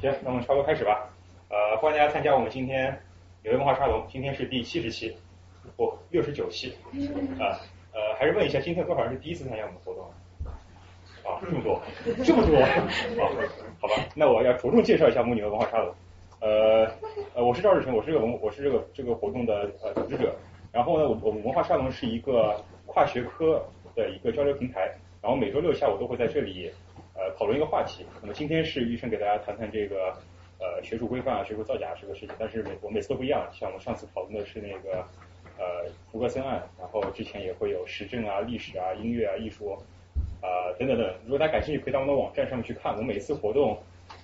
行，那我们差不多开始吧。呃，欢迎大家参加我们今天纽约文化沙龙，今天是第七十期，不，六十九期。啊，呃，还是问一下，今天多少人是第一次参加我们活动？啊，这么多，这么多。啊，好吧，那我要着重介绍一下我们纽约文化沙龙。呃，呃，我是赵志成，我是这个文，我是这个这个活动的呃组织者。然后呢，我我们文化沙龙是一个跨学科的一个交流平台，然后每周六下午都会在这里呃讨论一个话题。那么今天是医生给大家谈谈这个呃学术规范啊、学术造假这个事情，但是每我每次都不一样。像我们上次讨论的是那个呃福格森案，然后之前也会有时政啊、历史啊、音乐啊、艺术啊等等等。如果大家感兴趣，可以到我们的网站上面去看，我们每次活动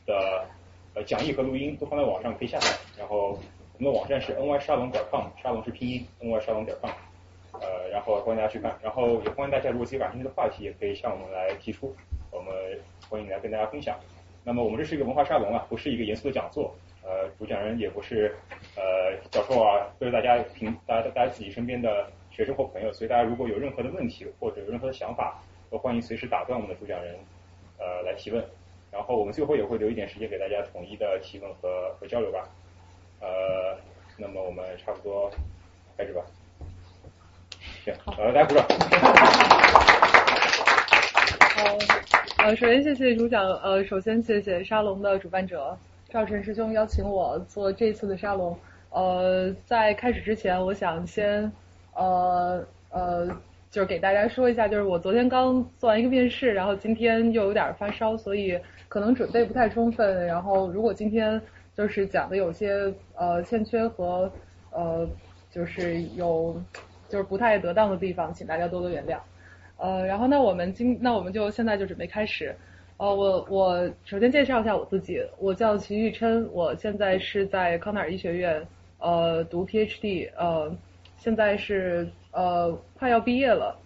的呃讲义和录音都放在网上，可以下载。然后我们的网站是 ny 沙龙点 com，沙龙是拼音 ny 沙龙点 com。呃，然后欢迎大家去看，然后也欢迎大家如果自己感兴趣的话题，也可以向我们来提出，我们欢迎来跟大家分享。那么我们这是一个文化沙龙啊，不是一个严肃的讲座，呃，主讲人也不是呃教授啊，都是大家平大家大家自己身边的学生或朋友，所以大家如果有任何的问题或者有任何的想法，都欢迎随时打断我们的主讲人呃来提问。然后我们最后也会留一点时间给大家统一的提问和和交流吧。呃，那么我们差不多开始吧。行，呃，大家鼓掌。呃呃，首先谢谢主讲，呃，首先谢谢沙龙的主办者赵晨师兄邀请我做这次的沙龙。呃，在开始之前，我想先呃呃，就是给大家说一下，就是我昨天刚做完一个面试，然后今天又有点发烧，所以可能准备不太充分。然后如果今天就是讲的有些呃欠缺和呃就是有就是不太得当的地方，请大家多多原谅。呃，然后那我们今那我们就现在就准备开始。呃，我我首先介绍一下我自己，我叫齐玉琛，我现在是在康奈尔医学院呃读 PhD，呃现在是呃快要毕业了。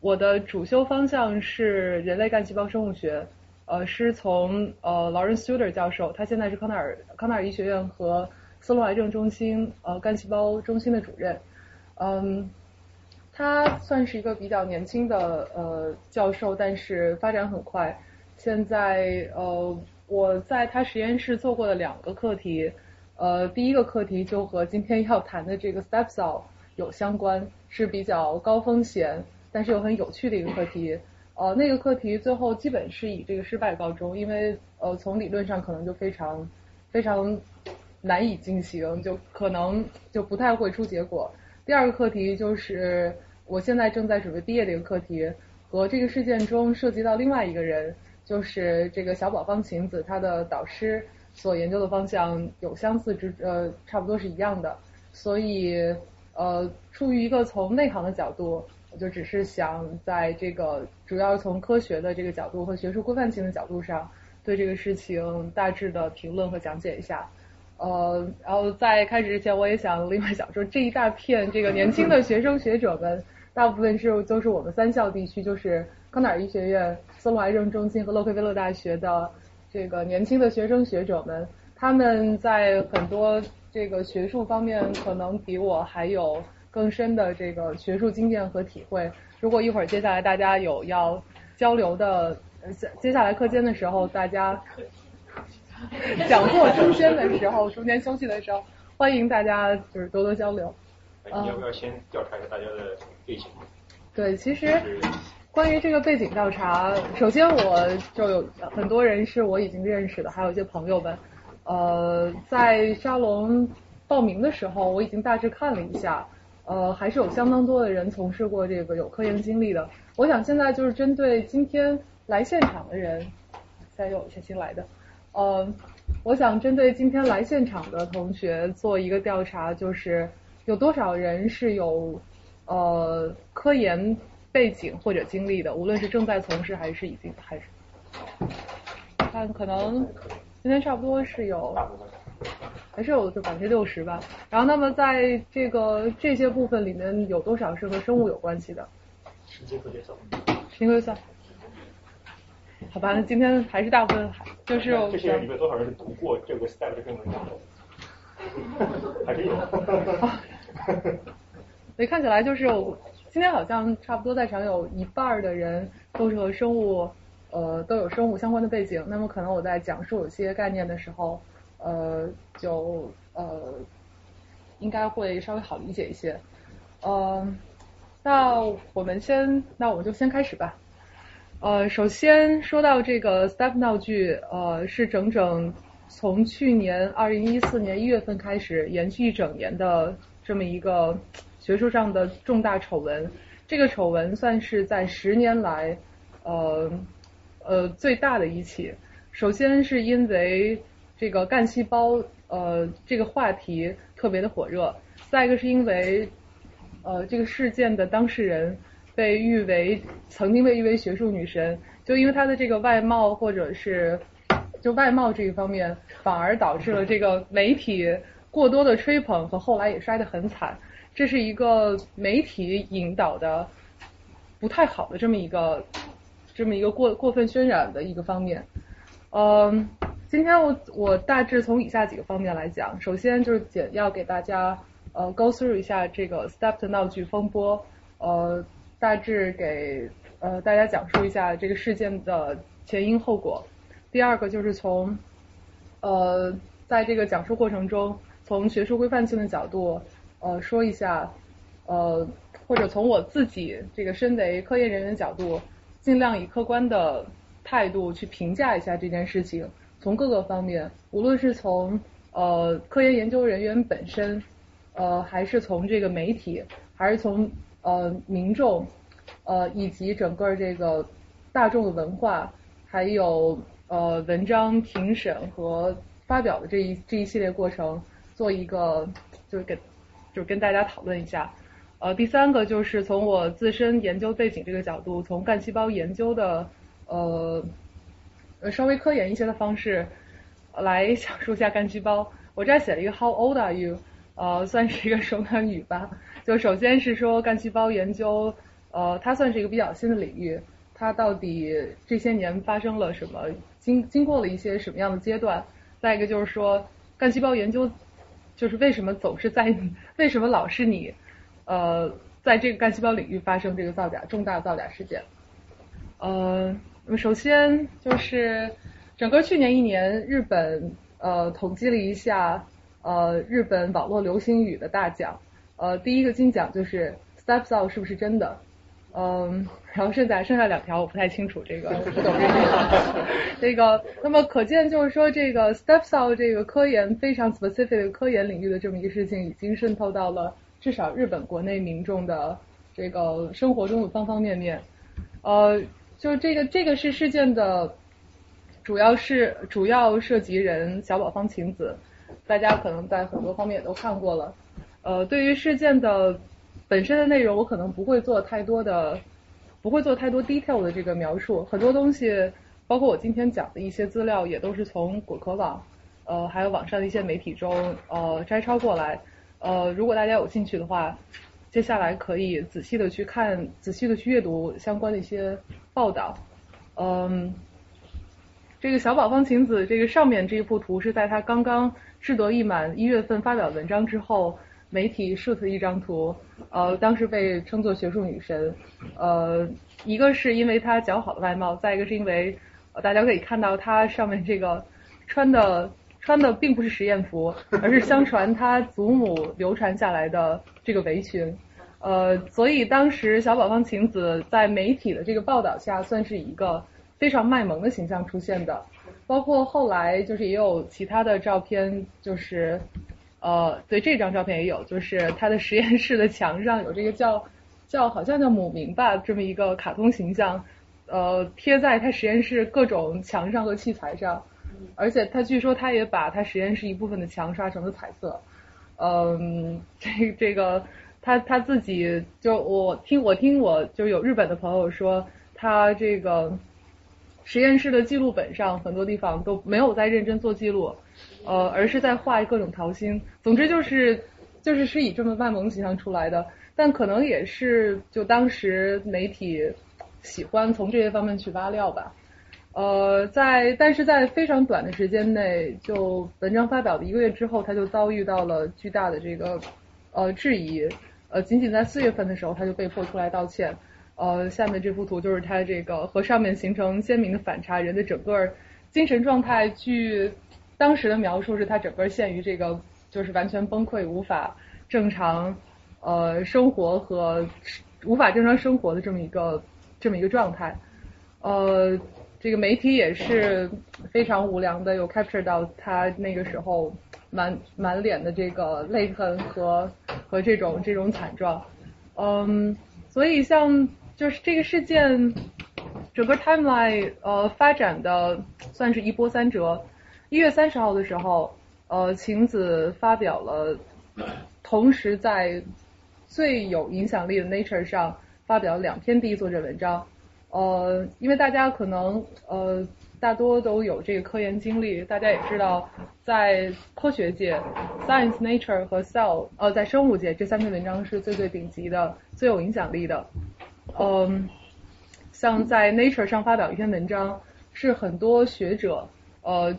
我的主修方向是人类干细胞生物学，呃是从呃 Lawrence Suter 教授，他现在是康奈尔康奈尔医学院和斯洛癌症中心呃干细胞中心的主任，嗯。他算是一个比较年轻的呃教授，但是发展很快。现在呃我在他实验室做过的两个课题，呃第一个课题就和今天要谈的这个 step cell 有相关，是比较高风险但是又很有趣的一个课题。呃那个课题最后基本是以这个失败告终，因为呃从理论上可能就非常非常难以进行，就可能就不太会出结果。第二个课题就是我现在正在准备毕业的一个课题，和这个事件中涉及到另外一个人，就是这个小宝方晴子，她的导师所研究的方向有相似之呃，差不多是一样的。所以呃，出于一个从内行的角度，我就只是想在这个主要从科学的这个角度和学术规范性的角度上，对这个事情大致的评论和讲解一下。呃，然后在开始之前，我也想另外想说，这一大片这个年轻的学生学者们，大部分是都是我们三校地区，就是康乃尔医学院、斯洛癌症中心和洛克菲勒大学的这个年轻的学生学者们，他们在很多这个学术方面可能比我还有更深的这个学术经验和体会。如果一会儿接下来大家有要交流的，接下来课间的时候，大家。讲座中间的时候，中间休息的时候，欢迎大家就是多多交流。你要不要先调查一下大家的背景？对，其实关于这个背景调查，首先我就有很多人是我已经认识的，还有一些朋友们。呃，在沙龙报名的时候，我已经大致看了一下，呃，还是有相当多的人从事过这个有科研经历的。我想现在就是针对今天来现场的人，再有一些新来的。呃，我想针对今天来现场的同学做一个调查，就是有多少人是有呃科研背景或者经历的，无论是正在从事还是已经还是，看可能今天差不多是有，还是有就百分之六十吧。然后那么在这个这些部分里面有多少是和生物有关系的？时间可介绍。时间可算。好吧，那今天还是大部分还就是这些人里面多少人读过这个 step 这篇文？还是有。所以看起来就是我今天好像差不多在场有一半的人都是和生物呃都有生物相关的背景，那么可能我在讲述有些概念的时候，呃就呃应该会稍微好理解一些。嗯，那我们先，那我们就先开始吧。呃，首先说到这个 STEP 闹剧，呃，是整整从去年二零一四年一月份开始，延续一整年的这么一个学术上的重大丑闻。这个丑闻算是在十年来，呃呃最大的一起。首先是因为这个干细胞，呃，这个话题特别的火热。再一个是因为，呃，这个事件的当事人被誉为曾经被誉为学术女神，就因为她的这个外貌或者是就外貌这一方面，反而导致了这个媒体过多的吹捧和后来也摔得很惨。这是一个媒体引导的不太好的这么一个这么一个过过分渲染的一个方面。嗯，今天我我大致从以下几个方面来讲，首先就是简要给大家呃 go through 一下这个 STEP 的闹剧风波，呃大致给呃大家讲述一下这个事件的前因后果。第二个就是从呃在这个讲述过程中，从学术规范性的角度。呃，说一下，呃，或者从我自己这个身为科研人员角度，尽量以客观的态度去评价一下这件事情。从各个方面，无论是从呃科研研究人员本身，呃，还是从这个媒体，还是从呃民众，呃，以及整个这个大众的文化，还有呃文章评审和发表的这一这一系列过程，做一个就是给。就是跟大家讨论一下，呃，第三个就是从我自身研究背景这个角度，从干细胞研究的呃呃稍微科研一些的方式来讲述一下干细胞。我这儿写了一个 How old are you？呃，算是一个手短 语吧。就首先是说干细胞研究，呃，它算是一个比较新的领域，它到底这些年发生了什么，经经过了一些什么样的阶段？再一个就是说干细胞研究。就是为什么总是在为什么老是你，呃，在这个干细胞领域发生这个造假重大造假事件？呃，那么首先就是整个去年一年，日本呃统计了一下呃日本网络流行语的大奖，呃第一个金奖就是 Step Out 是不是真的？嗯，然后剩下剩下两条我不太清楚这个。不 懂这个，这个那么可见就是说这个 Steps Out 这个科研非常 specific 的科研领域的这么一个事情已经渗透到了至少日本国内民众的这个生活中的方方面面，呃，就这个这个是事件的主要是主要涉及人小宝方晴子，大家可能在很多方面也都看过了，呃，对于事件的。本身的内容我可能不会做太多的，不会做太多 detail 的这个描述，很多东西，包括我今天讲的一些资料，也都是从果壳网，呃，还有网上的一些媒体中，呃，摘抄过来，呃，如果大家有兴趣的话，接下来可以仔细的去看，仔细的去阅读相关的一些报道，嗯，这个小宝方晴子这个上面这一幅图是在他刚刚志得意满一月份发表文章之后。媒体 shoot 一张图，呃，当时被称作学术女神，呃，一个是因为她姣好的外貌，再一个是因为大家可以看到她上面这个穿的穿的并不是实验服，而是相传她祖母流传下来的这个围裙，呃，所以当时小宝方晴子在媒体的这个报道下，算是一个非常卖萌的形象出现的，包括后来就是也有其他的照片，就是。呃，对这张照片也有，就是他的实验室的墙上有这个叫叫好像叫母明吧这么一个卡通形象，呃，贴在他实验室各种墙上和器材上，而且他据说他也把他实验室一部分的墙刷成了彩色，嗯，这这个他他自己就我听我听我就有日本的朋友说他这个实验室的记录本上很多地方都没有在认真做记录。呃，而是在画各种桃心，总之就是就是是以这么卖萌形象出来的，但可能也是就当时媒体喜欢从这些方面去挖料吧。呃，在但是在非常短的时间内，就文章发表的一个月之后，他就遭遇到了巨大的这个呃质疑。呃，仅仅在四月份的时候，他就被迫出来道歉。呃，下面这幅图就是他这个和上面形成鲜明的反差，人的整个精神状态，据当时的描述是他整个陷于这个就是完全崩溃，无法正常呃生活和无法正常生活的这么一个这么一个状态。呃，这个媒体也是非常无良的，有 capture 到他那个时候满满脸的这个泪痕和和这种这种惨状。嗯，所以像。就是这个事件，整个 timeline 呃发展的算是一波三折。一月三十号的时候，呃，晴子发表了，同时在最有影响力的 Nature 上发表了两篇第一作者文章。呃，因为大家可能呃大多都有这个科研经历，大家也知道，在科学界，Science、Nature 和 Cell，呃，在生物界这三篇文章是最最顶级的、最有影响力的。嗯，像在 Nature 上发表一篇文章，是很多学者呃，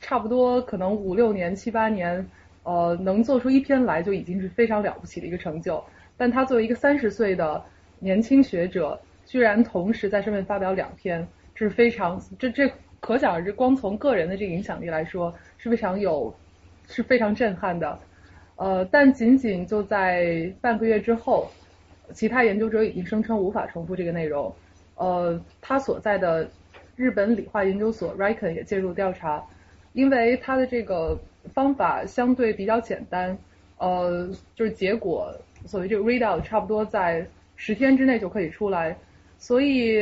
差不多可能五六年、七八年，呃，能做出一篇来就已经是非常了不起的一个成就。但他作为一个三十岁的年轻学者，居然同时在上面发表两篇，这是非常这这可想而知，光从个人的这个影响力来说是非常有是非常震撼的。呃，但仅仅就在半个月之后。其他研究者已经声称无法重复这个内容。呃，他所在的日本理化研究所 Riken 也介入调查，因为他的这个方法相对比较简单，呃，就是结果所谓这个 readout 差不多在十天之内就可以出来，所以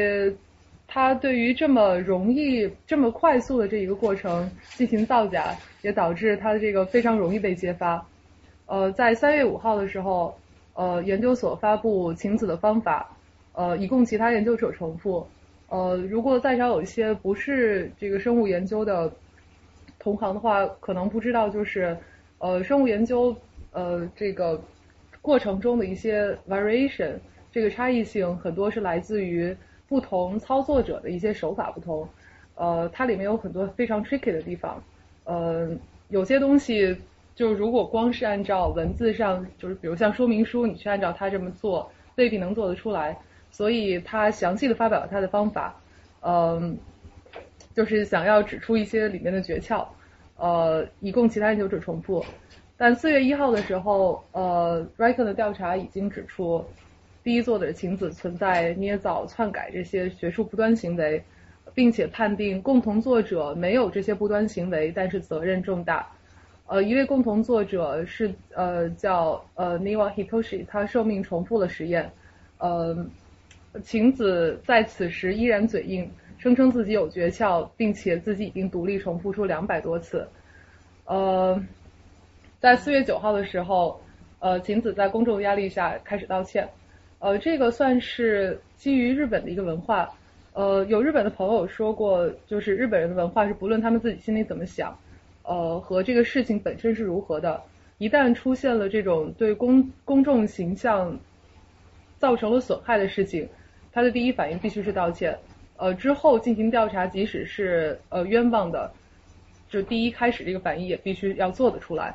他对于这么容易、这么快速的这一个过程进行造假，也导致他的这个非常容易被揭发。呃，在三月五号的时候。呃，研究所发布晴子的方法，呃，以供其他研究者重复。呃，如果在场有一些不是这个生物研究的同行的话，可能不知道，就是呃，生物研究呃这个过程中的一些 variation，这个差异性很多是来自于不同操作者的一些手法不同。呃，它里面有很多非常 tricky 的地方。呃，有些东西。就如果光是按照文字上，就是比如像说明书，你去按照他这么做，未必能做得出来。所以他详细的发表了他的方法，嗯，就是想要指出一些里面的诀窍，呃，以供其他研究者重复。但四月一号的时候，呃，Reiken 的调查已经指出，第一作者晴子存在捏造、篡改这些学术不端行为，并且判定共同作者没有这些不端行为，但是责任重大。呃，一位共同作者是呃叫呃 Niwa Hitoshi，他受命重复了实验。呃，晴子在此时依然嘴硬，声称自己有诀窍，并且自己已经独立重复出两百多次。呃，在四月九号的时候，呃，晴子在公众压力下开始道歉。呃，这个算是基于日本的一个文化。呃，有日本的朋友说过，就是日本人的文化是不论他们自己心里怎么想。呃，和这个事情本身是如何的？一旦出现了这种对公公众形象造成了损害的事情，他的第一反应必须是道歉。呃，之后进行调查，即使是呃冤枉的，就第一开始这个反应也必须要做得出来。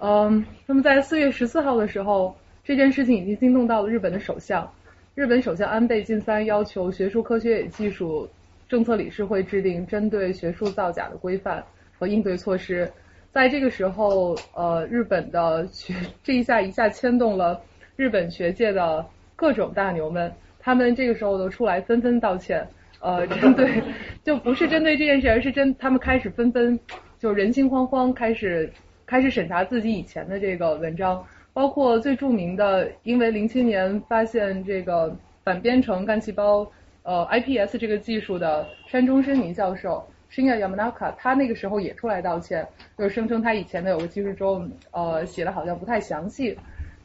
嗯，那么在四月十四号的时候，这件事情已经惊动到了日本的首相。日本首相安倍晋三要求学术科学与技术政策理事会制定针对学术造假的规范。和应对措施，在这个时候，呃，日本的学这一下一下牵动了日本学界的各种大牛们，他们这个时候都出来纷纷道歉，呃，针对就不是针对这件事，而是真他们开始纷纷就人心惶惶，开始开始审查自己以前的这个文章，包括最著名的，因为零七年发现这个反编程干细胞呃 iPS 这个技术的山中伸弥教授。Shinya Yamanaka，他那个时候也出来道歉，就是声称他以前的有个技术中，呃，写的好像不太详细，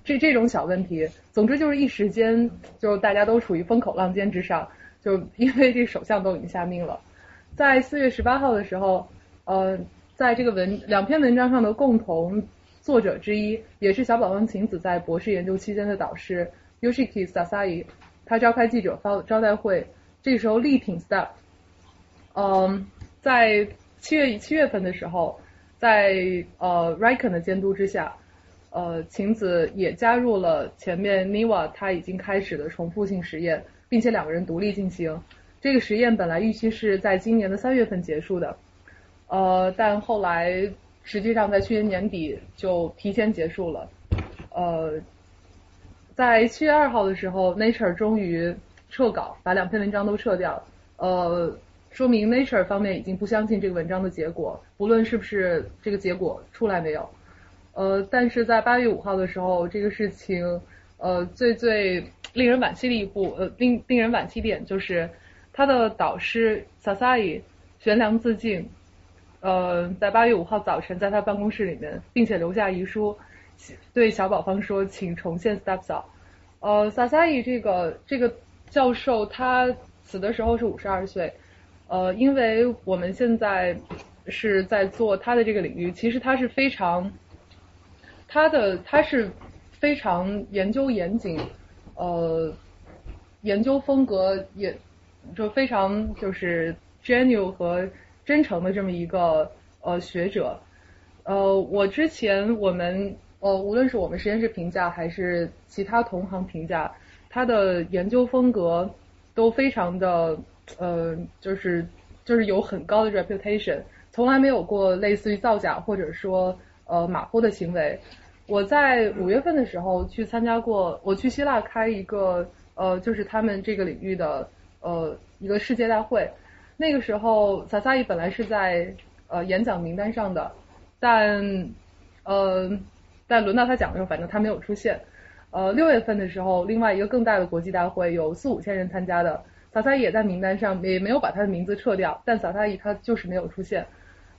这这种小问题，总之就是一时间就大家都处于风口浪尖之上，就因为这首相都已经下命了。在四月十八号的时候，呃，在这个文两篇文章上的共同作者之一，也是小宝方晴子在博士研究期间的导师 Yoshiki Sasai，他召开记者招招待会，这时候力挺 Step，嗯。在七月七月份的时候，在呃 Riken 的监督之下，呃，晴子也加入了前面 Niva 他已经开始的重复性实验，并且两个人独立进行。这个实验本来预期是在今年的三月份结束的，呃，但后来实际上在去年年底就提前结束了。呃，在七月二号的时候，Nature 终于撤稿，把两篇文章都撤掉。呃，说明 Nature 方面已经不相信这个文章的结果，不论是不是这个结果出来没有。呃，但是在八月五号的时候，这个事情，呃，最最令人惋惜的一步，呃，令令人惋惜点就是他的导师 Sasai 悬梁自尽，呃，在八月五号早晨在他办公室里面，并且留下遗书，对小宝方说，请重现 steps。呃，Sasai 这个这个教授他死的时候是五十二岁，呃，因为我们现在是在做他的这个领域，其实他是非常。他的他是非常研究严谨，呃，研究风格也就非常就是 genuine 和真诚的这么一个呃学者，呃，我之前我们呃无论是我们实验室评价还是其他同行评价，他的研究风格都非常的呃就是就是有很高的 reputation，从来没有过类似于造假或者说呃马虎的行为。我在五月份的时候去参加过，我去希腊开一个呃，就是他们这个领域的呃一个世界大会。那个时候，萨萨伊本来是在呃演讲名单上的，但呃但轮到他讲的时候，反正他没有出现。呃，六月份的时候，另外一个更大的国际大会有四五千人参加的，萨萨伊也在名单上，也没有把他的名字撤掉，但萨萨伊他就是没有出现。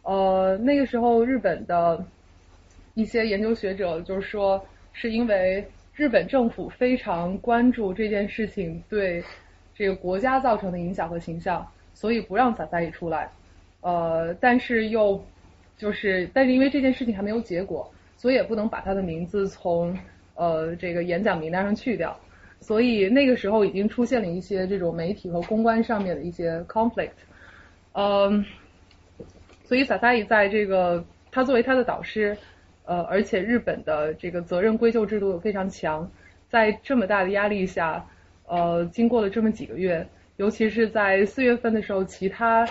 呃，那个时候日本的。一些研究学者就是说，是因为日本政府非常关注这件事情对这个国家造成的影响和形象，所以不让萨萨伊出来。呃，但是又就是，但是因为这件事情还没有结果，所以也不能把他的名字从呃这个演讲名单上去掉。所以那个时候已经出现了一些这种媒体和公关上面的一些 conflict。嗯，所以萨萨伊在这个他作为他的导师。呃，而且日本的这个责任归咎制度非常强，在这么大的压力下，呃，经过了这么几个月，尤其是在四月份的时候，其他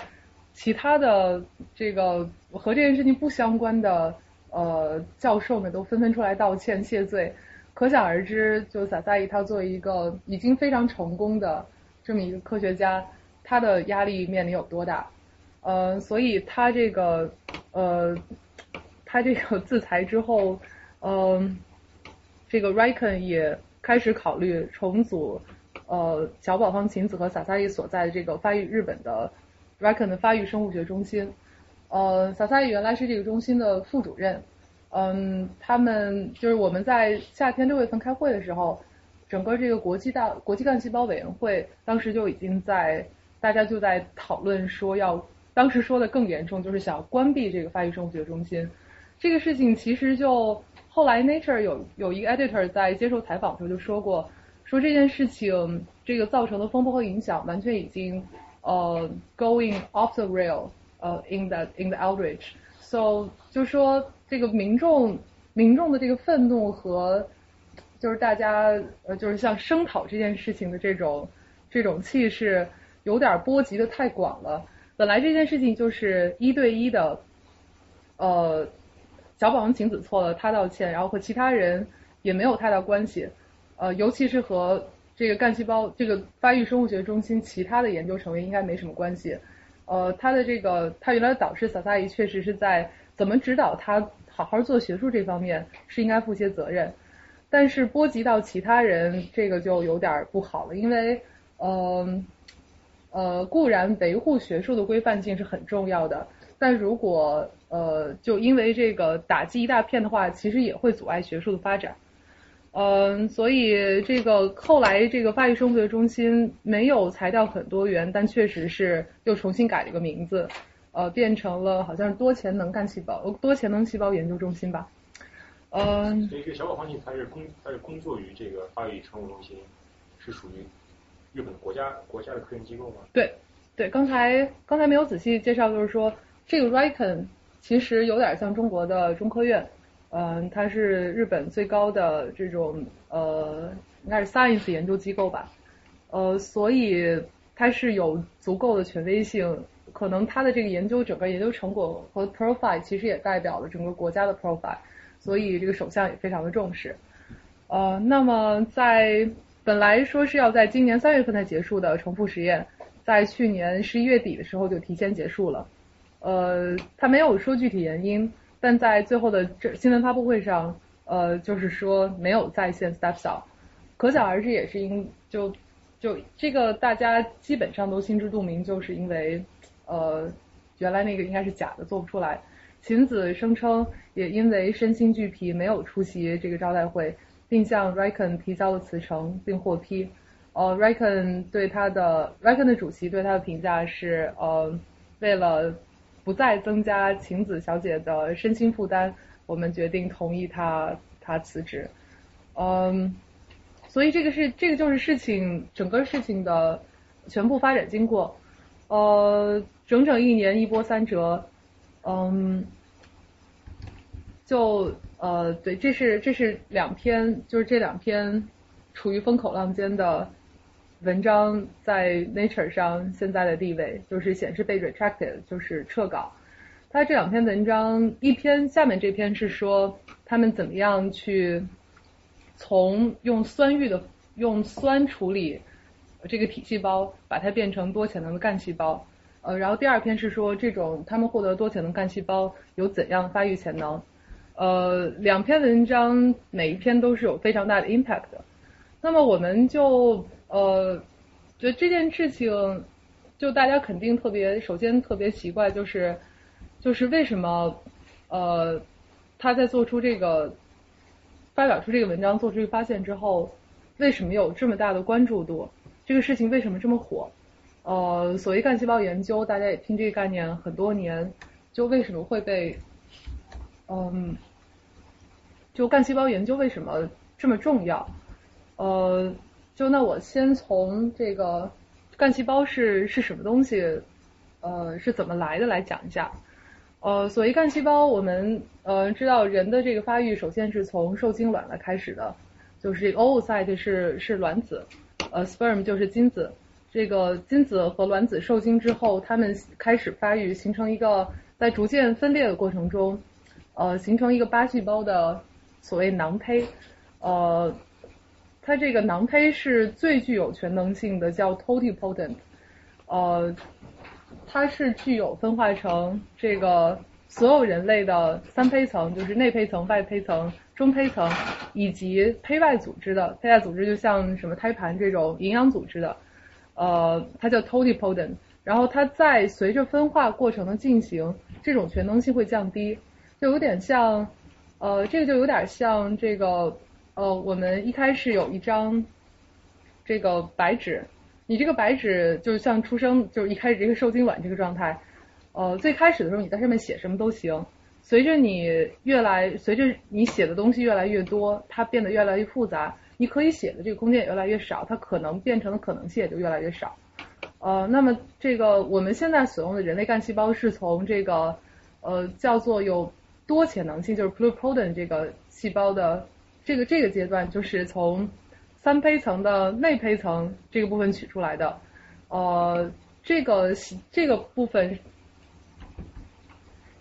其他的这个和这件事情不相关的呃教授们都纷纷出来道歉谢罪，可想而知，就萨萨伊他作为一个已经非常成功的这么一个科学家，他的压力面临有多大？呃，所以他这个呃。他这个自裁之后，嗯，这个 Riken 也开始考虑重组，呃，小宝方晴子和萨萨伊所在的这个发育日本的 Riken 的发育生物学中心。呃，萨萨伊原来是这个中心的副主任，嗯，他们就是我们在夏天六月份开会的时候，整个这个国际大国际干细胞委员会当时就已经在大家就在讨论说要，当时说的更严重，就是想关闭这个发育生物学中心。这个事情其实就后来 Nature 有有一个 editor 在接受采访的时候就说过，说这件事情这个造成的风波和影响完全已经呃 going off the rail 呃 in that in the outrage，so 就说这个民众民众的这个愤怒和就是大家呃就是像声讨这件事情的这种这种气势有点波及的太广了，本来这件事情就是一对一的呃。小宝和晴子错了，他道歉，然后和其他人也没有太大关系，呃，尤其是和这个干细胞这个发育生物学中心其他的研究成员应该没什么关系，呃，他的这个他原来的导师萨萨伊确实是在怎么指导他好好做学术这方面是应该负些责任，但是波及到其他人这个就有点不好了，因为呃呃固然维护学术的规范性是很重要的，但如果呃，就因为这个打击一大片的话，其实也会阻碍学术的发展。嗯，所以这个后来这个发育生物学中心没有裁掉很多员，但确实是又重新改了个名字，呃，变成了好像是多潜能干细胞多潜能细胞研究中心吧。嗯。所以这个小宝方剂它是工它是工作于这个发育生物中心，是属于日本国家国家的科研机构吗？对对，刚才刚才没有仔细介绍，就是说这个 Riken。其实有点像中国的中科院，嗯，它是日本最高的这种呃，应该是 science 研究机构吧，呃，所以它是有足够的权威性，可能他的这个研究整个研究成果和 profile 其实也代表了整个国家的 profile，所以这个首相也非常的重视。呃，那么在本来说是要在今年三月份才结束的重复实验，在去年十一月底的时候就提前结束了。呃，他没有说具体原因。但在最后的这新闻发布会上，呃，就是说没有在线 step cell，可想而知也是因就就这个大家基本上都心知肚明，就是因为呃原来那个应该是假的，做不出来。秦子声称也因为身心俱疲没有出席这个招待会，并向 r i k e n 提交了辞呈并获批。呃 r i k e n 对他的 r i k e n 的主席对他的评价是呃为了。不再增加晴子小姐的身心负担，我们决定同意她她辞职。嗯，所以这个是这个就是事情整个事情的全部发展经过。呃，整整一年一波三折。嗯，就呃对，这是这是两篇，就是这两篇处于风口浪尖的。文章在 Nature 上现在的地位就是显示被 retracted，就是撤稿。他这两篇文章，一篇下面这篇是说他们怎么样去从用酸域的用酸处理这个体细胞，把它变成多潜能的干细胞。呃，然后第二篇是说这种他们获得多潜能干细胞有怎样发育潜能。呃，两篇文章每一篇都是有非常大的 impact 的。那么我们就。呃，觉得这件事情，就大家肯定特别，首先特别奇怪，就是，就是为什么，呃，他在做出这个，发表出这个文章，做出这个发现之后，为什么有这么大的关注度？这个事情为什么这么火？呃，所谓干细胞研究，大家也听这个概念很多年，就为什么会被，嗯，就干细胞研究为什么这么重要？呃。就那我先从这个干细胞是是什么东西，呃是怎么来的来讲一下。呃，所谓干细胞，我们呃知道人的这个发育首先是从受精卵来开始的，就是这个 oocyte 是是卵子，呃 sperm 就是精子。这个精子和卵子受精之后，它们开始发育，形成一个在逐渐分裂的过程中，呃形成一个八细胞的所谓囊胚，呃。它这个囊胚是最具有全能性的，叫 totipotent，呃，它是具有分化成这个所有人类的三胚层，就是内胚层、外胚层、中胚层，以及胚外组织的。胚外组织就像什么胎盘这种营养组织的，呃，它叫 totipotent。然后它在随着分化过程的进行，这种全能性会降低，就有点像，呃，这个就有点像这个。呃，我们一开始有一张这个白纸，你这个白纸就像出生，就是一开始这个受精卵这个状态。呃，最开始的时候你在上面写什么都行，随着你越来，随着你写的东西越来越多，它变得越来越复杂，你可以写的这个空间也越来越少，它可能变成的可能性也就越来越少。呃，那么这个我们现在所用的人类干细胞是从这个呃叫做有多潜能性，就是 pluripotent 这个细胞的。这个这个阶段就是从三胚层的内胚层这个部分取出来的，呃，这个这个部分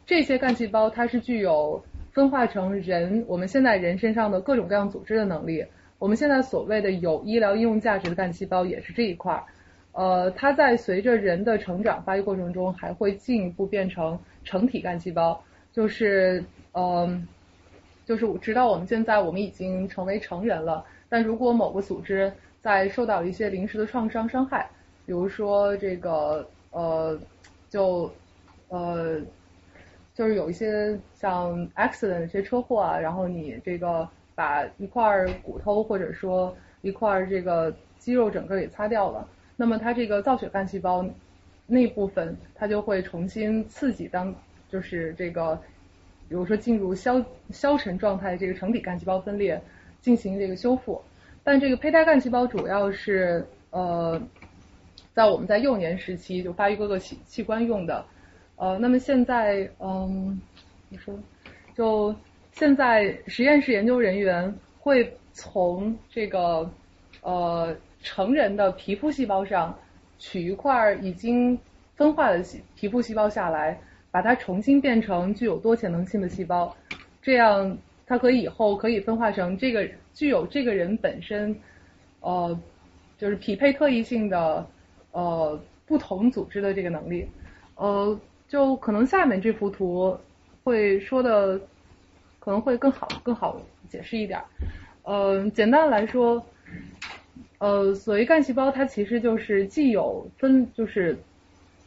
这些干细胞它是具有分化成人我们现在人身上的各种各样组织的能力。我们现在所谓的有医疗应用价值的干细胞也是这一块儿，呃，它在随着人的成长发育过程中还会进一步变成成体干细胞，就是嗯。就是直到我们现在，我们已经成为成人了。但如果某个组织在受到一些临时的创伤伤害，比如说这个呃，就呃，就是有一些像 accident 一些车祸啊，然后你这个把一块骨头或者说一块这个肌肉整个给擦掉了，那么它这个造血干细胞那部分它就会重新刺激当就是这个。比如说进入消消沉状态，这个成体干细胞分裂进行这个修复，但这个胚胎干细胞主要是呃在我们在幼年时期就发育各个器器官用的，呃，那么现在嗯，你说就现在实验室研究人员会从这个呃成人的皮肤细胞上取一块已经分化的皮肤细胞下来，把它重新变成具有多潜能性的细胞，这样它可以以后可以分化成这个具有这个人本身呃就是匹配特异性的呃不同组织的这个能力，呃就可能下面这幅图会说的。可能会更好更好解释一点，呃，简单来说，呃，所谓干细胞，它其实就是既有分就是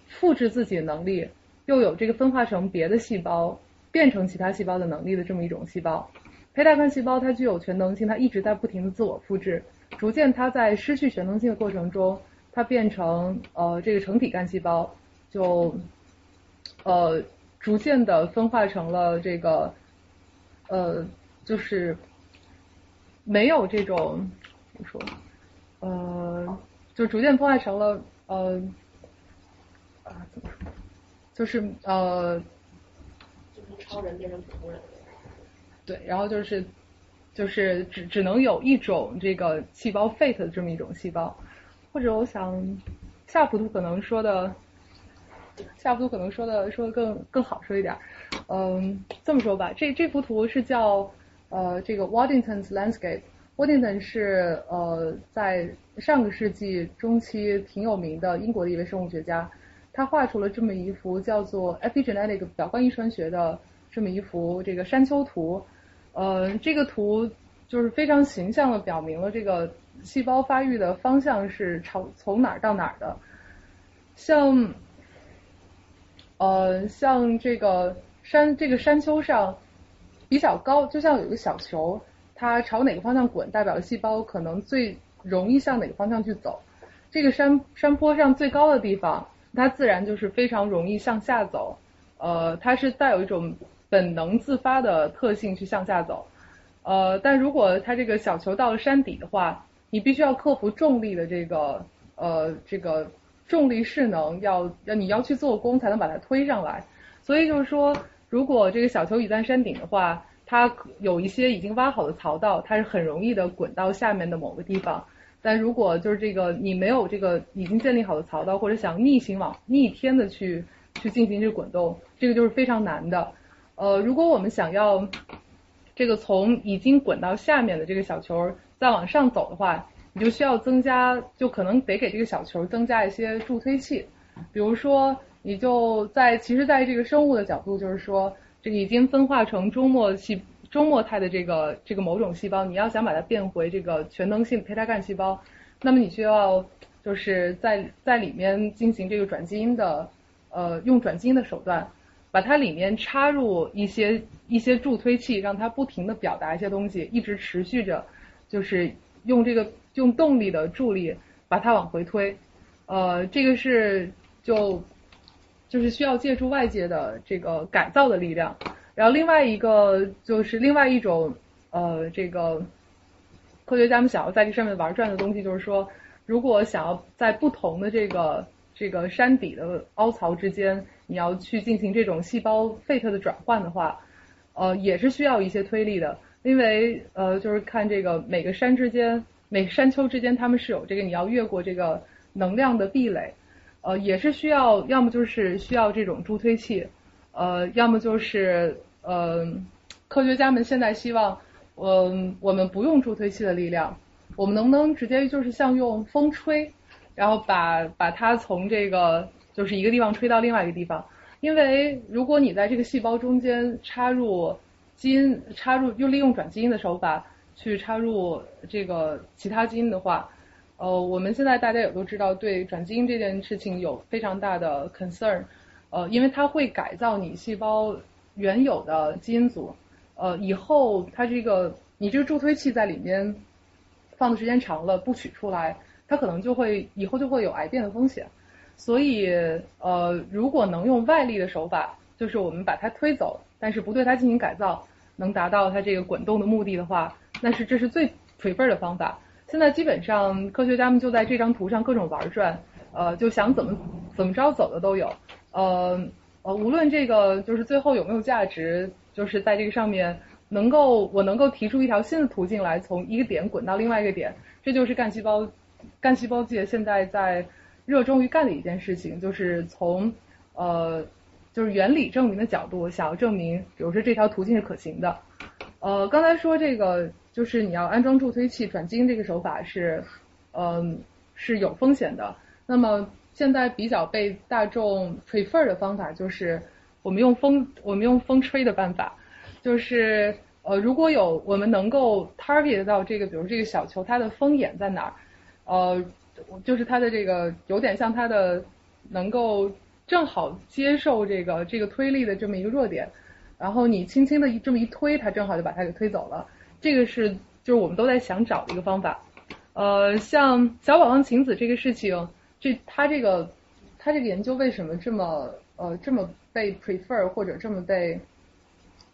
复制自己的能力，又有这个分化成别的细胞变成其他细胞的能力的这么一种细胞。胚胎干细胞它具有全能性，它一直在不停的自我复制，逐渐它在失去全能性的过程中，它变成呃这个成体干细胞，就呃逐渐的分化成了这个。呃，就是没有这种怎么说，呃，就逐渐分化成了呃啊怎么说，就是呃，就是超人变成普通人。对，然后就是就是只只能有一种这个细胞 fate 的这么一种细胞，或者我想下幅图可能说的。下幅图可能说的说的更更好说一点，嗯，这么说吧，这这幅图是叫呃这个 Waddington's Landscape。Waddington 是呃在上个世纪中期挺有名的英国的一位生物学家，他画出了这么一幅叫做 Epigenetic 表观遗传学的这么一幅这个山丘图，呃这个图就是非常形象的表明了这个细胞发育的方向是朝从哪儿到哪儿的，像。呃，像这个山，这个山丘上比较高，就像有个小球，它朝哪个方向滚，代表了细胞可能最容易向哪个方向去走。这个山山坡上最高的地方，它自然就是非常容易向下走。呃，它是带有一种本能自发的特性去向下走。呃，但如果它这个小球到了山底的话，你必须要克服重力的这个呃这个。重力势能要要你要去做功才能把它推上来，所以就是说，如果这个小球已在山顶的话，它有一些已经挖好的槽道，它是很容易的滚到下面的某个地方。但如果就是这个你没有这个已经建立好的槽道，或者想逆行往逆天的去去进行这个滚动，这个就是非常难的。呃，如果我们想要这个从已经滚到下面的这个小球再往上走的话，你就需要增加，就可能得给这个小球增加一些助推器，比如说，你就在其实，在这个生物的角度，就是说，这个已经分化成终末细终末态的这个这个某种细胞，你要想把它变回这个全能性胚胎干细胞，那么你需要就是在在里面进行这个转基因的，呃，用转基因的手段，把它里面插入一些一些助推器，让它不停的表达一些东西，一直持续着，就是用这个。用动力的助力把它往回推，呃，这个是就就是需要借助外界的这个改造的力量。然后另外一个就是另外一种呃，这个科学家们想要在这上面玩转的东西，就是说，如果想要在不同的这个这个山底的凹槽之间，你要去进行这种细胞 fate 的转换的话，呃，也是需要一些推力的，因为呃，就是看这个每个山之间。每山丘之间，他们是有这个你要越过这个能量的壁垒，呃，也是需要，要么就是需要这种助推器，呃，要么就是呃，科学家们现在希望，嗯，我们不用助推器的力量，我们能不能直接就是像用风吹，然后把把它从这个就是一个地方吹到另外一个地方？因为如果你在这个细胞中间插入基因，插入又利用转基因的手法。去插入这个其他基因的话，呃，我们现在大家也都知道，对转基因这件事情有非常大的 concern，呃，因为它会改造你细胞原有的基因组，呃，以后它这个你这个助推器在里面放的时间长了不取出来，它可能就会以后就会有癌变的风险，所以呃，如果能用外力的手法，就是我们把它推走，但是不对它进行改造，能达到它这个滚动的目的的话。那是这是最 prefer 的方法。现在基本上科学家们就在这张图上各种玩转，呃，就想怎么怎么着走的都有。呃呃，无论这个就是最后有没有价值，就是在这个上面能够我能够提出一条新的途径来，从一个点滚到另外一个点，这就是干细胞干细胞界现在在热衷于干的一件事情，就是从呃就是原理证明的角度，想要证明，比如说这条途径是可行的。呃，刚才说这个就是你要安装助推器转基因这个手法是，嗯、是有风险的。那么现在比较被大众 prefer 的方法就是我们用风我们用风吹的办法，就是呃如果有我们能够 target 到这个，比如这个小球它的风眼在哪儿，呃就是它的这个有点像它的能够正好接受这个这个推力的这么一个弱点，然后你轻轻的一这么一推，它正好就把它给推走了。这个是就是我们都在想找的一个方法。呃，像小宝宝晴子这个事情，这他这个他这个研究为什么这么呃这么被 prefer 或者这么被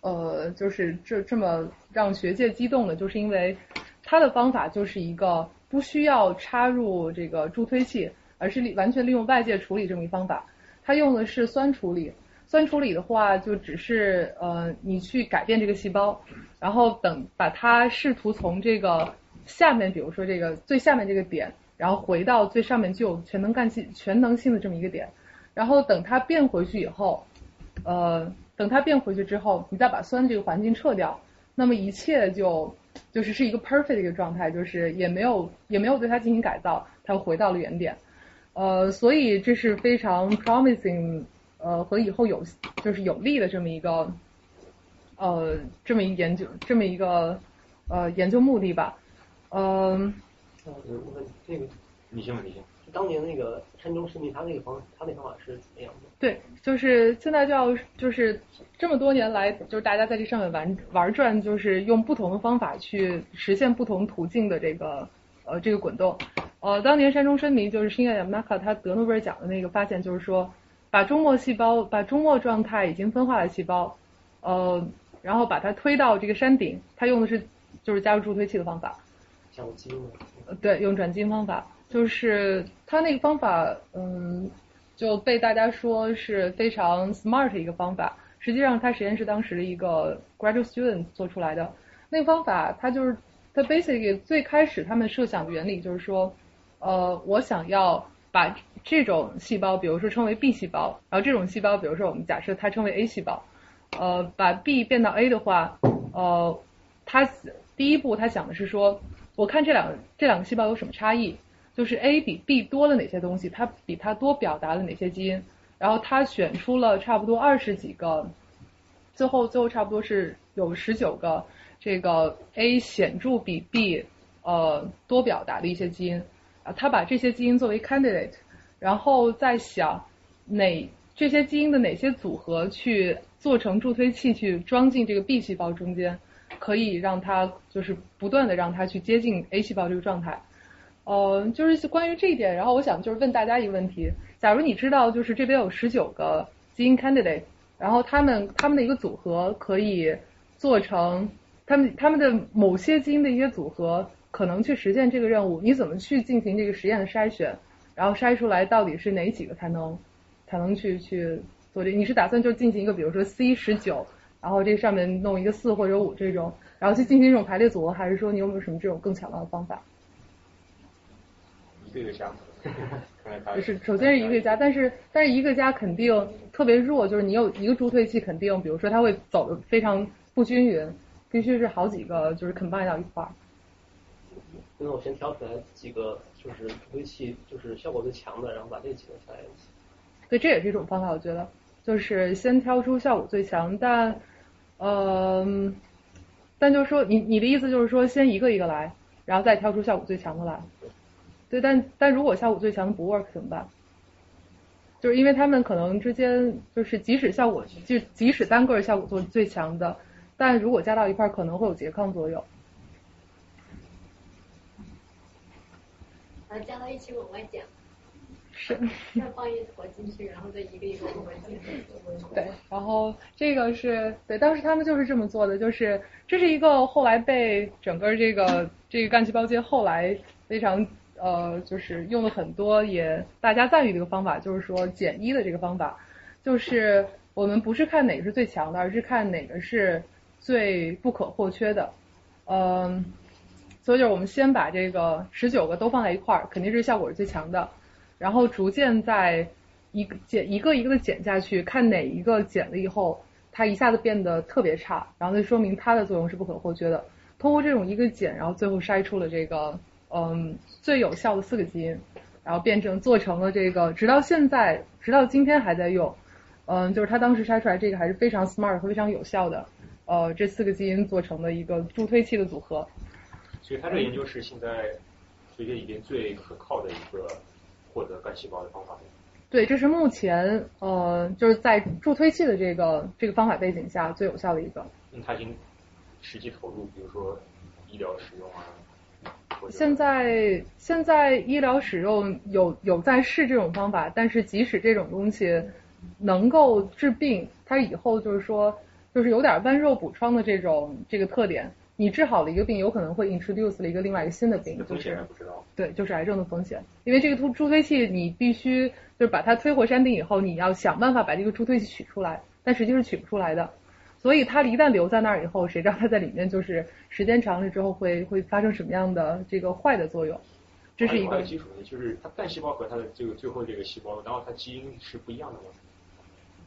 呃就是这这么让学界激动的，就是因为他的方法就是一个不需要插入这个助推器，而是利完全利用外界处理这么一方法。他用的是酸处理，酸处理的话就只是呃你去改变这个细胞，然后等把它试图从这个下面，比如说这个最下面这个点，然后回到最上面具有全能干性全能性的这么一个点，然后等它变回去以后，呃，等它变回去之后，你再把酸这个环境撤掉，那么一切就就是是一个 perfect 的一个状态，就是也没有也没有对它进行改造，它又回到了原点。呃，所以这是非常 promising，呃，和以后有就是有利的这么一个，呃，这么一研究，这么一个呃研究目的吧。嗯、呃，我问这个，你先吧，你先。当年那个山中生命，他那个方，他那方法是怎么样的？对，就是现在就要就是这么多年来，就是大家在这上面玩玩转，就是用不同的方法去实现不同途径的这个呃这个滚动。呃，当年山中伸弥就是新亚马卡他得诺贝尔奖的那个发现，就是说把终末细胞，把终末状态已经分化的细胞，呃，然后把它推到这个山顶，它用的是就是加入助推器的方法。像基对，用转基因方法，就是它那个方法，嗯，就被大家说是非常 smart 的一个方法。实际上，它实验室当时的一个 graduate student 做出来的那个方法，它就是它 basically 最开始他们设想的原理就是说，呃，我想要把这种细胞，比如说称为 B 细胞，然后这种细胞，比如说我们假设它称为 A 细胞，呃，把 B 变到 A 的话，呃，他第一步他想的是说，我看这两这两个细胞有什么差异，就是 A 比 B 多了哪些东西，它比它多表达了哪些基因，然后他选出了差不多二十几个，最后最后差不多是有十九个这个 A 显著比 B 呃多表达的一些基因啊，他把这些基因作为 candidate，然后再想哪这些基因的哪些组合去做成助推器去装进这个 B 细胞中间，可以让它就是不断的让它去接近 A 细胞这个状态。呃，就是关于这一点，然后我想就是问大家一个问题：假如你知道就是这边有十九个基因 candidate，然后他们他们的一个组合可以做成他们他们的某些基因的一些组合可能去实现这个任务，你怎么去进行这个实验的筛选，然后筛出来到底是哪几个才能才能去去做这？你是打算就进行一个比如说 C 十九，然后这上面弄一个四或者五这种，然后去进行这种排列组合，还是说你有没有什么这种更巧妙的方法？一个一个加，看来他就是首先是一个加，但是但是一个加肯定特别弱，就是你有一个助推器肯定，比如说它会走的非常不均匀，必须是好几个就是 combine 到一块儿。那我先挑出来几个，就是助推器，就是效果最强的，然后把这几个加在一起。对，这也是一种方法，我觉得就是先挑出效果最强，但呃，但就是说你你的意思就是说先一个一个来，然后再挑出效果最强的来。对，但但如果效果最强的不 work 怎么办？就是因为他们可能之间就是即使效果就即使单个效果做最强的，但如果加到一块儿可能会有拮抗作用。把加到一起往外讲，是。再放一坨进去，然后再一个一个往外进。对，然后这个是对，当时他们就是这么做的，就是这是一个后来被整个这个这个干细胞界后来非常呃，就是用了很多也大家赞誉的一个方法，就是说减一的这个方法，就是我们不是看哪个是最强的，而是看哪个是最不可或缺的。嗯，所以就是我们先把这个十九个都放在一块儿，肯定是效果是最强的，然后逐渐在一个减一个一个的减下去，看哪一个减了以后，它一下子变得特别差，然后就说明它的作用是不可或缺的。通过这种一个减，然后最后筛出了这个嗯最有效的四个基因，然后变成做成了这个，直到现在，直到今天还在用。嗯，就是他当时筛出来这个还是非常 smart 和非常有效的，呃，这四个基因做成的一个助推器的组合。所以他这个研究是现在世界里边最可靠的一个获得干细胞的方法。对，这是目前呃就是在助推器的这个这个方法背景下最有效的一个。嗯，他已经实际投入，比如说医疗使用啊。现在现在医疗使用有有在试这种方法，但是即使这种东西能够治病，它以后就是说就是有点剜肉补疮的这种这个特点，你治好了一个病，有可能会 introduce 了一个另外一个新的病，就是还不知道。对，就是癌症的风险，因为这个助助推器你必须就是把它推回山顶以后，你要想办法把这个助推器取出来，但实际是取不出来的。所以它一旦留在那儿以后，谁知道它在里面就是时间长了之后会会发生什么样的这个坏的作用？这是一个基础问题，就是它干细胞和它的这个最后这个细胞，然后它基因是不一样的吗？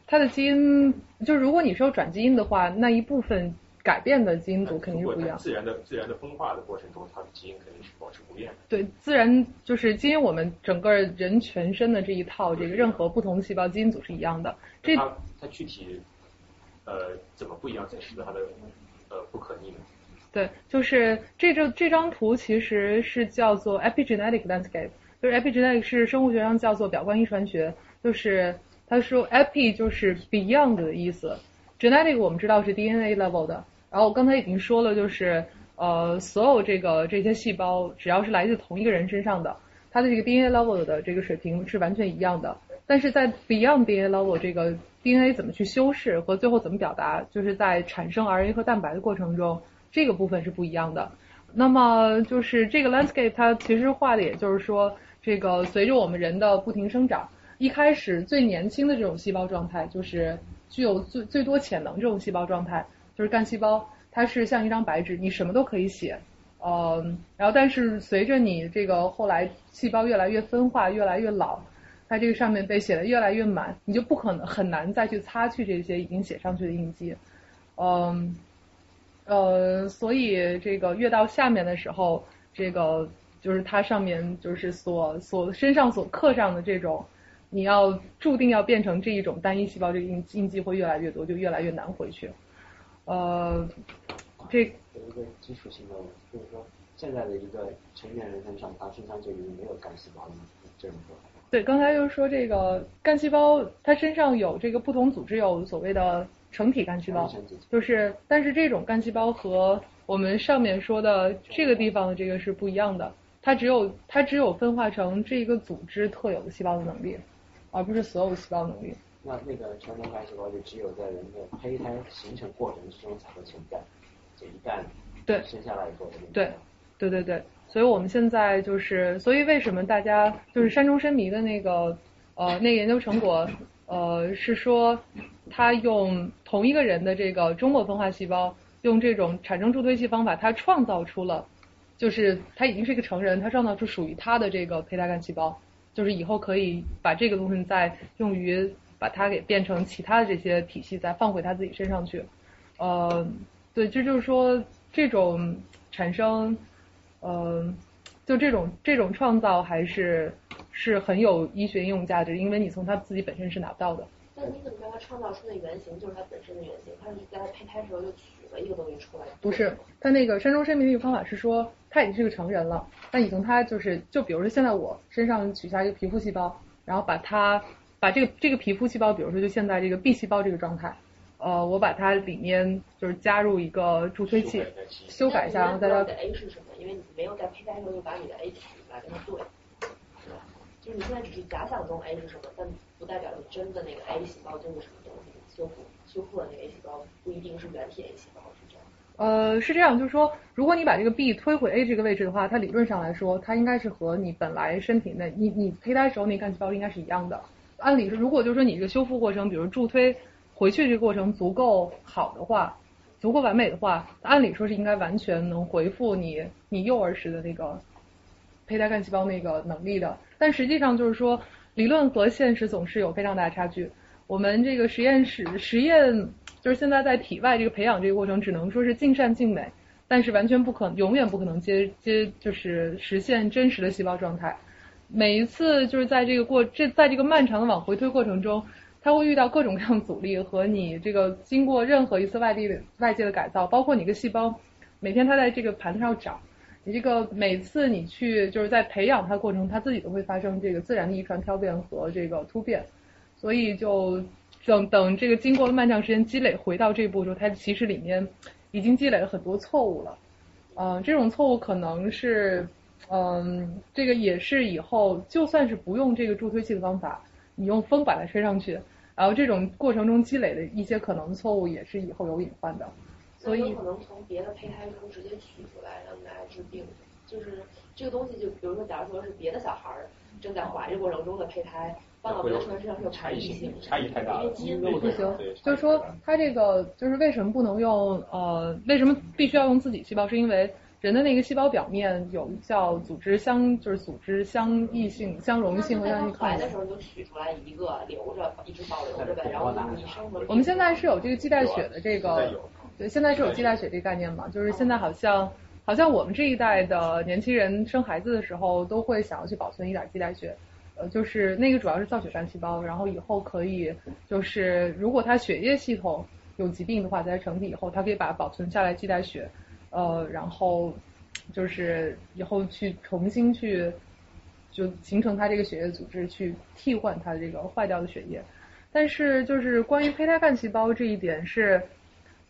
它的基因，就是如果你是要转基因的话，那一部分改变的基因组肯定是不一样。自然的自然的分化的过程中，它的基因肯定是保持不变的。对，自然就是基因，我们整个人全身的这一套，这个任何不同的细胞基因组是一样的。这它它具体呃怎么不一样，才是它的呃不可逆的？对，就是这张这张图其实是叫做 epigenetic landscape，就是 epigenetic 是生物学上叫做表观遗传学，就是他说 epi 就是 beyond 的意思，genetic 我们知道是 DNA level 的，然后我刚才已经说了，就是呃所有这个这些细胞只要是来自同一个人身上的，它的这个 DNA level 的这个水平是完全一样的，但是在 beyond DNA level 这个 DNA 怎么去修饰和最后怎么表达，就是在产生 RNA 和蛋白的过程中，这个部分是不一样的。那么就是这个 landscape，它其实画的也就是说，这个随着我们人的不停生长，一开始最年轻的这种细胞状态，就是具有最最多潜能这种细胞状态，就是干细胞，它是像一张白纸，你什么都可以写。嗯，然后但是随着你这个后来细胞越来越分化，越来越老，它这个上面被写的越来越满，你就不可能很难再去擦去这些已经写上去的印记。嗯，呃，所以这个越到下面的时候，这个就是它上面就是所所身上所刻上的这种，你要注定要变成这一种单一细胞，这个印印记会越来越多，就越来越难回去。呃，这有一个基础性的问题，就是说现在的一个成年人身上，他身上就已经没有干细胞了？这种说法。对，刚才就是说这个干细胞，它身上有这个不同组织有所谓的成体干细胞，就是但是这种干细胞和我们上面说的这个地方的这个是不一样的，它只有它只有分化成这一个组织特有的细胞的能力，而不是所有的细胞能力。那那个全能干细胞就只有在人的胚胎形成过程之中才会存在，这一旦对生下来以后，对对对对，所以我们现在就是，所以为什么大家就是山中深迷的那个呃那个研究成果呃是说，他用同一个人的这个中末分化细胞，用这种产生助推器方法，他创造出了，就是他已经是一个成人，他创造出属于他的这个胚胎干细胞，就是以后可以把这个东西再用于把它给变成其他的这些体系，再放回他自己身上去。呃，对，这就是说这种产生，呃，就这种这种创造还是是很有医学应用价值，因为你从他自己本身是拿不到的。那你怎么知道他创造出的原型就是他本身的原型？他是在它胚胎时候就取了一个东西出来？不是，他那个山中生命那个方法是说，他已经是个成人了，那你从他就是，就比如说现在我身上取下一个皮肤细胞，然后把它把这个这个皮肤细胞，比如说就现在这个 B 细胞这个状态，呃，我把它里面就是加入一个助推器，修改一下，然后再到你不知道你的 A 是什么？因为你没有在胚胎时候就把你的 A 取出来跟它对，是吧？就是你现在只是假想中 A 是什么，但不代表你真的那个 A 细胞就是什么东西。修复修复的那个 A 细胞不一定是原体 A 细胞，是这样。呃，是这样，就是说，如果你把这个 B 推回 A 这个位置的话，它理论上来说，它应该是和你本来身体内你你胚胎时候那干细胞应该是一样的。按理说，如果就是说你这个修复过程，比如助推回去这个过程足够好的话，足够完美的话，按理说是应该完全能回复你你幼儿时的那个胚胎干细胞那个能力的。但实际上就是说，理论和现实总是有非常大的差距。我们这个实验室实验就是现在在体外这个培养这个过程，只能说是尽善尽美，但是完全不可永远不可能接接就是实现真实的细胞状态。每一次就是在这个过这在这个漫长的往回推过程中，它会遇到各种各样的阻力和你这个经过任何一次外地的外界的改造，包括你个细胞每天它在这个盘子上长，你这个每次你去就是在培养它过程，它自己都会发生这个自然的遗传漂变和这个突变，所以就等等这个经过了漫长时间积累回到这一步时候，它其实里面已经积累了很多错误了，嗯、这种错误可能是。嗯，这个也是以后就算是不用这个助推器的方法，你用风把它吹上去，然后这种过程中积累的一些可能错误也是以后有隐患的。所以可能从别的胚胎中直接取出来，让大家治病。就是这个东西，就比如说，假如说是别的小孩儿正在怀孕过程中的胚胎，放到别的成人身上是有差异性，差异太大了因为基因不行，就是说它这个就是为什么不能用呃，为什么必须要用自己细胞？是因为人的那个细胞表面有叫组织相，就是组织相异性、相容性和相异抗性他怀的时。候就取出来一个留着，一直保留着呗，然后你生活。我们现在是有这个脐带血的这个，对，现在是有脐带血这个概念嘛？就是现在好像好像我们这一代的年轻人生孩子的时候都会想要去保存一点脐带血，呃，就是那个主要是造血干细胞，然后以后可以就是如果他血液系统有疾病的话，在成体以后，它可以把它保存下来脐带血，呃，然后就是以后去重新去就形成它这个血液组织去替换它这个坏掉的血液。但是就是关于胚胎干细胞这一点是，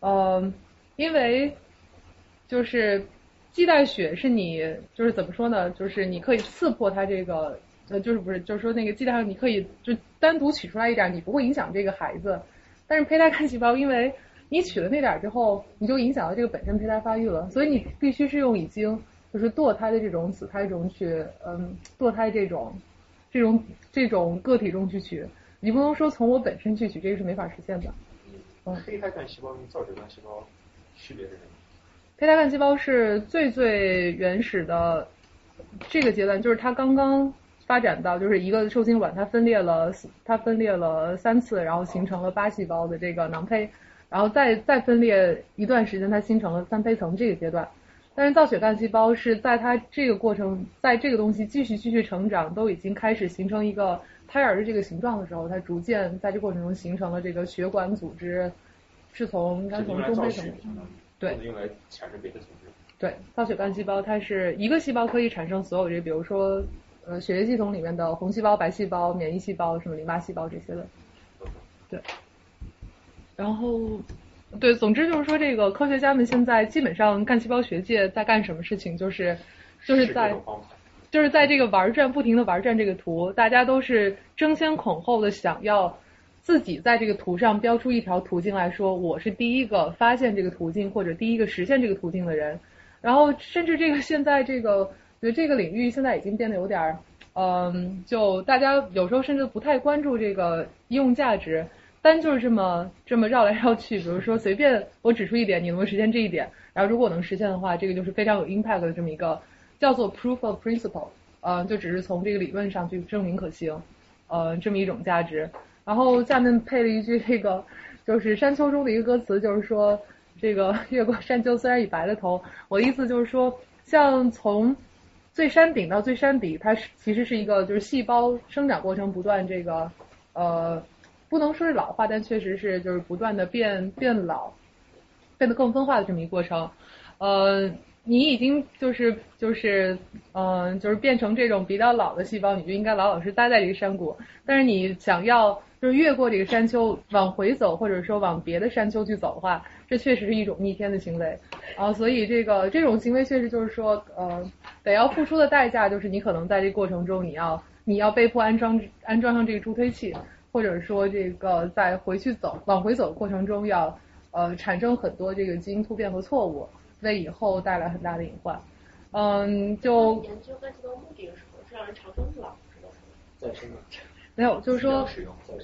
呃，因为就是脐带血是你就是怎么说呢？就是你可以刺破它这个呃，就是不是就是说那个脐带你可以就单独取出来一点，你不会影响这个孩子。但是胚胎干细胞，因为你取了那点儿之后，你就影响到这个本身胚胎发育了，所以你必须是用已经就是堕胎的这种子胎中去，嗯，堕胎这种这种这种个体中去取，你不能说从我本身去取，这个是没法实现的。嗯胚胎干细胞跟造血干细胞区别是什么？胚胎干细胞是最最原始的这个阶段，就是它刚刚发展到就是一个受精卵，它分裂了它分裂了三次，然后形成了八细胞的这个囊胚，然后再再分裂一段时间，它形成了三胚层这个阶段。但是造血干细胞是在它这个过程，在这个东西继续继续成长，都已经开始形成一个胎儿的这个形状的时候，它逐渐在这过程中形成了这个血管组织，是从应该从中胚层，对用来产生别的组织。对，造血干细胞它是一个细胞可以产生所有这，比如说呃血液系统里面的红细胞、白细胞、免疫细胞、什么淋巴细胞这些的。对，然后对，总之就是说，这个科学家们现在基本上干细胞学界在干什么事情，就是就是是在就是在这个玩转，不停的玩转这个图，大家都是争先恐后的想要自己在这个图上标出一条途径来说，我是第一个发现这个途径或者第一个实现这个途径的人。然后甚至这个现在这个，我觉得这个领域现在已经变得有点儿，嗯，就大家有时候甚至不太关注这个应用价值，单就是这么这么绕来绕去，比如说随便我指出一点，你能不能实现这一点？然后如果能实现的话，这个就是非常有 impact 的这么一个叫做 proof of principle，呃，就只是从这个理论上去证明可行，呃，这么一种价值。然后下面配了一句这个就是山丘中的一个歌词，就是说这个越过山丘虽然已白了头，我的意思就是说，像从最山顶到最山底，它是其实是一个就是细胞生长过程不断这个呃，不能说是老化，但确实是就是不断的变变老，变得更分化的这么一个过程。呃，你已经就是就是嗯、就是变成这种比较老的细胞，你就应该老老实实待在这个山谷。但是你想要就是越过这个山丘往回走，或者说往别的山丘去走的话，这确实是一种逆天的行为啊。所以这个这种行为确实就是说，呃，得要付出的代价就是你可能在这过程中你要你要被迫安装安装上这个助推器，或者说这个在回去走往回走的过程中要呃产生很多这个基因突变和错误，为以后带来很大的隐患。嗯，就研究干细胞目的是什么？是让人长生不老，是吧？再生的，没有，就是说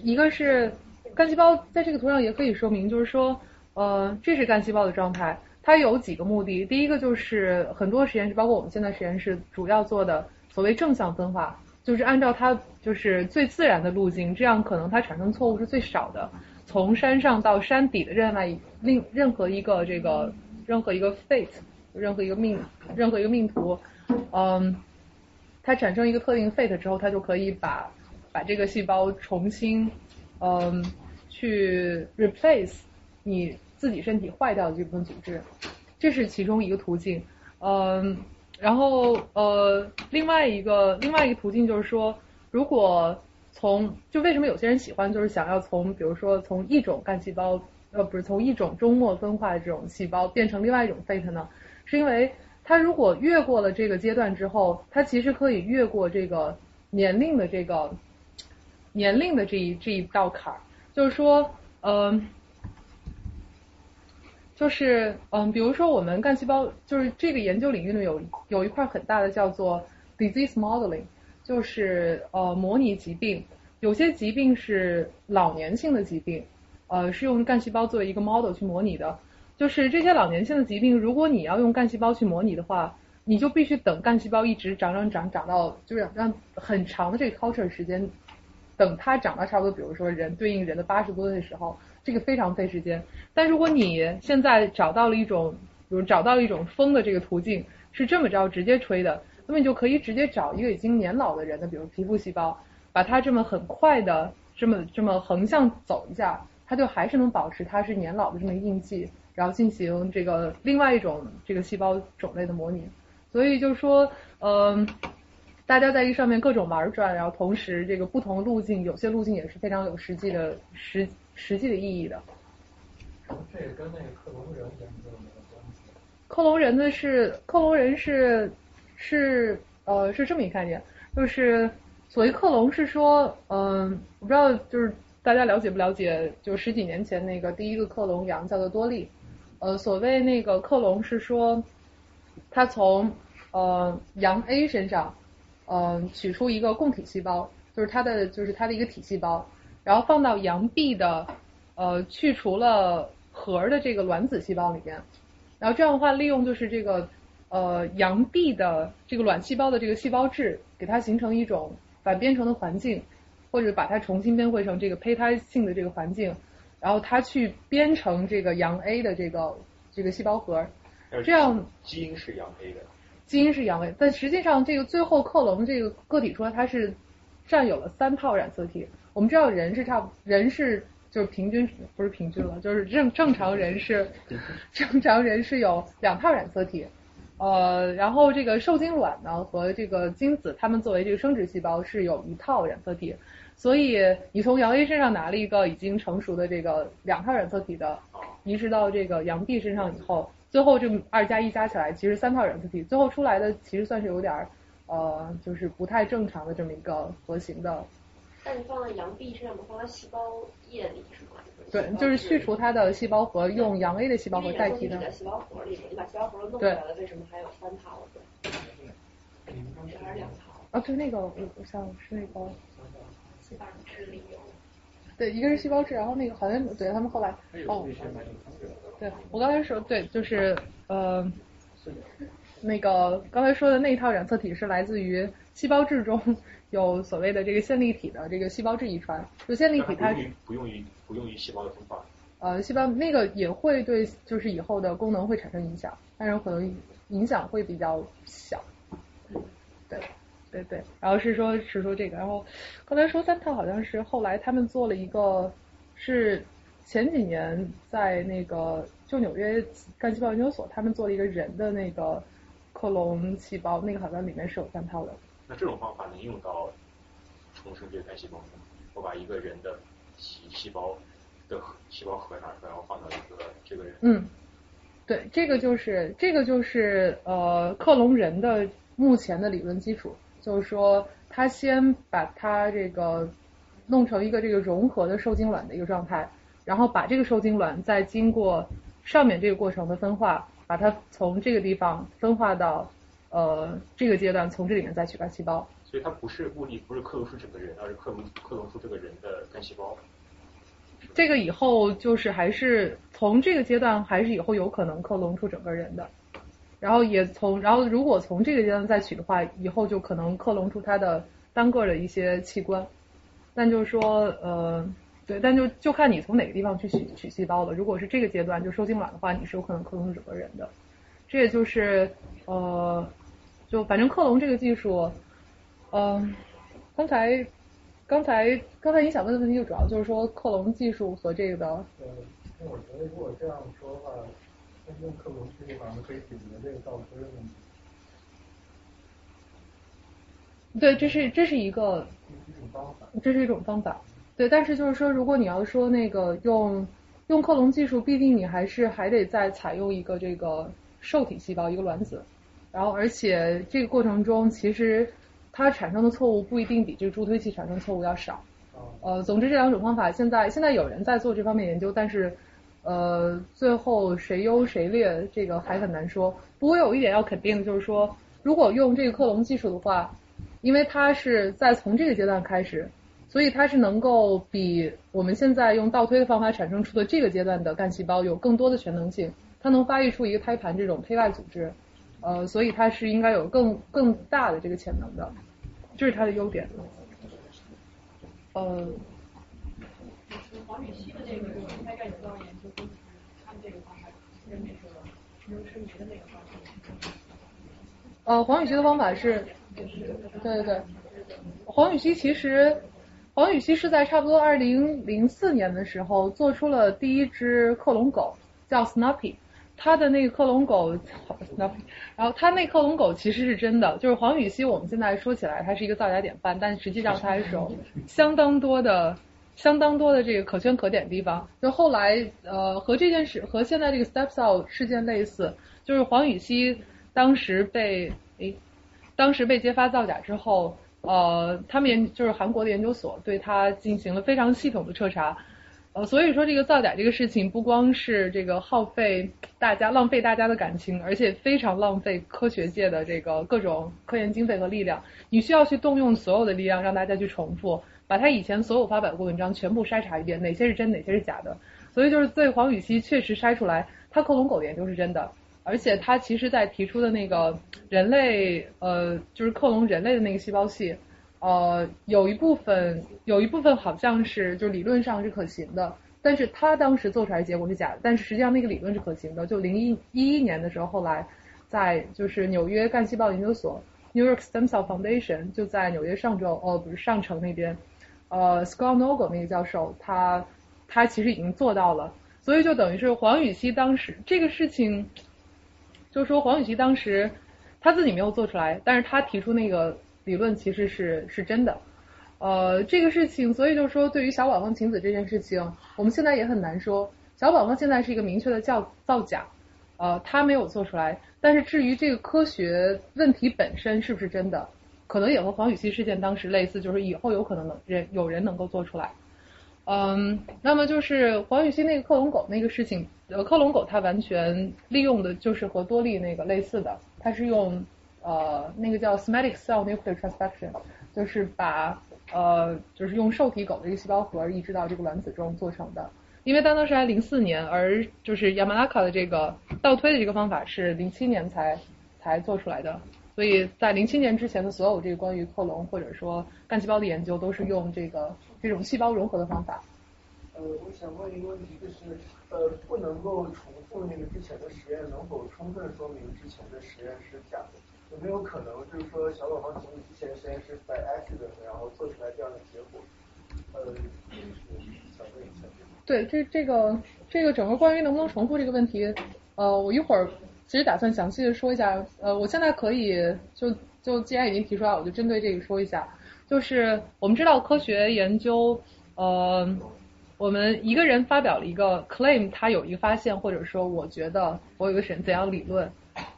一个是干细胞在这个图上也可以说明，就是说呃，这是干细胞的状态，它有几个目的。第一个就是很多实验室，包括我们现在实验室主要做的所谓正向分化，就是按照它就是最自然的路径，这样可能它产生错误是最少的。从山上到山底的任外另任何一个这个任何一个 fate，任何一个命任何一个命途，嗯，它产生一个特定 fate 之后，它就可以把把这个细胞重新嗯去 replace 你自己身体坏掉的这部分组织，这是其中一个途径。嗯，然后呃另外一个另外一个途径就是说，如果从就为什么有些人喜欢就是想要从比如说从一种干细胞呃不是从一种终末分化的这种细胞变成另外一种 fate 呢？是因为它如果越过了这个阶段之后，它其实可以越过这个年龄的这个年龄的这一这一道坎儿，就是说，嗯、就是嗯，比如说我们干细胞，就是这个研究领域里有有一块很大的叫做 disease modeling，就是呃模拟疾病，有些疾病是老年性的疾病，呃是用干细胞作为一个 model 去模拟的。就是这些老年性的疾病，如果你要用干细胞去模拟的话，你就必须等干细胞一直长长长长到就是让很长的这个 culture 时间，等它长到差不多，比如说人对应人的八十多岁的时候，这个非常费时间。但如果你现在找到了一种，比如找到了一种风的这个途径，是这么着直接吹的，那么你就可以直接找一个已经年老的人的，比如皮肤细胞，把它这么很快的这么这么横向走一下，它就还是能保持它是年老的这么印记。然后进行这个另外一种这个细胞种类的模拟，所以就是说，嗯、大家在这上面各种玩转，然后同时这个不同路径，有些路径也是非常有实际的实实际的意义的。这也跟那个克隆人研究没有关系。克隆人呢是克隆人是是呃是这么一个概念，就是所谓克隆是说，嗯、我不知道就是大家了解不了解，就十几年前那个第一个克隆羊叫做多利，呃，所谓那个克隆是说，它从呃羊 A 身上，呃取出一个供体细胞，就是它的就是它的一个体细胞，然后放到羊 B 的呃去除了核的这个卵子细胞里面，然后这样的话利用就是这个呃羊 B 的这个卵细胞的这个细胞质，给它形成一种反编程的环境，或者把它重新编绘成这个胚胎性的这个环境，然后它去编成这个羊 A 的这个这个细胞核，这样基因是羊 A 的，基因是阳 A，但实际上这个最后克隆这个个体出来，它是占有了三套染色体。我们知道人是差不人是就是平均不是平均了，就是正正常人是正常人是有两套染色体。呃，然后这个受精卵呢和这个精子，它们作为这个生殖细胞是有一套染色体，所以你从杨 A 身上拿了一个已经成熟的这个两套染色体的，移植到这个杨 B 身上以后，最后这二加一加起来其实三套染色体，最后出来的其实算是有点儿呃，就是不太正常的这么一个核型的，但你放在羊 B 身上，不放在细胞液里是吗？对，就是去除它的细胞核，用羊 A 的细胞核代替它因为染色体只。在细胞核里面，你把细胞核弄出来了，为什么还有三套？这还是两套？啊，对，那个我我想是那个，细胞质里有。对，一个是细胞质，然后那个好像对他们后来哦，对我刚才说对，就是呃，那个刚才说的那一套染色体是来自于细胞质中有所谓的这个线粒体的这个细胞质遗传，就线粒体它不用于不用于不用于细胞的分化。呃细胞那个也会对就是以后的功能会产生影响，但是可能影响会比较小，对。对对，然后是说，是说这个，然后刚才说三套好像是后来他们做了一个，是前几年在那个就纽约干细胞研究所，他们做了一个人的那个克隆细胞，那个好像里面是有三套的。那这种方法能用到重生这个干细胞吗？我把一个人的细细胞的细胞核拿出来，然后放到一个这个人。嗯，对，这个就是这个就是呃克隆人的目前的理论基础。就是说，他先把它这个弄成一个这个融合的受精卵的一个状态，然后把这个受精卵再经过上面这个过程的分化，把它从这个地方分化到呃这个阶段，从这里面再取干细胞。所以它不是目的，不是克隆出整个人，而是克隆克隆出这个人的干细胞。这个以后就是还是从这个阶段，还是以后有可能克隆出整个人的。然后也从，然后如果从这个阶段再取的话，以后就可能克隆出它的单个的一些器官。但就是说，呃，对，但就就看你从哪个地方去取取细胞了。如果是这个阶段就受精卵的话，你是有可能克隆出整个人的。这也就是呃，就反正克隆这个技术，嗯、刚才刚才刚才你想问的问题就主要就是说克隆技术和这个的呃，那我觉得如果这样说的话，那用克隆技术好像可以解决这个倒推的问题，对，这是这是一个这是一种方法。这是一种方法，对，但是就是说，如果你要说那个用用克隆技术，毕竟你还是还得再采用一个这个受体细胞，一个卵子，然后而且这个过程中，其实它产生的错误不一定比这个助推器产生错误要少。呃，总之这两种方法现在现在有人在做这方面研究，但是呃，最后谁优谁劣，这个还很难说。不过有一点要肯定的就是说，如果用这个克隆技术的话，因为它是在从这个阶段开始，所以它是能够比我们现在用倒推的方法产生出的这个阶段的干细胞有更多的全能性，它能发育出一个胎盘这种胚外组织，呃，所以它是应该有更更大的这个潜能的，这是它的优点。呃，黄禹锡的那个胎干细胞研究，都是他们这个方法跟那个石榴生酶的那个方法。呃，黄禹锡的方法是，对对对，黄禹锡其实，黄禹锡是在差不多二零零四年的时候做出了第一只克隆狗，叫 Snuppy。他的那个克隆狗 然后他那克隆狗其实是真的，就是黄禹锡。我们现在说起来，它是一个造假典范，但实际上它还是有相当多的、相当多的这个可圈可点的地方。就后来，呃，和这件事和现在这个 Step Cell 事件类似，就是黄禹锡当时被诶，当时被揭发造假之后，呃，他们研就是韩国的研究所对他进行了非常系统的彻查。呃，所以说这个造假这个事情不光是这个耗费大家浪费大家的感情，而且非常浪费科学界的这个各种科研经费和力量。你需要去动用所有的力量让大家去重复，把他以前所有发表过文章全部筛查一遍，哪些是真，哪些是假的。所以就是对黄禹锡确实筛出来，他克隆狗的研究是真的，而且他其实在提出的那个人类呃就是克隆人类的那个细胞系。呃，有一部分有一部分好像是就理论上是可行的，但是他当时做出来结果是假的，但是实际上那个理论是可行的。就零一一一年的时候，后来在就是纽约干细胞研究所 New York Stem Cell Foundation 就在纽约上州哦不是上城那边，呃 Scott Nogel 那个教授他他其实已经做到了，所以就等于是黄禹锡当时这个事情，就是说黄禹锡当时他自己没有做出来，但是他提出那个。理论其实是是真的，呃，这个事情，所以就是说，对于小宝和晴子这件事情，我们现在也很难说。小宝方现在是一个明确的造造假，呃，他没有做出来。但是至于这个科学问题本身是不是真的，可能也和黄禹锡事件当时类似，就是以后有可能能人有人能够做出来。嗯，那么就是黄禹锡那个克隆狗那个事情，呃，克隆狗它完全利用的就是和多利那个类似的，它是用。呃，那个叫 somatic cell nuclear transfection，就是把呃，就是用受体狗的一个细胞核移植到这个卵子中做成的。因为当当时还零四年，而就是 Yamanaka 的这个倒推的这个方法是零七年才才做出来的，所以在零七年之前的所有这个关于克隆或者说干细胞的研究都是用这个这种细胞融合的方法。呃，我想问一个问题，就是呃，不能够重复那个之前的实验，能否充分说明之前的实验是假的？有没有可能就是说小宝方晴子之前实验室 by accident，然后做出来这样的结果？呃，对，这这个这个整个关于能不能重复这个问题，呃，我一会儿其实打算详细的说一下。呃，我现在可以就就既然已经提出来，我就针对这个说一下。就是我们知道科学研究，呃，我们一个人发表了一个 claim，他有一个发现，或者说我觉得我有个怎怎样理论。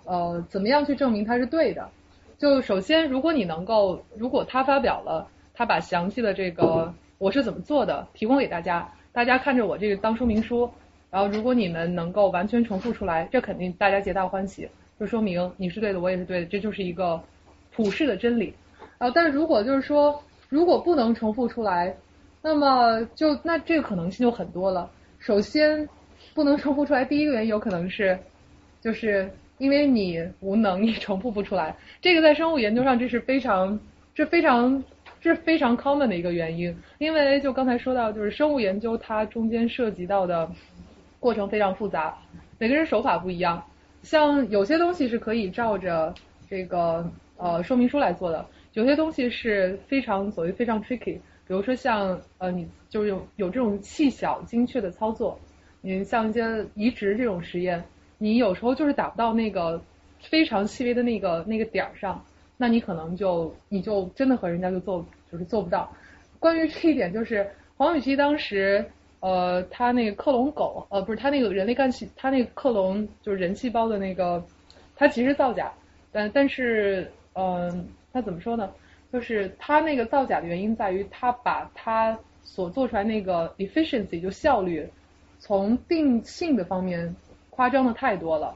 呃，怎么样去证明它是对的？就首先，如果你能够，如果他发表了，他把详细的这个我是怎么做的提供给大家，大家看着我这个当说明书，然后如果你们能够完全重复出来，这肯定大家皆大欢喜，就说明你是对的，我也是对的，这就是一个普世的真理。啊，但是如果就是说，如果不能重复出来，那么就那这个可能性就很多了。首先不能重复出来，第一个原因有可能是就是因为你无能，你重复不出来。这个在生物研究上这是非常这非常这是非常 common 的一个原因，因为就刚才说到，就是生物研究它中间涉及到的过程非常复杂，每个人手法不一样。像有些东西是可以照着这个呃说明书来做的，有些东西是非常所谓非常 tricky，比如说像呃你就是有有这种细小精确的操作，你像一些移植这种实验，你有时候就是达不到那个非常细微的那个那个点儿上，那你可能就你就真的和人家就做就是做不到。关于这一点，就是黄禹锡当时。呃，他那个克隆狗，呃，不是他那个人类干细，他那个克隆就是人细胞的那个，他其实造假，但但是，嗯，他怎么说呢？就是他那个造假的原因在于他把他所做出来那个 efficiency 就效率，从定性的方面夸张的太多了。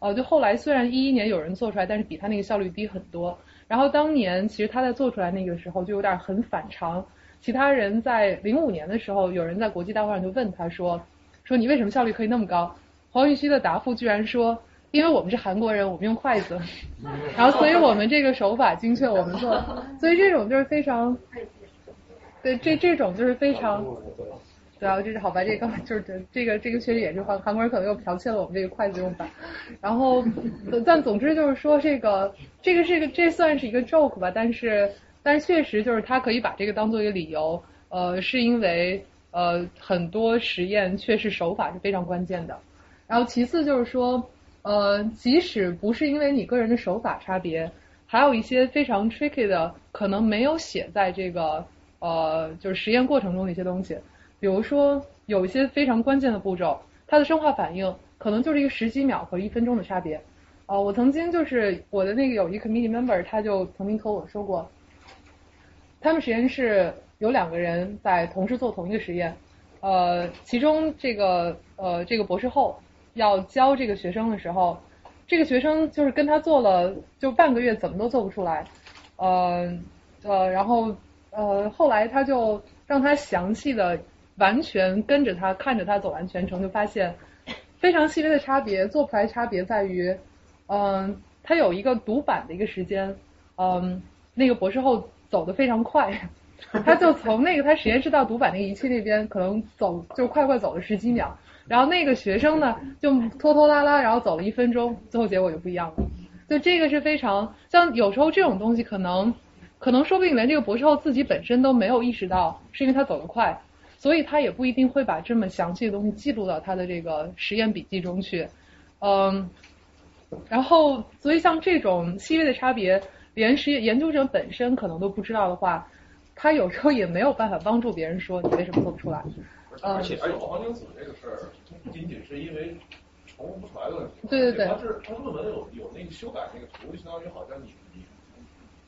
呃，就后来虽然一一年有人做出来，但是比他那个效率低很多。然后当年其实他在做出来那个时候就有点很反常。其他人在零五年的时候，有人在国际大会上就问他说：“说你为什么效率可以那么高？”黄禹锡的答复居然说：“因为我们是韩国人，我们用筷子，然后所以我们这个手法精确，我们做，所以这种就是非常，对这这种就是非常，对啊，这是好吧？这个就是这这个这个确实也是韩韩国人可能又剽窃了我们这个筷子用法，然后但总之就是说这个这个是个这算是一个 joke 吧，但是。但确实就是他可以把这个当做一个理由，呃，是因为呃很多实验确实手法是非常关键的。然后其次就是说，呃，即使不是因为你个人的手法差别，还有一些非常 tricky 的，可能没有写在这个呃就是实验过程中的一些东西。比如说有一些非常关键的步骤，它的生化反应可能就是一个十几秒和一分钟的差别。呃，我曾经就是我的那个有一个 committee member，他就曾经和我说过。他们实验室有两个人在同时做同一个实验，呃，其中这个呃这个博士后要教这个学生的时候，这个学生就是跟他做了就半个月，怎么都做不出来，呃呃，然后呃后来他就让他详细的完全跟着他看着他走完全程，就发现非常细微的差别，做不出来差别在于，嗯，他有一个读板的一个时间，嗯，那个博士后。走得非常快，他就从那个他实验室到读板那个仪器那边，可能走就快快走了十几秒。然后那个学生呢，就拖拖拉拉，然后走了一分钟，最后结果就不一样了。就这个是非常像有时候这种东西，可能可能说不定连这个博士后自己本身都没有意识到，是因为他走得快，所以他也不一定会把这么详细的东西记录到他的这个实验笔记中去。嗯，然后所以像这种细微的差别。连实验研究者本身可能都不知道的话，他有时候也没有办法帮助别人说你为什么做不出来。而且而且黄精子这个事儿不仅仅是因为重复不出来的问题，对对对，它是它论文有有那个修改那个图，相当于好像你你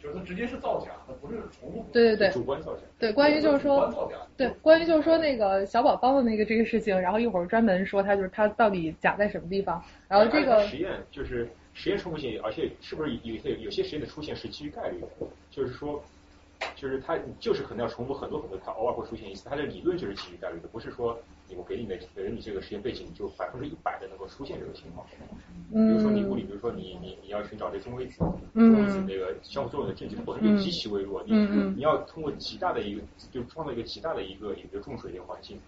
就是它直接是造假，它不是重复。对对对，主观造假。对，关于就是说，对，关于就是说那个小宝宝的那个这个事情，然后一会儿专门说他就是他到底假在什么地方，然后这个实验就是。实验重复性，而且是不是有些有些实验的出现是基于概率的？就是说，就是它就是可能要重复很多很多，它偶尔会出现一次。它的理论就是基于概率的，不是说我给你的给了你这个实验背景就百分之一百的能够出现这个情况。嗯比如说你物理，比如说你你你要寻找这中微子，中微子那个相互作用的证据，可能就极其微弱。你你要通过极大的一个，就创造一个极大的一个一个重水的环境。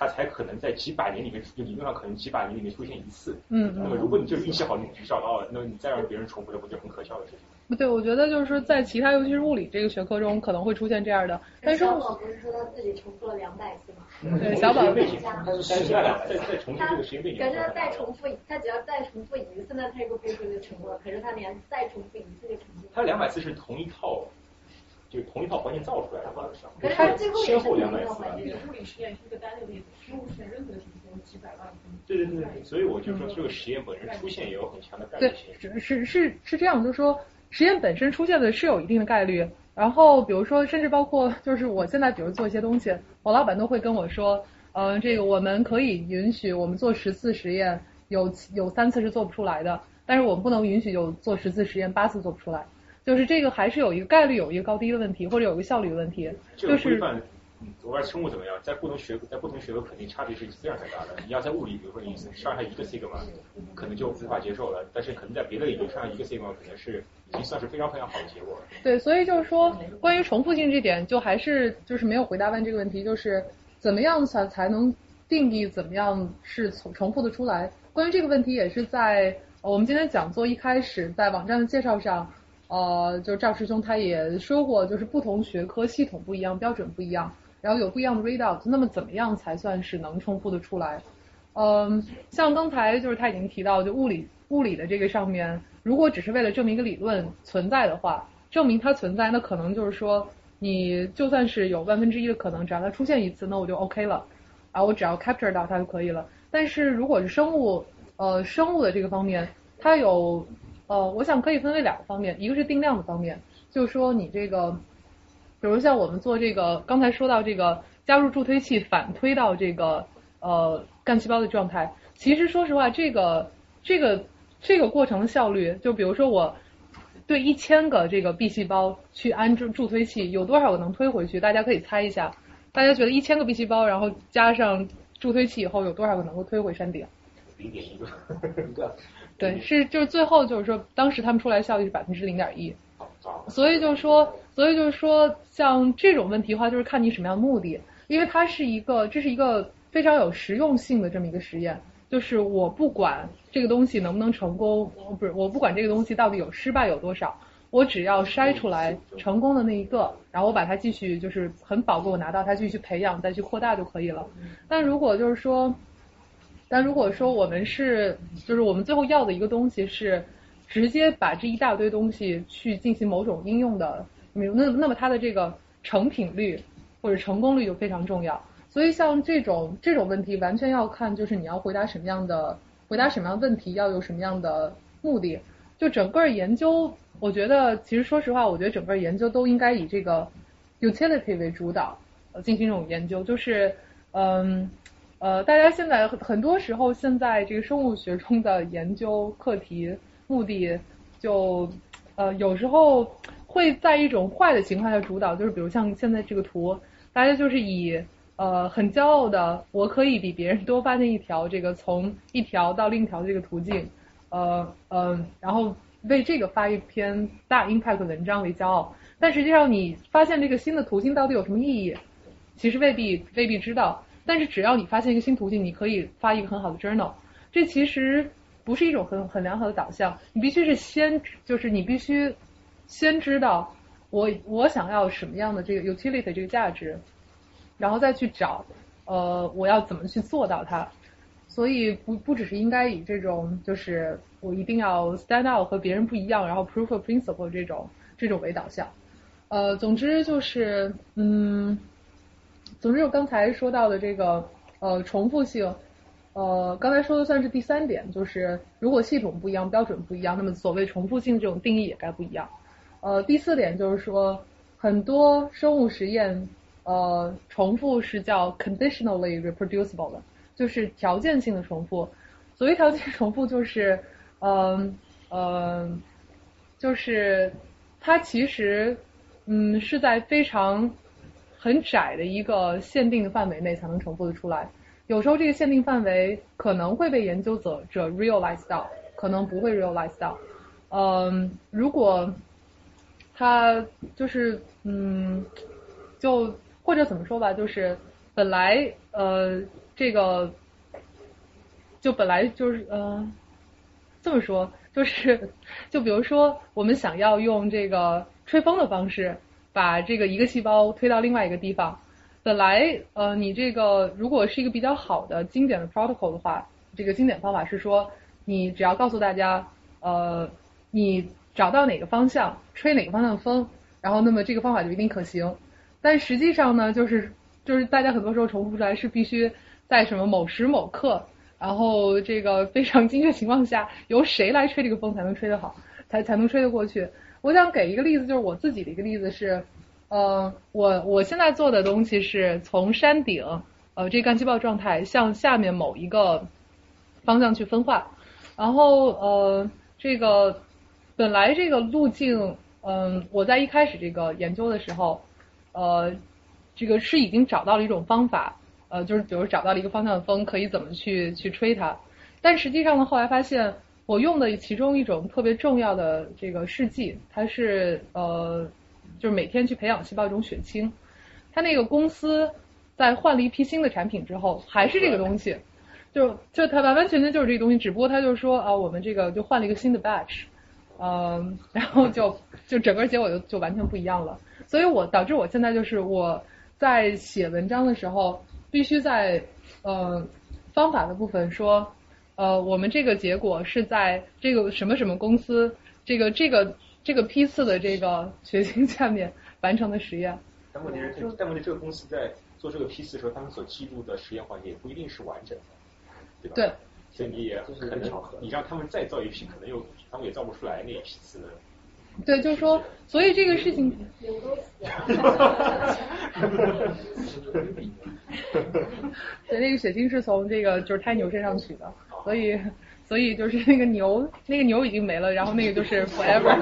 它才可能在几百年里面，就理论上可能几百年里面出现一次。嗯。那么如果你就运气好，你找到了，那么你再让别人重复，这不就很可笑的事情？不对，我觉得就是说，在其他，尤其是物理这个学科中，可能会出现这样的。但是小宝不是说他自己重复了两百次吗？对，小宝背景，再再再重复这个实验背景。可是他再重复，他只要再重复一次，那他这个背景就成功了。可是他连再重复一次就成功。他两百次是同一套。就同一套环境造出来的，可是它先后两百次。物理实验是一个单个例子，生物实验任何的体系都几百万对对对，所以我就说这个实验本身出现也有很强的概率性。对，是是是这样，就是说实验本身出现的是有一定的概率。然后比如说，甚至包括就是我现在比如做一些东西，我老板都会跟我说，嗯，这个我们可以允许我们做十次实验，有有三次是做不出来的，但是我们不能允许有做十次实验八次做不出来。就是这个还是有一个概率有一个高低的问题，或者有一个效率的问题。就是嗯，我不知道生物怎么样，在不同学在不同学科肯定差别是非常非常大的。你要在物理，比如说你上下一个 sigma，可能就无法接受了，但是可能在别的领域上下一个 sigma 可能是已经算是非常非常好的结果了。对，所以就是说，关于重复性这点，就还是就是没有回答完这个问题，就是怎么样才才能定义怎么样是重重复的出来？关于这个问题，也是在呃我们今天讲座一开始在网站的介绍上，呃，就是赵师兄他也说过，就是不同学科系统不一样，标准不一样，然后有不一样的 readout，那么怎么样才算是能重复的出来？嗯，像刚才就是他已经提到，就物理物理的这个上面，如果只是为了证明一个理论存在的话，证明它存在，那可能就是说，你就算是有万分之一的可能，只要它出现一次，那我就 OK 了，啊，我只要 capture 到它就可以了。但是如果是生物，呃，生物的这个方面，它有，呃，我想可以分为两个方面，一个是定量的方面，就是说你这个，比如像我们做这个，刚才说到这个加入助推器反推到这个呃干细胞的状态，其实说实话，这个这个这个过程的效率，就比如说我对一千个这个 B 细胞去安助助推器，有多少个能推回去？大家可以猜一下，大家觉得一千个 B 细胞，然后加上助推器以后，有多少个能够推回山顶？零点一个，一个对，是就是最后就是说，当时他们出来效率是百分之零点一，所以就是说，所以就是说，像这种问题的话，就是看你什么样的目的，因为它是一个，这是一个非常有实用性的这么一个实验，就是我不管这个东西能不能成功，我不是我不管这个东西到底有失败有多少，我只要筛出来成功的那一个，然后我把它继续就是很宝贵，我拿到它继续培养，再去扩大就可以了。但如果就是说，但如果说我们是，就是我们最后要的一个东西是直接把这一大堆东西去进行某种应用的，那那么它的这个成品率或者成功率就非常重要。所以像这种这种问题，完全要看就是你要回答什么样的回答什么样的问题，要有什么样的目的。就整个研究，我觉得其实说实话，我觉得整个研究都应该以这个 utility 为主导，呃，进行这种研究，就是嗯。呃，大家现在很多时候，现在这个生物学中的研究课题目的，就呃有时候会在一种坏的情况下主导，就是比如像现在这个图，大家就是以呃很骄傲的，我可以比别人多发现一条这个从一条到另一条的这个途径，呃呃，然后为这个发一篇大 impact 文章为骄傲，但实际上你发现这个新的途径到底有什么意义，其实未必未必知道。但是只要你发现一个新途径，你可以发一个很好的 journal。这其实不是一种很很良好的导向。你必须是先，就是你必须先知道我我想要什么样的这个 utility 这个价值，然后再去找呃我要怎么去做到它。所以不不只是应该以这种就是我一定要 stand out 和别人不一样，然后 proof of principle 这种这种为导向。呃，总之就是嗯。总之，我刚才说到的这个呃重复性，呃刚才说的算是第三点，就是如果系统不一样，标准不一样，那么所谓重复性这种定义也该不一样。呃第四点就是说，很多生物实验呃重复是叫 conditionally reproducible 的，就是条件性的重复。所谓条件重复就是嗯嗯就是它其实嗯是在非常。很窄的一个限定的范围内才能重复的出来，有时候这个限定范围可能会被研究者者 realize 到，可能不会 realize 到。嗯，如果他就是嗯，就或者怎么说吧，就是本来呃这个就本来就是呃这么说，就是 就比如说我们想要用这个吹风的方式。把这个一个细胞推到另外一个地方，本来呃你这个如果是一个比较好的经典的 protocol 的话，这个经典方法是说你只要告诉大家呃你找到哪个方向吹哪个方向的风，然后那么这个方法就一定可行。但实际上呢，就是就是大家很多时候重复出来是必须在什么某时某刻，然后这个非常精确情况下由谁来吹这个风才能吹得好，才才能吹得过去。我想给一个例子，就是我自己的一个例子是，呃，我我现在做的东西是从山顶，呃，这干细胞状态向下面某一个方向去分化，然后呃，这个本来这个路径，嗯，我在一开始这个研究的时候，呃，这个是已经找到了一种方法，呃，就是比如找到了一个方向的风，可以怎么去去吹它。但实际上呢，后来发现我用的其中一种特别重要的这个试剂，它是呃，就是每天去培养细胞一种血清。它那个公司在换了一批新的产品之后，还是这个东西，就就它完完全全就是这个东西，只不过它就是说啊，我们这个就换了一个新的 batch，嗯，然后就 就整个结果就就完全不一样了。所以我导致我现在就是我在写文章的时候，必须在呃方法的部分说，呃，我们这个结果是在这个什么什么公司这个这个这个批次的这个血清下面完成的实验。但问题是，但问题这个公司在做这个批次的时候，他们所记录的实验环节也不一定是完整的，对吧？对。所以你也可能你让他们再造一批，可能又他们也造不出来那一批次的。对，就是说，所以这个事情。对，那个血清是从这个就是胎牛身上取的，所以所以就是那个牛，那个牛已经没了，然后那个就是 forever。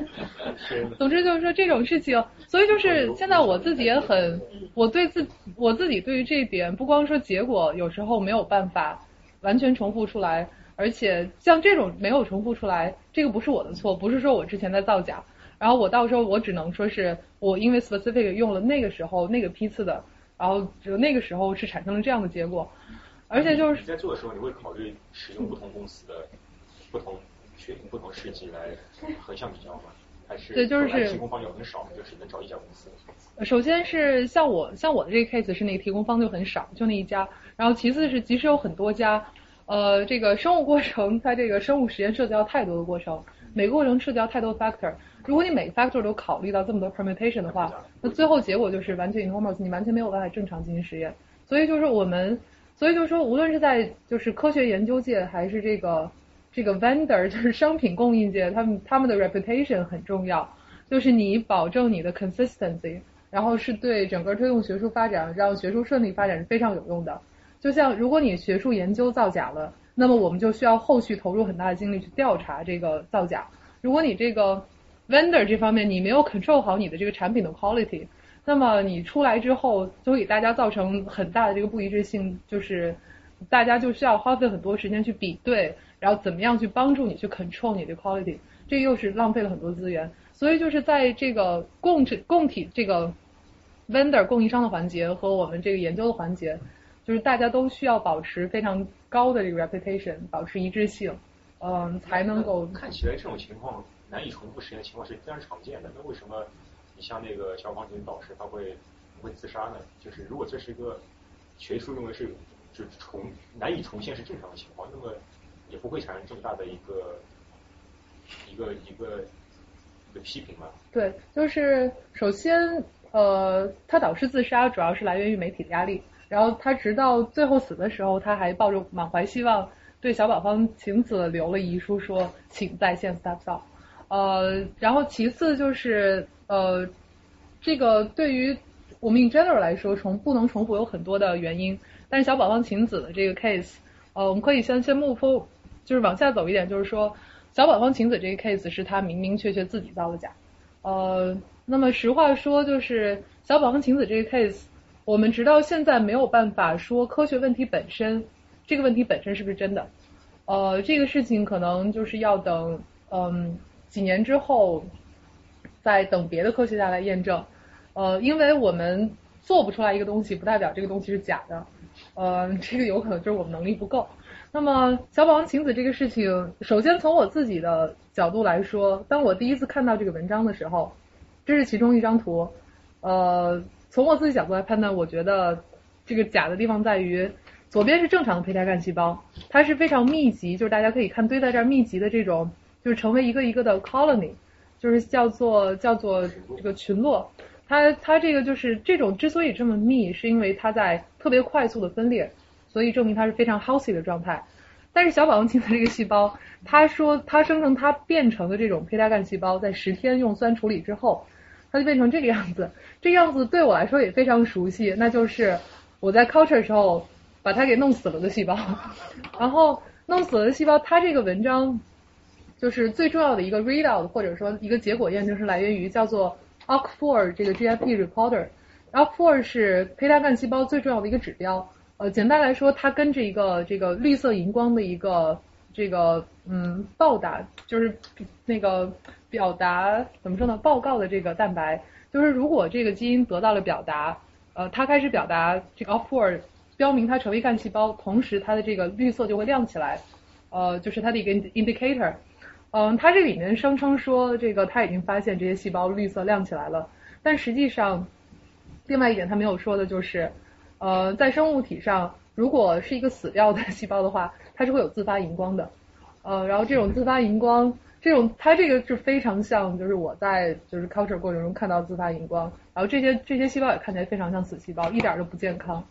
总之就是说这种事情，所以就是现在我自己也很，我对自我自己对于这一点，不光说结果有时候没有办法完全重复出来。而且像这种没有重复出来，这个不是我的错，不是说我之前在造假，然后我到时候我只能说是我因为 specific 用了那个时候那个批次的，然后就那个时候是产生了这样的结果，而且就是你在做的时候，你会考虑使用不同公司的不同血型、不同试剂来横向比较吗？还是对，就是提供方有很少，就只能找一家公司。首先是像我像我的这个 case 是那个提供方就很少，就那一家，然后其次是即使有很多家。呃，这个生物过程，它这个生物实验涉及到太多的过程，每个过程涉及到太多 factor。如果你每个 factor 都考虑到这么多 permutation 的话，那最后结果就是完全 enormous，你完全没有办法正常进行实验。所以就是我们，所以就是说，无论是在就是科学研究界，还是这个这个 vendor，就是商品供应界，他们他们的 reputation 很重要，就是你保证你的 consistency，然后是对整个推动学术发展，让学术顺利发展是非常有用的。就像如果你学术研究造假了，那么我们就需要后续投入很大的精力去调查这个造假。如果你这个 vendor 这方面你没有 control 好你的这个产品的 quality，那么你出来之后就会给大家造成很大的这个不一致性，就是大家就需要花费很多时间去比对，然后怎么样去帮助你去 control 你的 quality，这又是浪费了很多资源。所以就是在这个供体供体这个 vendor 供应商的环节和我们这个研究的环节。就是大家都需要保持非常高的这个 reputation，保持一致性，嗯，才能够。看起来这种情况难以重复实验的情况是非常常见的。那为什么你像那个消防局导师他会会自杀呢？就是如果这是一个学术认为是就重难以重现是正常的情况，那么也不会产生这么大的一个一个一个一个批评吧？对，就是首先呃，他导师自杀主要是来源于媒体的压力。然后他直到最后死的时候，他还抱着满怀希望，对小宝方晴子留了遗书，说请在线 step up。呃，然后其次就是呃，这个对于我们 in general 来说，重不能重复有很多的原因。但是小宝方晴子的这个 case，呃，我们可以先先 move，就是往下走一点，就是说小宝方晴子这个 case 是他明明确确自己造的假。呃，那么实话说，就是小宝方晴子这个 case。我们直到现在没有办法说科学问题本身，这个问题本身是不是真的？呃，这个事情可能就是要等嗯几年之后，再等别的科学家来验证。呃，因为我们做不出来一个东西，不代表这个东西是假的。呃，这个有可能就是我们能力不够。那么小宝王晴子这个事情，首先从我自己的角度来说，当我第一次看到这个文章的时候，这是其中一张图，呃。从我自己角度来判断，我觉得这个假的地方在于，左边是正常的胚胎干细胞，它是非常密集，就是大家可以看堆在这儿密集的这种，就是成为一个一个的 colony，就是叫做叫做这个群落。它它这个就是这种之所以这么密，是因为它在特别快速的分裂，所以证明它是非常 healthy 的状态。但是小宝宝青的这个细胞，他说他生成它变成的这种胚胎干细胞，在十天用酸处理之后。它就变成这个样子，这个样子对我来说也非常熟悉，那就是我在 culture 时候把它给弄死了的细胞，然后弄死了的细胞，它这个文章就是最重要的一个 readout 或者说一个结果验证是来源于叫做 OCT4 这个 GFP reporter，Alpha 是胚胎干细胞最重要的一个指标。呃，简单来说，它跟这一个这个绿色荧光的一个这个嗯报答，就是那个表达怎么说呢？报告的这个蛋白，就是如果这个基因得到了表达，呃，它开始表达这个 Alpha 标明它成为干细胞，同时它的这个绿色就会亮起来，呃，就是它的一个 indicator。嗯，它这里面声称说这个他已经发现这些细胞绿色亮起来了，但实际上，另外一点他没有说的就是，呃，在生物体上，如果是一个死掉的 细胞的话，它是会有自发荧光的，呃，然后这种自发荧光，这种它这个是非常像，就是我在就是 culture 过程中看到自发荧光，然后这些这些细胞也看起来非常像死细胞，一点都不健康。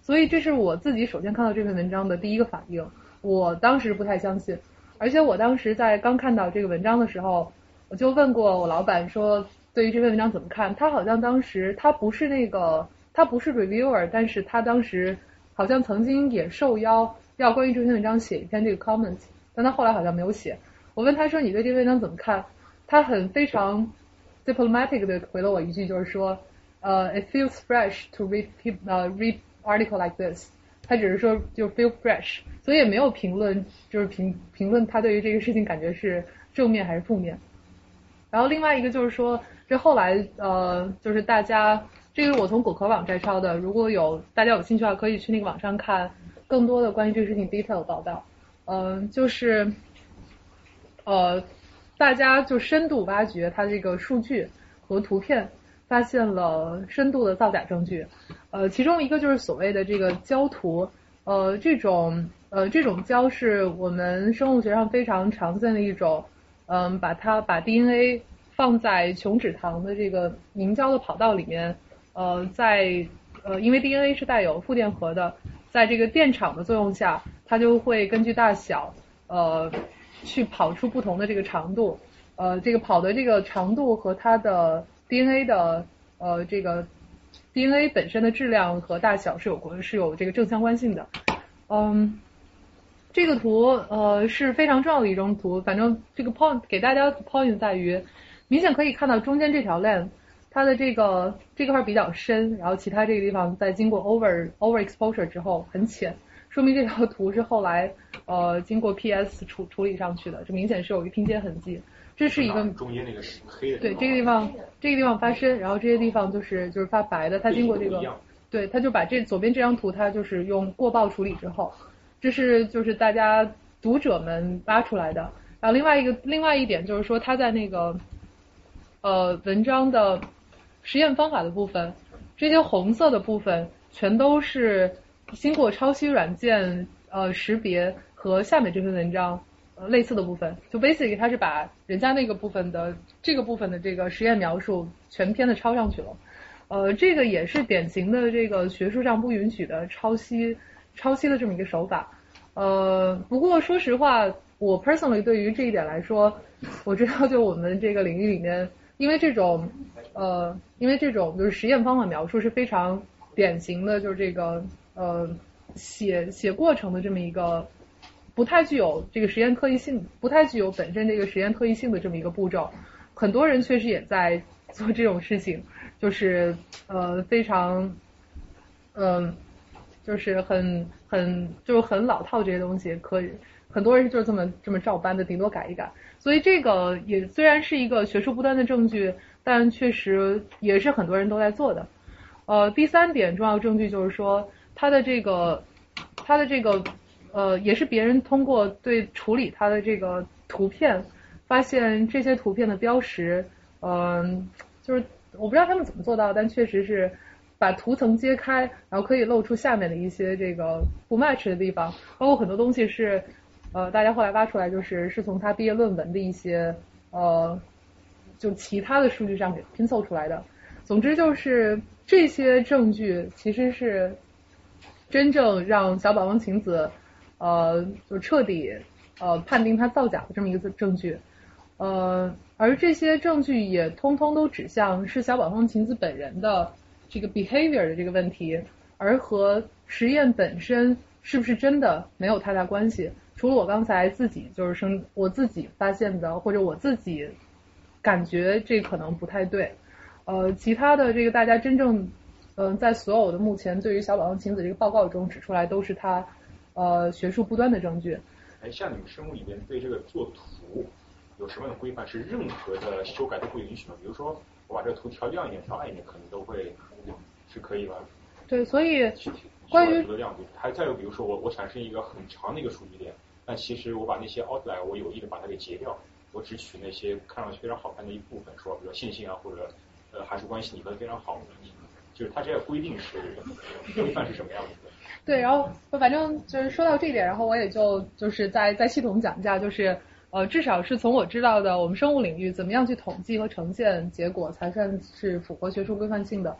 所以这是我自己首先看到这篇文章的第一个反应，我当时不太相信，而且我当时在刚看到这个文章的时候，我就问过我老板说，对于这篇文章怎么看？他好像当时他不是那个他不是 reviewer，但是他当时好像曾经也受邀要关于这篇文章写一篇这个 comment，但他后来好像没有写。我问他说你对这篇文章怎么看？他很非常 diplomatic 的回了我一句，就是说，呃，it feels fresh to read uh read article like this，他只是说就 feel fresh，所以也没有评论，就是评评论他对于这个事情感觉是正面还是负面。然后另外一个就是说，这后来呃，就是大家这个是我从果壳网摘抄的，如果有大家有兴趣的话，可以去那个网上看更多的关于这个事情 detail 报道。嗯，就是呃，大家就深度挖掘它这个数据和图片。发现了深度的造假证据，呃，其中一个就是所谓的这个胶图，呃，这种呃这种胶是我们生物学上非常常见的一种，嗯，把它把 DNA 放在琼脂糖的这个凝胶的跑道里面，呃，在呃因为 DNA 是带有负电荷的，在这个电场的作用下，它就会根据大小，呃，去跑出不同的这个长度，呃，这个跑的这个长度和它的 DNA 的呃这个 DNA 本身的质量和大小是有关是有这个正相关性的，嗯，这个图呃是非常重要的一张图，反正这个 point 给大家 point 在于，明显可以看到中间这条链它的这个这块比较深，然后其他这个地方在经过 over over exposure 之后很浅，说明这条图是后来呃经过 PS 处处理上去的，这明显是有一拼接痕迹。这是一个中间那个是黑的，对这个地方，这个地方发深，然后这些地方就是就是发白的，它经过这个，对，它就把这左边这张图，它就是用过曝处理之后，这是就是大家读者们挖出来的。然后另外一个另外一点就是说，它在那个呃文章的实验方法的部分，这些红色的部分全都是经过抄袭软件呃识别和下面这篇文章。类似的部分，就 basic 它是把人家那个部分的这个部分的这个实验描述全篇的抄上去了，呃，这个也是典型的这个学术上不允许的抄袭抄袭的这么一个手法，呃，不过说实话，我 personally 对于这一点来说，我知道就我们这个领域里面，因为这种呃，因为这种就是实验方法描述是非常典型的，就是这个呃写写过程的这么一个。不太具有这个实验特异性，不太具有本身这个实验特异性的这么一个步骤，很多人确实也在做这种事情，就是呃非常，嗯，就是很很就是很老套这些东西，可以很多人就是这么这么照搬的，顶多改一改。所以这个也虽然是一个学术不端的证据，但确实也是很多人都在做的。呃，第三点重要证据就是说，它的这个它的这个。呃，也是别人通过对处理它的这个图片，发现这些图片的标识，嗯，就是我不知道他们怎么做到，但确实是把图层揭开，然后可以露出下面的一些这个不 match 的地方，包括很多东西是，呃，大家后来挖出来就是是从他毕业论文的一些呃，就其他的数据上给拼凑出来的。总之就是这些证据其实是真正让小宝宝晴子。呃，就彻底呃判定它造假的这么一个证据，呃，而这些证据也通通都指向是小宝方晴子本人的这个 behavior 的这个问题，而和实验本身是不是真的没有太大关系。除了我刚才自己就是生我自己发现的，或者我自己感觉这可能不太对，呃，其他的这个大家真正嗯、在所有的目前对于小宝宝晴子这个报告中指出来，都是他呃学术不端的证据。哎，像你们生物里面对这个做图有什么样的规范？是任何的修改都不允许吗？比如说我把这个图调亮一点、调暗一点，可能都会是可以吧？对，所以去关于的亮度，还再有比如说我我产生一个很长的一个数据链，但其实我把那些 outlier 我有意的把它给截掉，我只取那些看上去非常好看的一部分，说比如线性啊或者呃函数关系拟合的非常好的，就是它这个规定是规范是什么样子的？对，然后反正就是说到这点，然后我也就就是在在系统讲一下，就是呃，至少是从我知道的，我们生物领域怎么样去统计和呈现结果才算是符合学术规范性的。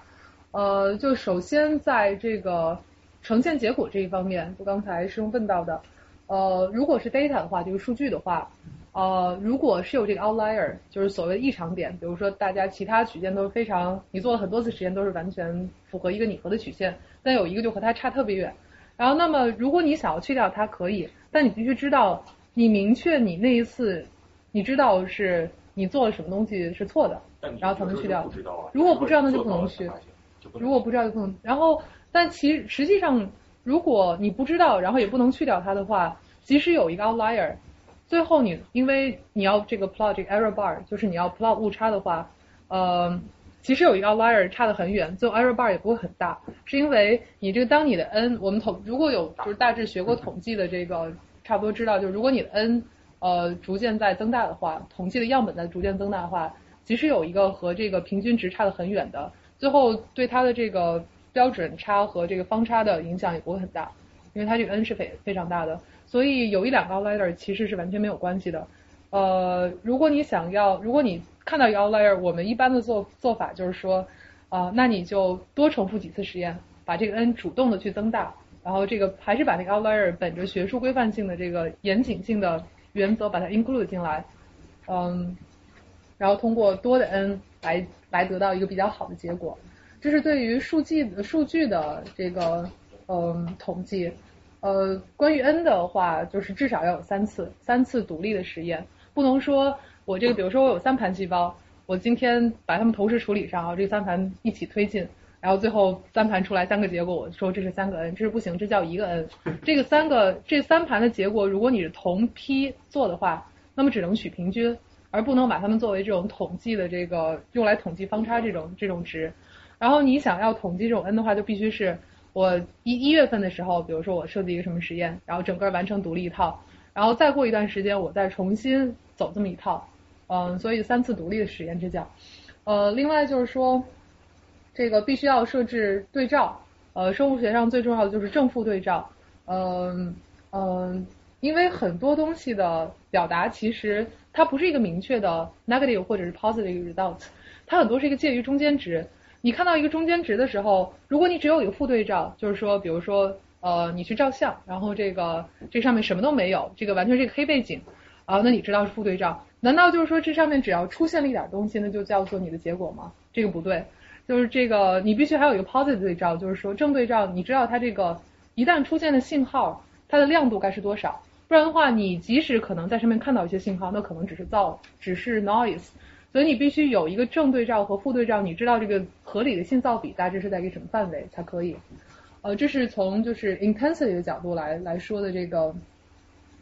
呃，就首先在这个呈现结果这一方面，就刚才师兄问到的，呃，如果是 data 的话，就是数据的话，呃，如果是有这个 outlier，就是所谓的异常点，比如说大家其他曲线都是非常，你做了很多次实验都是完全符合一个拟合的曲线，但有一个就和它差特别远。然后，那么如果你想要去掉它，可以，但你必须知道，你明确你那一次，你知道是你做了什么东西是错的，然后才能去掉。如果不知道，那就不能去如果不知道就不能。然后，但其实际上，如果你不知道，然后也不能去掉它的话，即使有一个 outlier，最后你因为你要这个 plot 这个 error bar，就是你要 plot 误差的话，呃，其实有一个 outlier 差得很远，最后 error bar 也不会很大，是因为你这个当你的 n，我们统如果有就是大致学过统计的这个，差不多知道，就是如果你的 n 呃逐渐在增大的话，统计的样本在逐渐增大的话，即使有一个和这个平均值差得很远的，最后对它的这个标准差和这个方差的影响也不会很大，因为它这个 n 是非非常大的，所以有一两个 outlier 其实是完全没有关系的。呃，如果你想要，如果你看到一个 outlier，我们一般的做做法就是说，啊、那你就多重复几次实验，把这个 n 主动的去增大，然后这个还是把那个 outlier 本着学术规范性的这个严谨性的原则把它 include 进来，嗯，然后通过多的 n 来来得到一个比较好的结果。这是对于数据数据的这个嗯统计。呃，关于 n 的话，就是至少要有三次，三次独立的实验，不能说我这个，比如说我有三盘细胞，我今天把它们同时处理上，然后这三盘一起推进，然后最后三盘出来三个结果，我说这是三个 n，这是不行，这叫一个 n。这个三个这三盘的结果，如果你是同批做的话，那么只能取平均，而不能把它们作为这种统计的这个用来统计方差这种这种值。然后你想要统计这种 n 的话，就必须是我一一月份的时候，比如说我设计一个什么实验，然后整个完成独立一套，然后再过一段时间我再重新走这么一套，嗯，所以三次独立的实验这叫。呃，另外就是说，这个必须要设置对照，呃，生物学上最重要的就是正负对照，嗯嗯，因为很多东西的表达其实它不是一个明确的 negative 或者是 positive result，它很多是一个介于中间值。你看到一个中间值的时候，如果你只有一个负对照，就是说，比如说，呃，你去照相，然后这个这上面什么都没有，这个完全是一个黑背景，啊，那你知道是负对照。难道就是说这上面只要出现了一点东西，那就叫做你的结果吗？这个不对，就是这个你必须还有一个 positive 对照，就是说正对照，你知道它这个一旦出现的信号，它的亮度该是多少，不然的话，你即使可能在上面看到一些信号，那可能只是噪，只是 noise。所以你必须有一个正对照和负对照，你知道这个合理的信噪比大致是在一个什么范围才可以。呃，这是从就是 intensity 的角度来来说的这个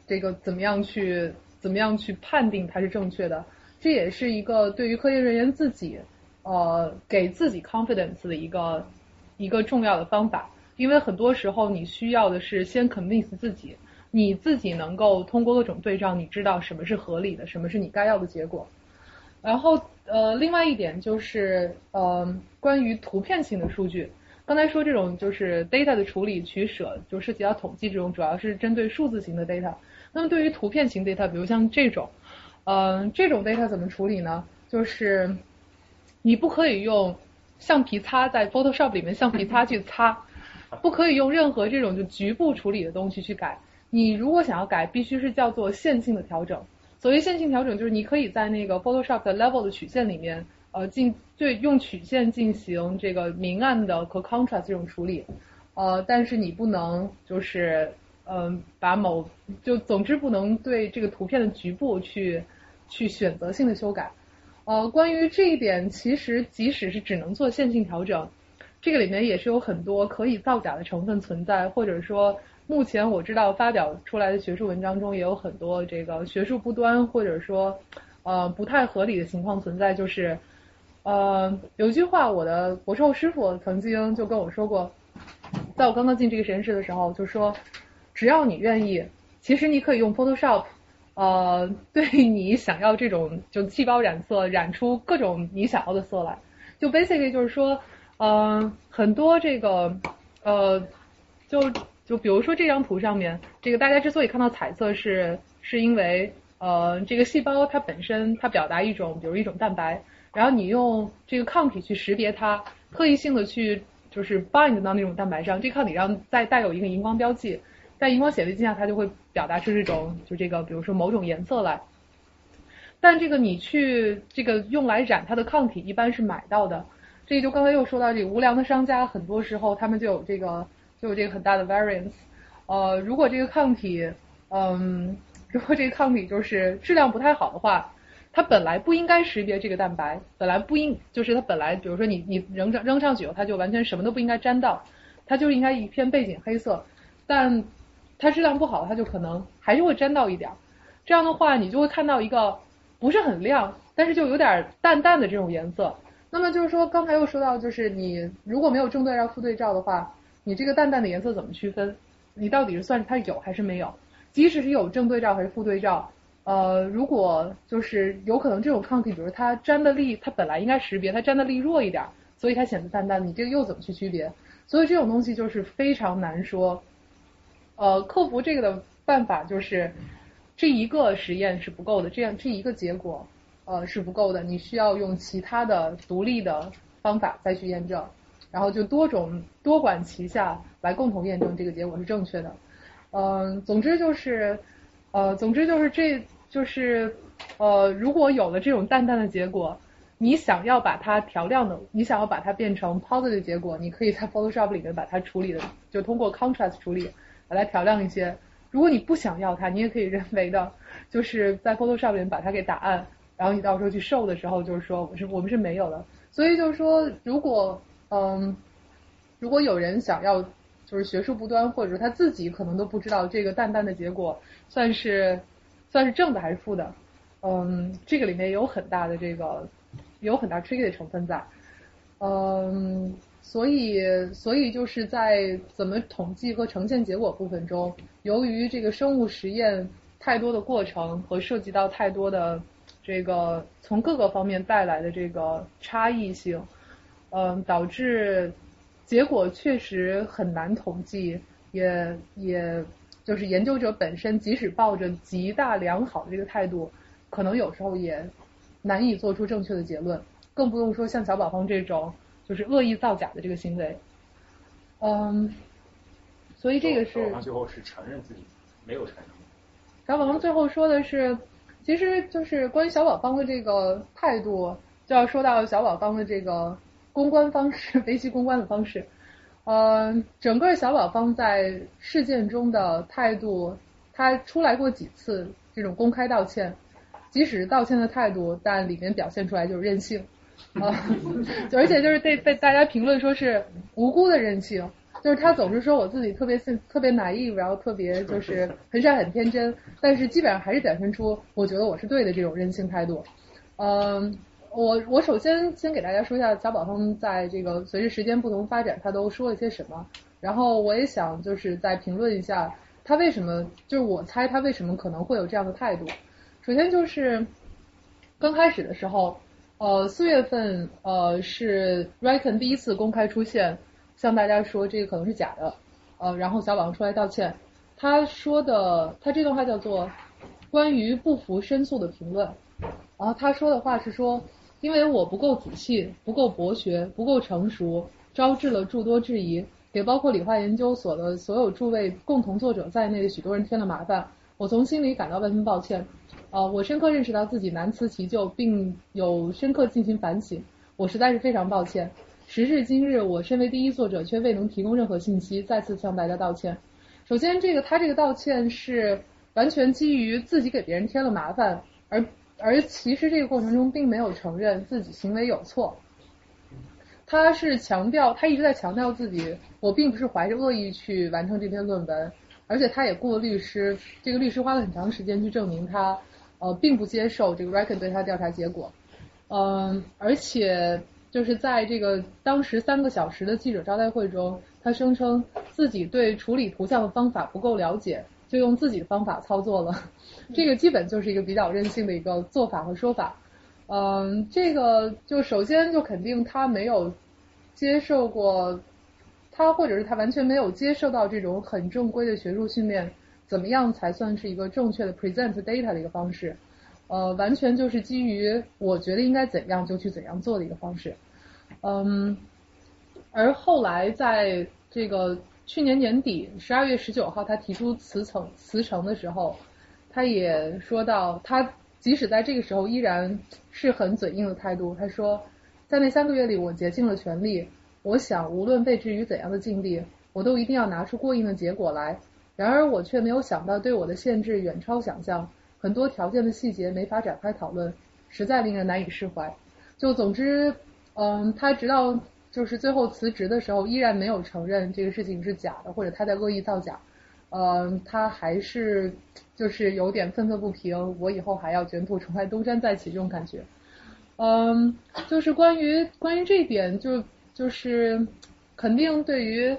这个怎么样去怎么样去判定它是正确的，这也是一个对于科研人员自己呃给自己 confidence 的一个一个重要的方法，因为很多时候你需要的是先 convince 自己，你自己能够通过各种对照，你知道什么是合理的，什么是你该要的结果。然后呃，另外一点就是呃，关于图片型的数据，刚才说这种就是 data 的处理取舍，就涉及到统计这种，主要是针对数字型的 data。那么对于图片型 data，比如像这种，呃，这种 data 怎么处理呢？就是你不可以用橡皮擦在 Photoshop 里面橡皮擦去擦，不可以用任何这种就局部处理的东西去改。你如果想要改，必须是叫做线性的调整。所谓线性调整，就是你可以在那个 Photoshop 的 level 的曲线里面，呃，进对用曲线进行这个明暗的和 contrast 这种处理，呃，但是你不能就是嗯、呃把某就总之不能对这个图片的局部去去选择性的修改。呃，关于这一点，其实即使是只能做线性调整，这个里面也是有很多可以造假的成分存在，或者说目前我知道发表出来的学术文章中也有很多这个学术不端或者说呃不太合理的情况存在，就是呃有一句话我的博士后师傅曾经就跟我说过，在我刚刚进这个实验室的时候就说，只要你愿意，其实你可以用 Photoshop。呃，对你想要这种就细胞染色染出各种你想要的色来，就 basically 就是说，呃，很多这个呃，就就比如说这张图上面，这个大家之所以看到彩色是是因为呃这个细胞它本身它表达一种比如一种蛋白，然后你用这个抗体去识别它，特异性的去就是 bind 到那种蛋白上，这抗体上再带有一个荧光标记。在荧光显微镜下，它就会表达出这种就这个，比如说某种颜色来。但这个你去这个用来染它的抗体，一般是买到的。这就刚才又说到这个无良的商家，很多时候他们就有这个就有这个很大的 variance。呃，如果这个抗体，嗯，如果这个抗体就是质量不太好的话，它本来不应该识别这个蛋白，本来不应就是它本来，比如说你你扔上扔上去以后，它就完全什么都不应该沾到，它就应该一片背景黑色，但它质量不好，它就可能还是会沾到一点。这样的话，你就会看到一个不是很亮，但是就有点淡淡的这种颜色。那么就是说，刚才又说到，就是你如果没有正对照、负对照的话，你这个淡淡的颜色怎么区分？你到底是算它有还是没有？即使是有正对照还是负对照，呃，如果就是有可能这种抗体，比如它粘的力，它本来应该识别，它粘的力弱一点，所以它显得淡淡。你这个又怎么去区别？所以这种东西就是非常难说。呃，克服这个的办法就是这一个实验是不够的，这样这一个结果呃是不够的，你需要用其他的独立的方法再去验证，然后就多种多管齐下来共同验证这个结果是正确的。嗯，总之就是呃，总之就是这就是呃，如果有了这种淡淡的结果，你想要把它调亮的，你想要把它变成 positive 结果，你可以在 Photoshop 里面把它处理的，就通过 contrast 处理。把它调亮一些。如果你不想要它，你也可以人为的，就是在 Photoshop 里面把它给打暗，然后你到时候去 show 的时候，就是说我是我们是没有的。所以就是说，如果嗯，如果有人想要就是学术不端，或者说他自己可能都不知道这个淡淡的结果算是算是正的还是负的，嗯，这个里面有很大的这个有很大 tricky 的成分在，嗯。所以，所以就是在怎么统计和呈现结果部分中，由于这个生物实验太多的过程和涉及到太多的这个从各个方面带来的这个差异性，嗯，导致结果确实很难统计，也也就是研究者本身即使抱着极大良好的这个态度，可能有时候也难以做出正确的结论，更不用说像小宝方这种。就是恶意造假的这个行为，嗯，所以这个是。最后是承认自己没有承认。小宝方最后说的是，其实就是关于小宝方的这个态度，就要说到小宝方的这个公关方式，维系公关的方式。嗯，整个小宝方在事件中的态度，他出来过几次这种公开道歉，即使是道歉的态度，但里面表现出来就是任性。啊，而且就是被被大家评论说是无辜的任性，就是他总是说我自己特别信特别 naive，然后特别就是很傻很天真，但是基本上还是表现出我觉得我是对的这种任性态度。嗯，我我首先先给大家说一下小宝方在这个随着时间不同发展，他都说了些什么，然后我也想就是再评论一下他为什么，就是我猜他为什么可能会有这样的态度。首先就是刚开始的时候。呃，四月份，呃，是 Recon 第一次公开出现，向大家说这个可能是假的，呃，然后小宝出来道歉。他说的，他这段话叫做关于不服申诉的评论。然后他说的话是说，因为我不够仔细，不够博学，不够成熟，招致了诸多质疑，给包括理化研究所的所有诸位共同作者在内的许多人添了麻烦，我从心里感到万分抱歉。呃，我深刻认识到自己难辞其咎，并有深刻进行反省。我实在是非常抱歉。时至今日，我身为第一作者，却未能提供任何信息，再次向大家道歉。首先，这个他这个道歉是完全基于自己给别人添了麻烦，而而其实这个过程中并没有承认自己行为有错。他是强调，他一直在强调自己，我并不是怀着恶意去完成这篇论文，而且他也雇了律师，这个律师花了很长时间去证明他，呃，并不接受这个 Reckon 对他调查结果，嗯，而且就是在这个当时三个小时的记者招待会中，他声称自己对处理图像的方法不够了解，就用自己的方法操作了，这个基本就是一个比较任性的一个做法和说法。嗯，这个就首先就肯定他没有接受过，他或者是他完全没有接受到这种很正规的学术训练，怎么样才算是一个正确的 present data 的一个方式？呃，完全就是基于我觉得应该怎样就去怎样做的一个方式。嗯，而后来在这个去年年底十二月十九号他提出辞呈辞呈的时候，他也说到他。即使在这个时候，依然是很嘴硬的态度。他说，在那三个月里，我竭尽了全力。我想，无论被置于怎样的境地，我都一定要拿出过硬的结果来。然而，我却没有想到，对我的限制远超想象，很多条件的细节没法展开讨论，实在令人难以释怀。就总之，嗯，他直到就是最后辞职的时候，依然没有承认这个事情是假的，或者他在恶意造假。嗯，他还是就是有点愤愤不平，我以后还要卷土重来，东山再起这种感觉。嗯，就是关于关于这一点，就就是肯定对于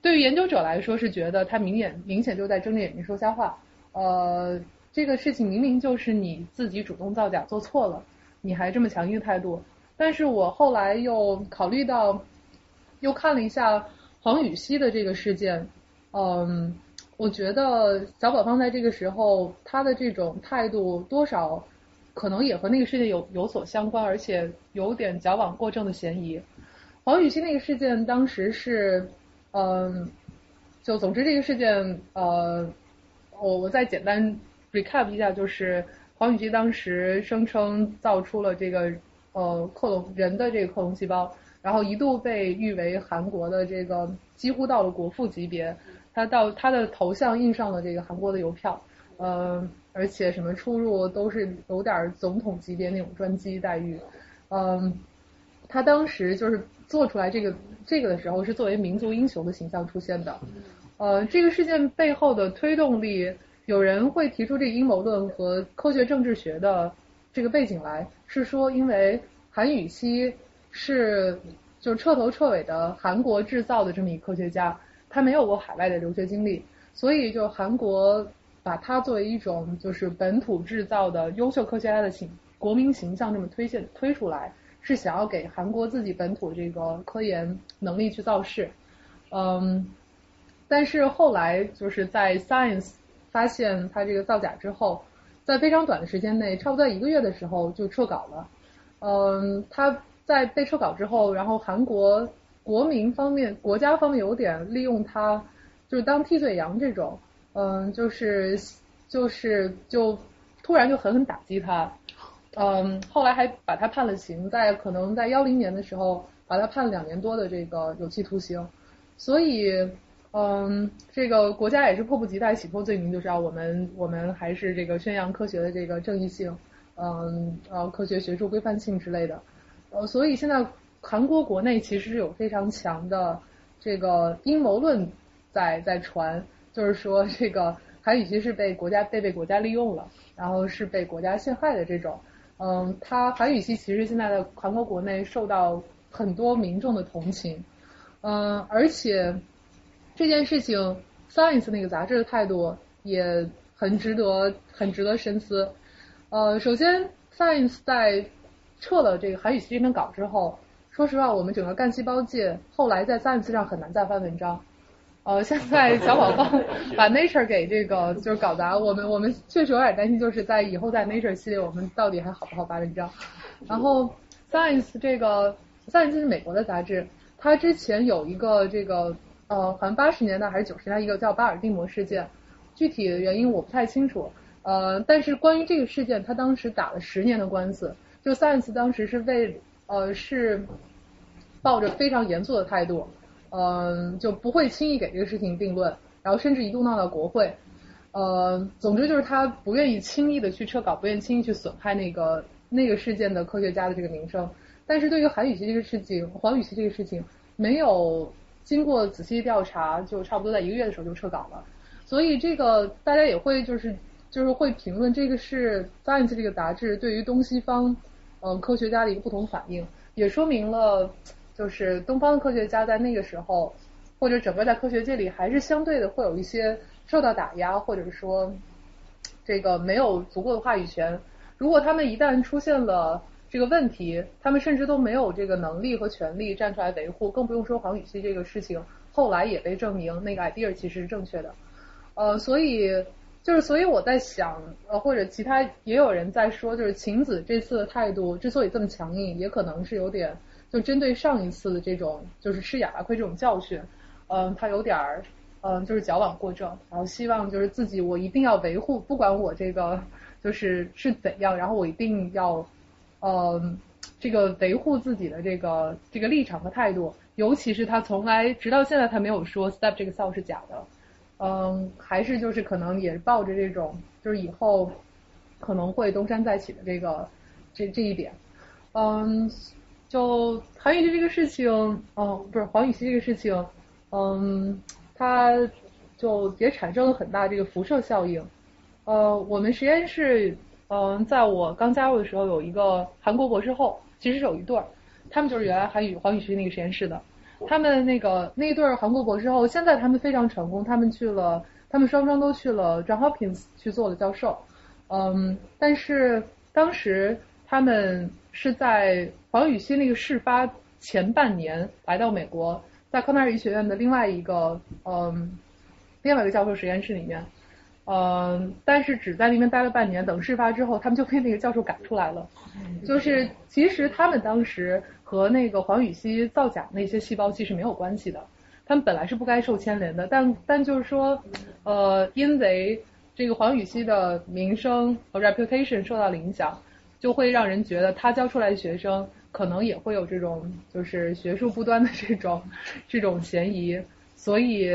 对于研究者来说是觉得他明显明显就在睁着眼睛说瞎话。呃，这个事情明明就是你自己主动造假做错了，你还这么强硬态度。但是我后来又考虑到，又看了一下黄禹锡的这个事件。嗯，我觉得小宝方在这个时候他的这种态度多少可能也和那个事件有有所相关，而且有点矫枉过正的嫌疑。黄禹锡那个事件当时是，嗯，就总之这个事件，呃，我我再简单 recap 一下，就是黄禹锡当时声称造出了这个呃克隆人的这个克隆细胞，然后一度被誉为韩国的这个几乎到了国父级别。他到他的头像印上了这个韩国的邮票，呃，而且什么出入都是有点总统级别那种专机待遇，嗯，他当时就是做出来这个这个的时候是作为民族英雄的形象出现的，呃，这个事件背后的推动力，有人会提出这个阴谋论和科学政治学的这个背景来，是说因为韩禹锡是就彻头彻尾的韩国制造的这么一科学家。他没有过海外的留学经历，所以就韩国把他作为一种就是本土制造的优秀科学家的形国民形象这么推现推出来，是想要给韩国自己本土这个科研能力去造势。嗯，但是后来就是在 Science 发现他这个造假之后，在非常短的时间内，差不多在一个月的时候就撤稿了。嗯，他在被撤稿之后，然后韩国。国民方面、国家方面有点利用他，就是当替罪羊这种，嗯，就是就是就突然就狠狠打击他，嗯，后来还把他判了刑，在可能在幺零年的时候把他判了两年多的这个有期徒刑，所以，嗯，这个国家也是迫不及待洗脱罪名，就是要我们我们还是这个宣扬科学的这个正义性，嗯，呃，科学学术规范性之类的，呃，所以现在。韩国国内其实有非常强的这个阴谋论在在传，就是说这个韩语其实是被国家被被国家利用了，然后是被国家陷害的这种。嗯，他韩语系其实现在的韩国国内受到很多民众的同情。嗯，而且这件事情 Science 那个杂志的态度也很值得很值得深思。呃，首先 Science 在撤了这个韩语系这篇稿之后。说实话，我们整个干细胞界后来在 Science 上很难再发文章。呃，现在小宝宝 把 Nature 给这个就是搞砸，我们我们确实有点担心，就是在以后在 Nature 系列，我们到底还好不好发文章？然后 Science 这个 Science 是美国的杂志，它之前有一个这个呃，好像八十年代还是九十年代一个叫巴尔的摩事件，具体的原因我不太清楚。呃，但是关于这个事件，他当时打了十年的官司，就 Science 当时是为呃，是抱着非常严肃的态度，嗯，就不会轻易给这个事情定论，然后甚至一度闹到国会，呃，总之就是他不愿意轻易的去撤稿，不愿意轻易去损害那个那个事件的科学家的这个名声，但是对于韩语系这个事情，黄语系这个事情，没有经过仔细调查，就差不多在一个月的时候就撤稿了。所以这个大家也会就是就是会评论这个是《Science》这个杂志对于东西方嗯科学家的一个不同反应，也说明了就是东方的科学家在那个时候，或者整个在科学界里还是相对的会有一些受到打压，或者说这个没有足够的话语权。如果他们一旦出现了这个问题，他们甚至都没有这个能力和权利站出来维护，更不用说黄禹锡这个事情，后来也被证明那个 idea 其实是正确的。呃，所以就是所以我在想，呃，或者其他也有人在说，就是晴子这次的态度之所以这么强硬，也可能是有点就针对上一次的这种就是吃哑巴亏这种教训，嗯，他有点儿嗯就是矫枉过正，然后希望就是自己我一定要维护，不管我这个就是是怎样，然后我一定要呃这个维护自己的这个这个立场和态度，尤其是他从来直到现在他没有说 step 这个 cell 是假的。嗯，还是就是可能也抱着这种，就是以后可能会东山再起的这个这这一点。嗯，就韩语这个事情，哦，不是黄禹锡这个事情，嗯，它就也产生了很大这个辐射效应。呃，我们实验室，嗯，在我刚加入的时候，有一个韩国博士后，其实是有一对儿，他们就是原来韩语黄禹锡那个实验室的。他们那个那一对儿韩国博士后，现在他们非常成功，他们去了，他们双双都去了 John Hopkins 去做了教授，嗯，但是当时他们是在黄禹锡那个事发前半年来到美国，在康奈尔医学院的另外一个嗯另外一个教授实验室里面，嗯，但是只在那边待了半年，等事发之后，他们就被那个教授赶出来了，就是其实他们当时。和那个黄禹锡造假那些细胞其实没有关系的，他们本来是不该受牵连的，但但就是说，呃，因为这个黄禹锡的名声和 reputation 受到了影响，就会让人觉得他教出来的学生可能也会有这种就是学术不端的这种这种嫌疑，所以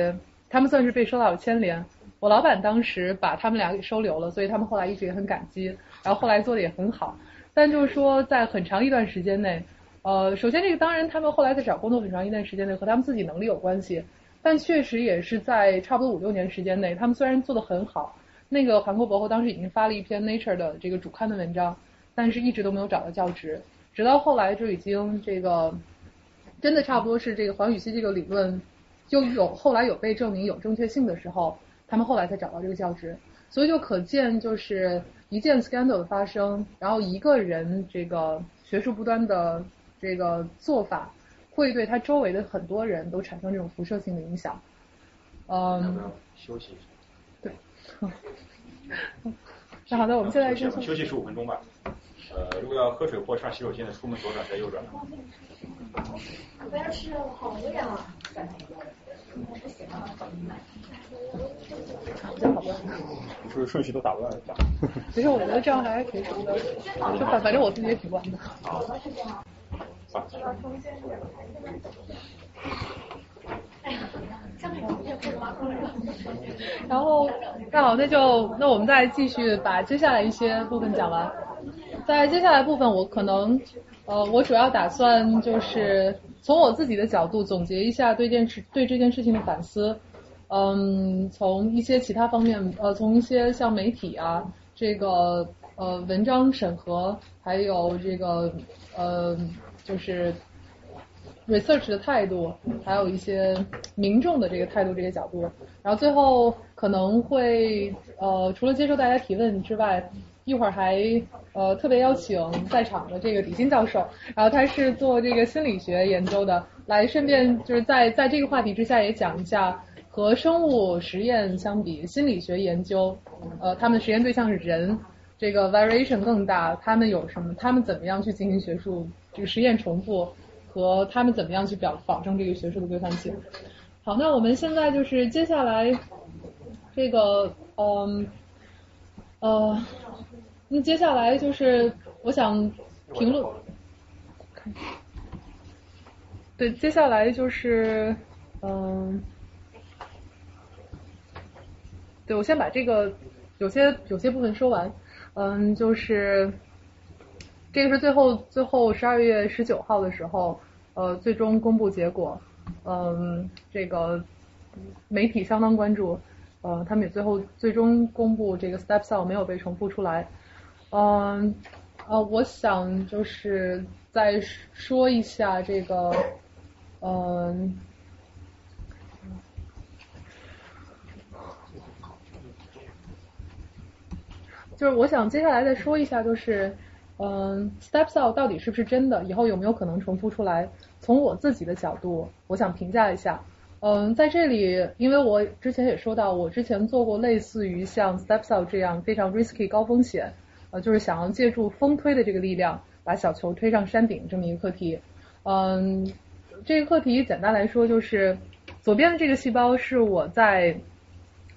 他们算是被受到了牵连。我老板当时把他们俩给收留了，所以他们后来一直也很感激，然后后来做的也很好，但就是说在很长一段时间内。呃，首先这个当然，他们后来在找工作很长一段时间内和他们自己能力有关系，但确实也是在差不多五六年时间内，他们虽然做的很好，那个韩国博后当时已经发了一篇 Nature 的这个主刊的文章，但是一直都没有找到教职，直到后来就已经这个真的差不多是这个黄禹锡这个理论就有后来有被证明有正确性的时候，他们后来才找到这个教职，所以就可见就是一件 scandal 的发生，然后一个人这个学术不端的。这个做法会对他周围的很多人都产生这种辐射性的影响。嗯，休息一下。对。那好的，我们现在休息休息十五分钟吧。呃，如果要喝水或上洗手间的，出门左转再右转。不要吃了，好累啊。比较好乱。是不是顺序都打乱了？其实我觉得这样还是挺好的，就反反正我自己也挺乱的。然后，那好，那就那我们再继续把接下来一些部分讲完。在接下来部分，我可能呃，我主要打算就是从我自己的角度总结一下对这件事对这件事情的反思。嗯，从一些其他方面，呃，从一些像媒体啊，这个呃文章审核，还有这个呃。就是 research 的态度，还有一些民众的这个态度这些角度，然后最后可能会呃除了接受大家提问之外，一会儿还呃特别邀请在场的这个李欣教授，然后他是做这个心理学研究的，来顺便就是在在这个话题之下也讲一下和生物实验相比，心理学研究呃他们的实验对象是人，这个 variation 更大，他们有什么，他们怎么样去进行学术。这个实验重复和他们怎么样去表保证这个学术的规范性。好，那我们现在就是接下来这个嗯呃，那接下来就是我想评论，对，接下来就是嗯，对我先把这个有些有些部分说完，嗯，就是。这个是最后最后十二月十九号的时候，呃，最终公布结果，嗯，这个媒体相当关注，呃，他们也最后最终公布这个 step cell 没有被重复出来，嗯，呃，我想就是再说一下这个，嗯。就是我想接下来再说一下，就是嗯，step cell 到底是不是真的？以后有没有可能重复出来？从我自己的角度，我想评价一下。嗯，在这里，因为我之前也说到，我之前做过类似于像 step cell 这样非常 risky 高风险，呃，就是想要借助风推的这个力量把小球推上山顶这么一个课题。嗯，这个课题简单来说就是，左边的这个细胞是我在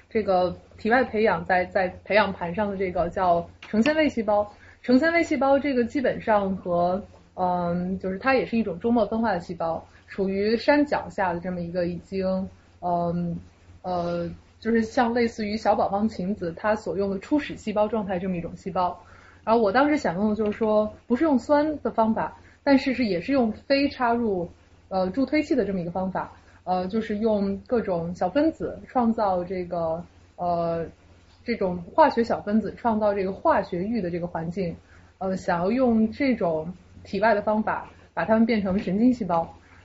这个。体外培养在在培养盘上的这个叫成纤维细胞，成纤维细胞这个基本上和嗯，就是它也是一种周末分化的细胞，属于山脚下的这么一个已经嗯呃，就是像类似于小宝方晴子它所用的初始细胞状态这么一种细胞。然后我当时想用的就是说，不是用酸的方法，但是是也是用非插入呃助推器的这么一个方法，呃，就是用各种小分子创造这个。呃，这种化学小分子创造这个化学域的这个环境，呃，想要用这种体外的方法把它们变成神经细胞。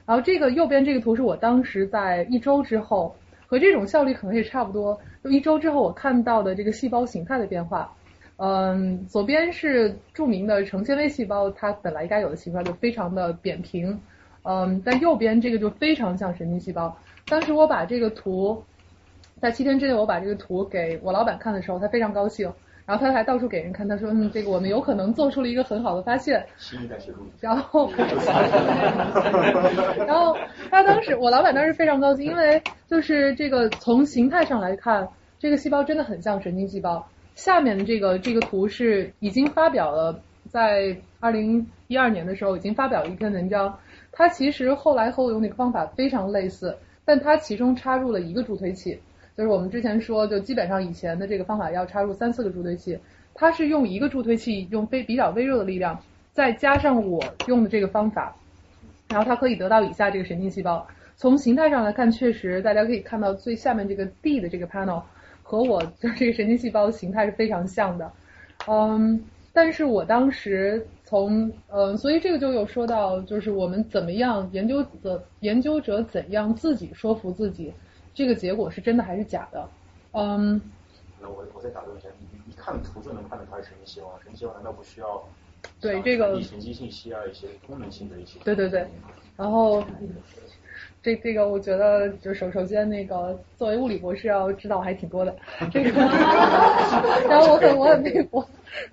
然后这个右边这个图是我当时在一周之后，和这种效率可能也差不多。就一周之后我看到的这个细胞形态的变化，嗯，左边是著名的成纤维细胞，它本来该有的形状就非常的扁平，嗯，但右边这个就非常像神经细胞。当时我把这个图。在七天之内，我把这个图给我老板看的时候，他非常高兴，然后他还到处给人看，他说：“嗯，这个我们有可能做出了一个很好的发现。”然后，然后他当时，我老板当时非常高兴，因为就是这个从形态上来看，这个细胞真的很像神经细胞。下面的这个这个图是已经发表了，在二零一二年的时候已经发表了一篇文章，它其实后来和我用那个方法非常类似，但它其中插入了一个助推器。就是我们之前说，就基本上以前的这个方法要插入三四个助推器，它是用一个助推器，用非比较微弱的力量，再加上我用的这个方法，然后它可以得到以下这个神经细胞。从形态上来看，确实大家可以看到最下面这个 D 的这个 panel 和我的这个神经细胞的形态是非常像的。嗯，但是我当时从嗯，所以这个就有说到，就是我们怎么样研究者研究者怎样自己说服自己。这个结果是真的还是假的？嗯。那我我再打断一下，你你看图就能判断它是神经细胞，神经细胞难道不需要？对这个。神经信息啊，一些功能性的一些。对对对。然后，这这个我觉得就首首先那个作为物理博士要知道还挺多的。这个。然后我很我很佩服，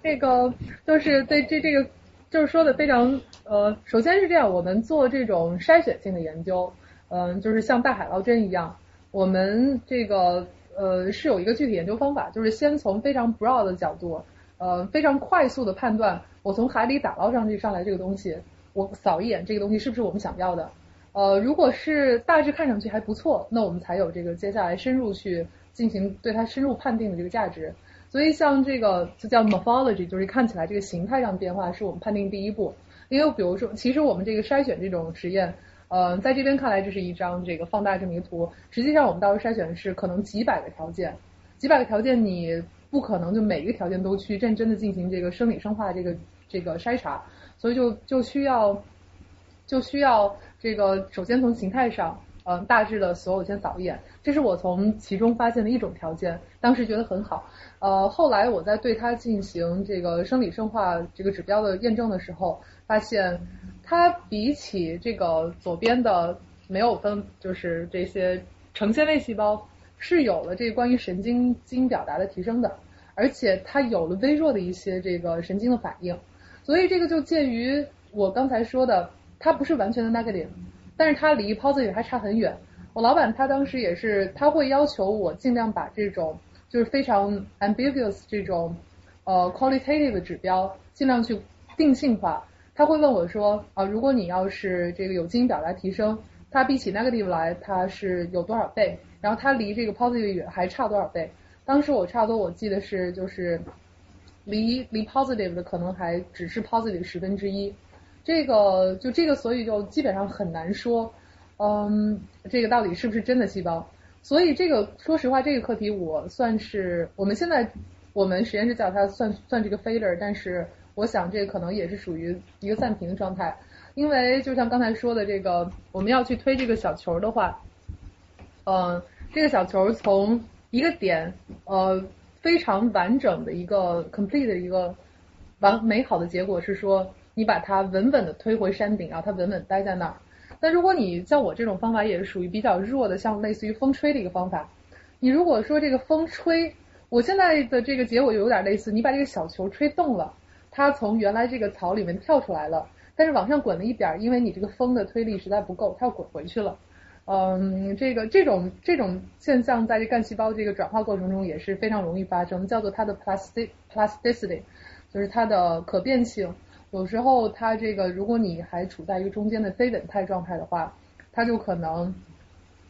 那个就是对这这个就是说的非常呃，首先是这样，我们做这种筛选性的研究，嗯，就是像大海捞针一样。我们这个呃是有一个具体研究方法，就是先从非常 broad 的角度，呃非常快速的判断，我从海里打捞上去上来这个东西，我扫一眼这个东西是不是我们想要的，呃如果是大致看上去还不错，那我们才有这个接下来深入去进行对它深入判定的这个价值。所以像这个就叫 morphology，就是看起来这个形态上的变化是我们判定第一步。因为比如说，其实我们这个筛选这种实验。呃，在这边看来，这是一张这个放大这么一个图。实际上，我们到时候筛选的是可能几百个条件，几百个条件，你不可能就每一个条件都去认真的进行这个生理生化这个这个筛查，所以就就需要就需要这个首先从形态上，嗯，大致的所有先扫一眼。这是我从其中发现的一种条件，当时觉得很好。呃，后来我在对它进行这个生理生化这个指标的验证的时候，发现。它比起这个左边的没有分，就是这些成纤维细胞是有了这关于神经基因表达的提升的，而且它有了微弱的一些这个神经的反应，所以这个就介于我刚才说的，它不是完全的 negative，但是它离 positive 还差很远。我老板他当时也是，他会要求我尽量把这种就是非常 ambiguous 这种呃 qualitative 的指标尽量去定性化。他会问我说啊，如果你要是这个有基因表达提升，它比起 negative 来，它是有多少倍？然后它离这个 positive 远还差多少倍？当时我差不多我记得是就是离离 positive 的可能还只是 positive 十分之一。这个就这个，所以就基本上很难说，嗯，这个到底是不是真的细胞？所以这个说实话，这个课题我算是我们现在我们实验室叫它算算这个 failure，但是我想这可能也是属于一个暂停的状态，因为就像刚才说的这个，我们要去推这个小球的话，嗯，这个小球从一个点呃非常完整的一个 complete 的一个完美好的结果是说。你把它稳稳的推回山顶，然后它稳稳待在那儿。那如果你像我这种方法也是属于比较弱的，像类似于风吹的一个方法。你如果说这个风吹，我现在的这个结果就有点类似，你把这个小球吹动了，它从原来这个槽里面跳出来了，但是往上滚了一点，因为你这个风的推力实在不够，它要滚回去了。嗯，这个这种这种现象在这干细胞这个转化过程中也是非常容易发生，叫做它的 plastic plasticity，就是它的可变性。有时候它这个，如果你还处在一个中间的非稳态状态的话，它就可能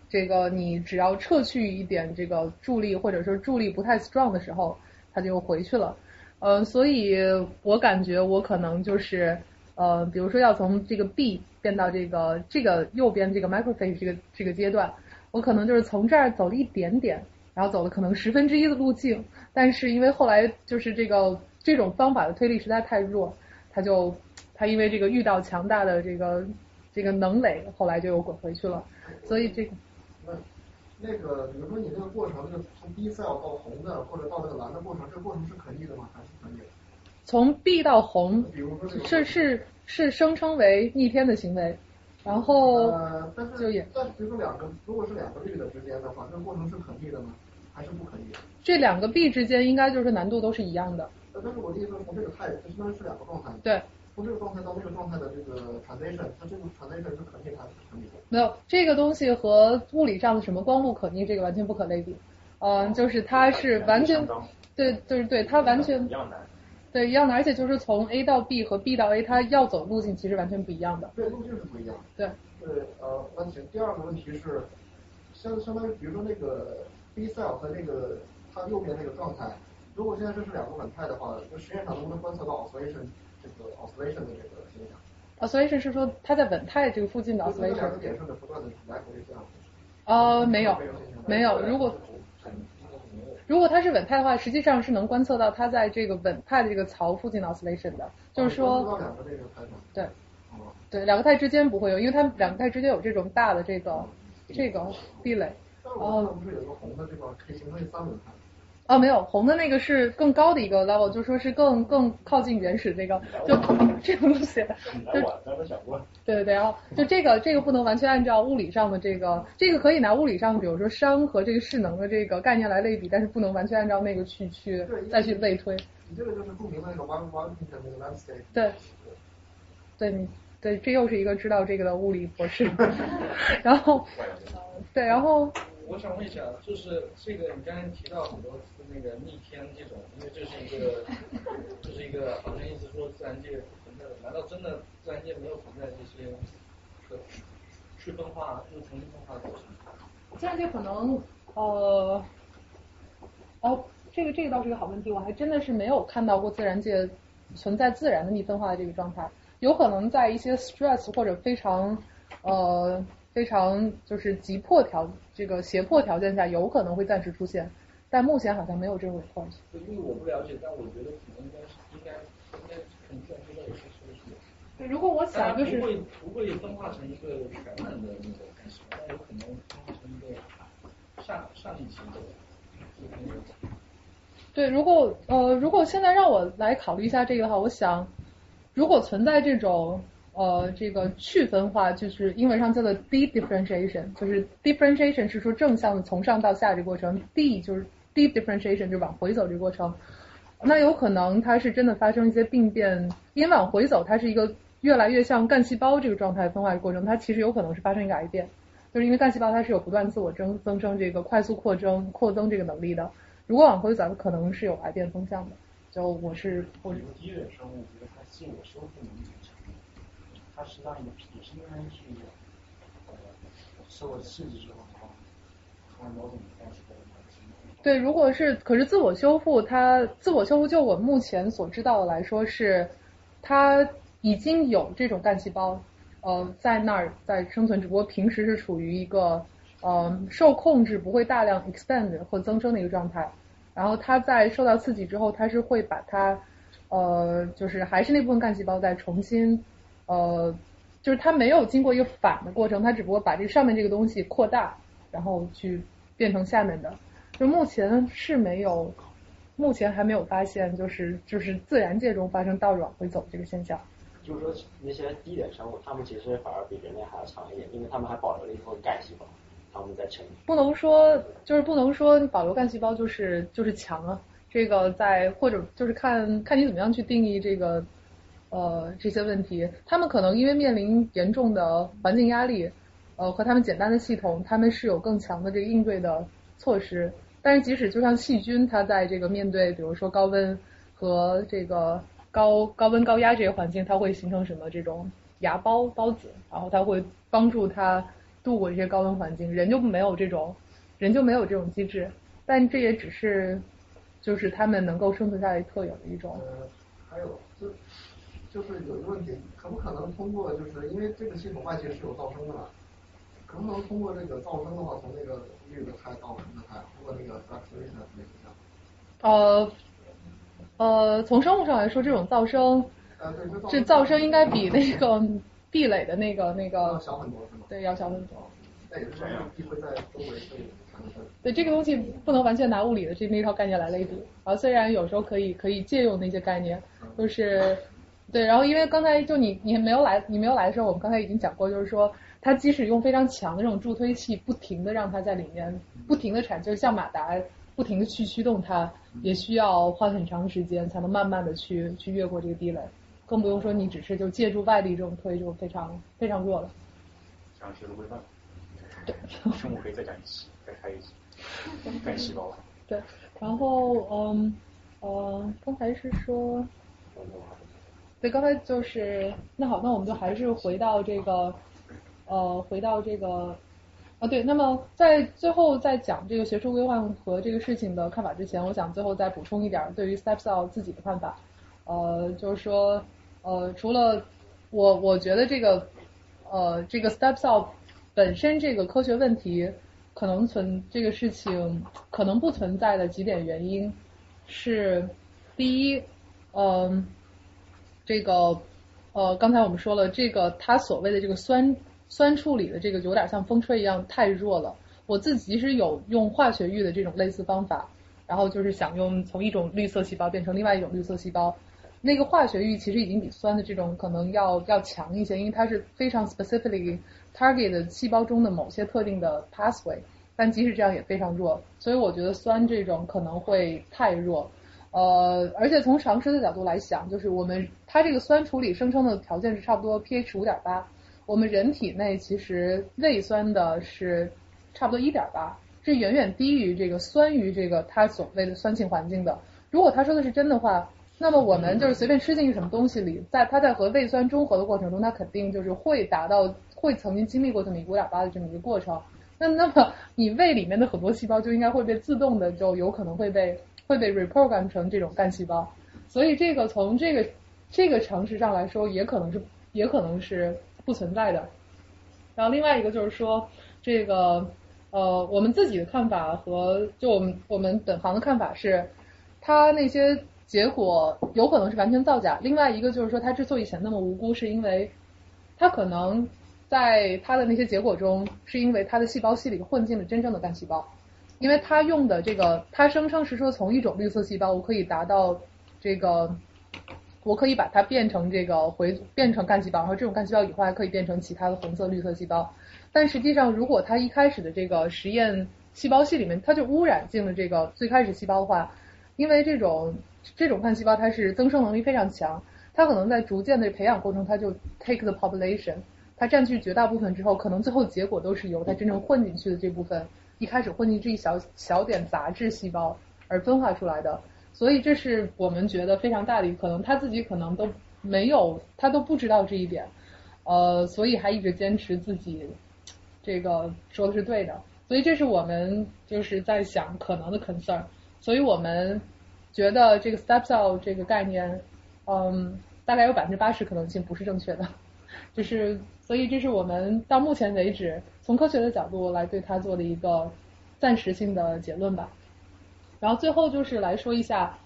这个你只要撤去一点这个助力，或者说助力不太 strong 的时候，它就回去了。呃，所以我感觉我可能就是呃，比如说要从这个 B 变到这个这个右边这个 microphase 这个这个阶段，我可能就是从这儿走了一点点，然后走了可能十分之一的路径，但是因为后来就是这个这种方法的推力实在太弱。他就他因为这个遇到强大的这个这个能垒，后来就又滚回去了。所以这个那那个比如说你这个过程，那个从 B cell 到红的或者到那个蓝的过程，这个过程是可逆的吗？还是可逆的？从 B 到红比如说是是是声称为逆天的行为，然后呃，但是但是比如说两个如果是两个绿的之间的话，这个过程是可逆的吗？还是不可逆？这两个 B 之间应该就是难度都是一样的。但是我的意思是从这个态，它相当于是两个状态。对。从这个状态到那个状态的这个 transition，它这个 transition 是可逆还是不可逆？没有，这个东西和物理上的什么光路可逆这个完全不可类比。嗯，就是它是完全，对，就是对它完全一样难。对，一样的，而且就是从 A 到 B 和 B 到 A，它要走路径其实完全不一样的。对，路径是不一样。对。对，呃，那行，第二个问题是，相相当于比如说那个 B cell 和那个它右边那个状态。如果现在这是两个稳态的话，就实验上能不能观测到 oscillation 这个 oscillation 的这个现象？oscillation 是说它在稳态这个附近的 oscillation。两个点上的不断的来回这样。呃，没有，没有。如果如果它是稳态的话，实际上是能观测到它在这个稳态的这个槽附近的 oscillation 的，就是说。对。对，两个态之间不会有，因为它两个态之间有这种大的这个这个壁垒。哦。不是有个红的地方可以形成三稳态？哦，没有，红的那个是更高的一个 level，就说是更更靠近原始这个，就这个东西。对对对，然后就这个这个不能完全按照物理上的这个，这个可以拿物理上，比如说熵和这个势能的这个概念来类比，但是不能完全按照那个去去再去类推。你这个就是著名的那个 one one 那个 landscape。对。对，对，这又是一个知道这个的物理博士。然后，对，然后。我想问一下，就是这个你刚才提到很多次那个逆天这种，因为这是一个，这是一个好像意思说自然界不存在的，难道真的自然界没有存在这些可去分化、又重新分化的过程？自然界可能呃，哦，这个这个倒是一个好问题，我还真的是没有看到过自然界存在自然的逆分化的这个状态，有可能在一些 stress 或者非常呃。非常就是急迫条这个胁迫条件下有可能会暂时出现，但目前好像没有这种况。因为我不了解，但我觉得可能应该是应该应该可能在知道有些说是。对，如果我想就是不会不会分化成一个全满的那个开始，但有可能分化成一个上上一级的那个。对，如果呃如果现在让我来考虑一下这个的话，我想如果存在这种。呃，这个去分化就是英文上叫做 de differentiation，就是 differentiation 是说正向的从上到下这过程，d 就是 de differentiation 就是往回走这个过程。那有可能它是真的发生一些病变，因为往回走它是一个越来越像干细胞这个状态分化的过程，它其实有可能是发生一个癌变，就是因为干细胞它是有不断自我增增生这个快速扩增扩增这个能力的。如果往回走，可能是有癌变风向的。就我是我。第一类生物，觉得它自我修复能力。是因为是一个呃受了刺激之后，然后从某种方式的对，如果是可是自我修复，它自我修复就我目前所知道的来说是，它已经有这种干细胞，呃，在那儿在生存，只不过平时是处于一个呃受控制，不会大量 expand 或增生的一个状态。然后它在受到刺激之后，它是会把它呃就是还是那部分干细胞再重新呃就是它没有经过一个反的过程，它只不过把这上面这个东西扩大，然后去变成下面的。就目前是没有，目前还没有发现，就是就是自然界中发生倒转回走这个现象。就是说那些低点生物，它们其实反而比人类还要强一点，因为它们还保留了一部分干细胞，它们在成。不能说就是不能说保留干细胞就是就是强啊，这个在或者就是看看你怎么样去定义这个呃这些问题，他们可能因为面临严重的环境压力，呃和他们简单的系统，他们是有更强的这个应对的措施。但是即使就像细菌，它在这个面对比如说高温和这个高高温高压这些环境，它会形成什么这种芽孢孢子，然后它会帮助它度过这些高温环境。人就没有这种人就没有这种机制，但这也只是就是他们能够生存下来特有的一种。呃，还有就就是有一个问题，可不可能通过就是因为这个系统外界是有噪声的嘛？可不能通过这个噪声的话，从那个绿的胎到红的胎，通过那个 fluctuation 的影响？呃呃，从生物上来说，这种噪声，这噪声应该比那个壁垒的那个那个小很多是吗？对，要小很多。那也就是说，地会在周围。对这个东西不能完全拿物理的这那套概念来类比啊，虽然有时候可以可以借用那些概念，就是对，然后因为刚才就你你没有来你没有来的时候，我们刚才已经讲过，就是说它即使用非常强的这种助推器，不停的让它在里面不停的产，就是像马达不停的去驱动它，也需要花很长时间才能慢慢的去去越过这个地雷，更不用说你只是就借助外力这种推就非常非常弱了。讲学的规范。对，生物可以再讲一期，再开一期，干细胞。对，然后嗯嗯，刚才是说，对，刚才就是那好，那我们就还是回到这个呃，回到这个啊对，那么在最后在讲这个学术规划和这个事情的看法之前，我想最后再补充一点对于 StepStyle 自己的看法，呃，就是说呃，除了我我觉得这个呃这个 StepStyle 本身这个科学问题可能存这个事情可能不存在的几点原因是，第一，嗯，这个呃刚才我们说了，这个它所谓的这个酸酸处理的这个有点像风吹一样太弱了。我自己即使有用化学域的这种类似方法，然后就是想用从一种绿色细胞变成另外一种绿色细胞。那个化学域其实已经比酸的这种可能要要强一些，因为它是非常 specifically target 细胞中的某些特定的 pathway，但即使这样也非常弱，所以我觉得酸这种可能会太弱。呃，而且从常识的角度来想，就是我们它这个酸处理声称的条件是差不多 pH 五点八，我们人体内其实胃酸的是差不多一点八，是远远低于这个酸于这个它所谓的酸性环境的。如果他说的是真的话，那么我们就是随便吃进去什么东西里，在它在和胃酸中和的过程中，它肯定就是会达到会曾经经历过这么一五点八的这么一个过程。那那么你胃里面的很多细胞就应该会被自动的就有可能会被会被 reprogram 成这种干细胞。所以这个从这个这个常识上来说，也可能是也可能是不存在的。然后另外一个就是说这个呃我们自己的看法和就我们我们本行的看法是，它那些。结果有可能是完全造假。另外一个就是说，他之所以显那么无辜，是因为他可能在他的那些结果中，是因为他的细胞系里混进了真正的干细胞。因为他用的这个，他声称是说从一种绿色细胞，我可以达到这个，我可以把它变成这个回变成干细胞，然后这种干细胞以后还可以变成其他的红色、绿色细胞。但实际上，如果他一开始的这个实验细胞系里面，它就污染进了这个最开始细胞的话，因为这种。这种干细胞它是增生能力非常强，它可能在逐渐的培养过程，它就 take the population，它占据绝大部分之后，可能最后结果都是由它真正混进去的这部分，一开始混进这一小小点杂质细胞而分化出来的。所以这是我们觉得非常大的可能，他自己可能都没有，他都不知道这一点，呃，所以还一直坚持自己这个说的是对的。所以这是我们就是在想可能的 concern，所以我们觉得这个 step cell 这个概念，嗯，大概有百分之八十可能性不是正确的，就是所以这是我们到目前为止从科学的角度来对它做的一个暂时性的结论吧。然后最后就是来说一下，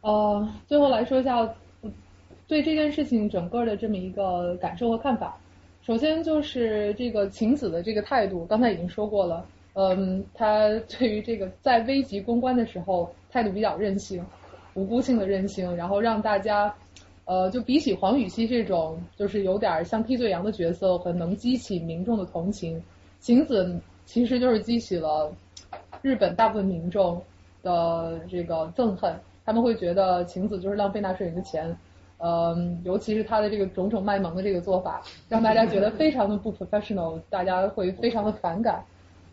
呃，最后来说一下对这件事情整个的这么一个感受和看法。首先就是这个晴子的这个态度，刚才已经说过了。嗯，他对于这个在危急公关的时候态度比较任性，无辜性的任性，然后让大家呃，就比起黄禹锡这种就是有点像替罪羊的角色和能激起民众的同情，晴子其实就是激起了日本大部分民众的这个憎恨，他们会觉得晴子就是浪费纳税人的钱。嗯，尤其是他的这个种种卖萌的这个做法，让大家觉得非常的不 professional，大家会非常的反感。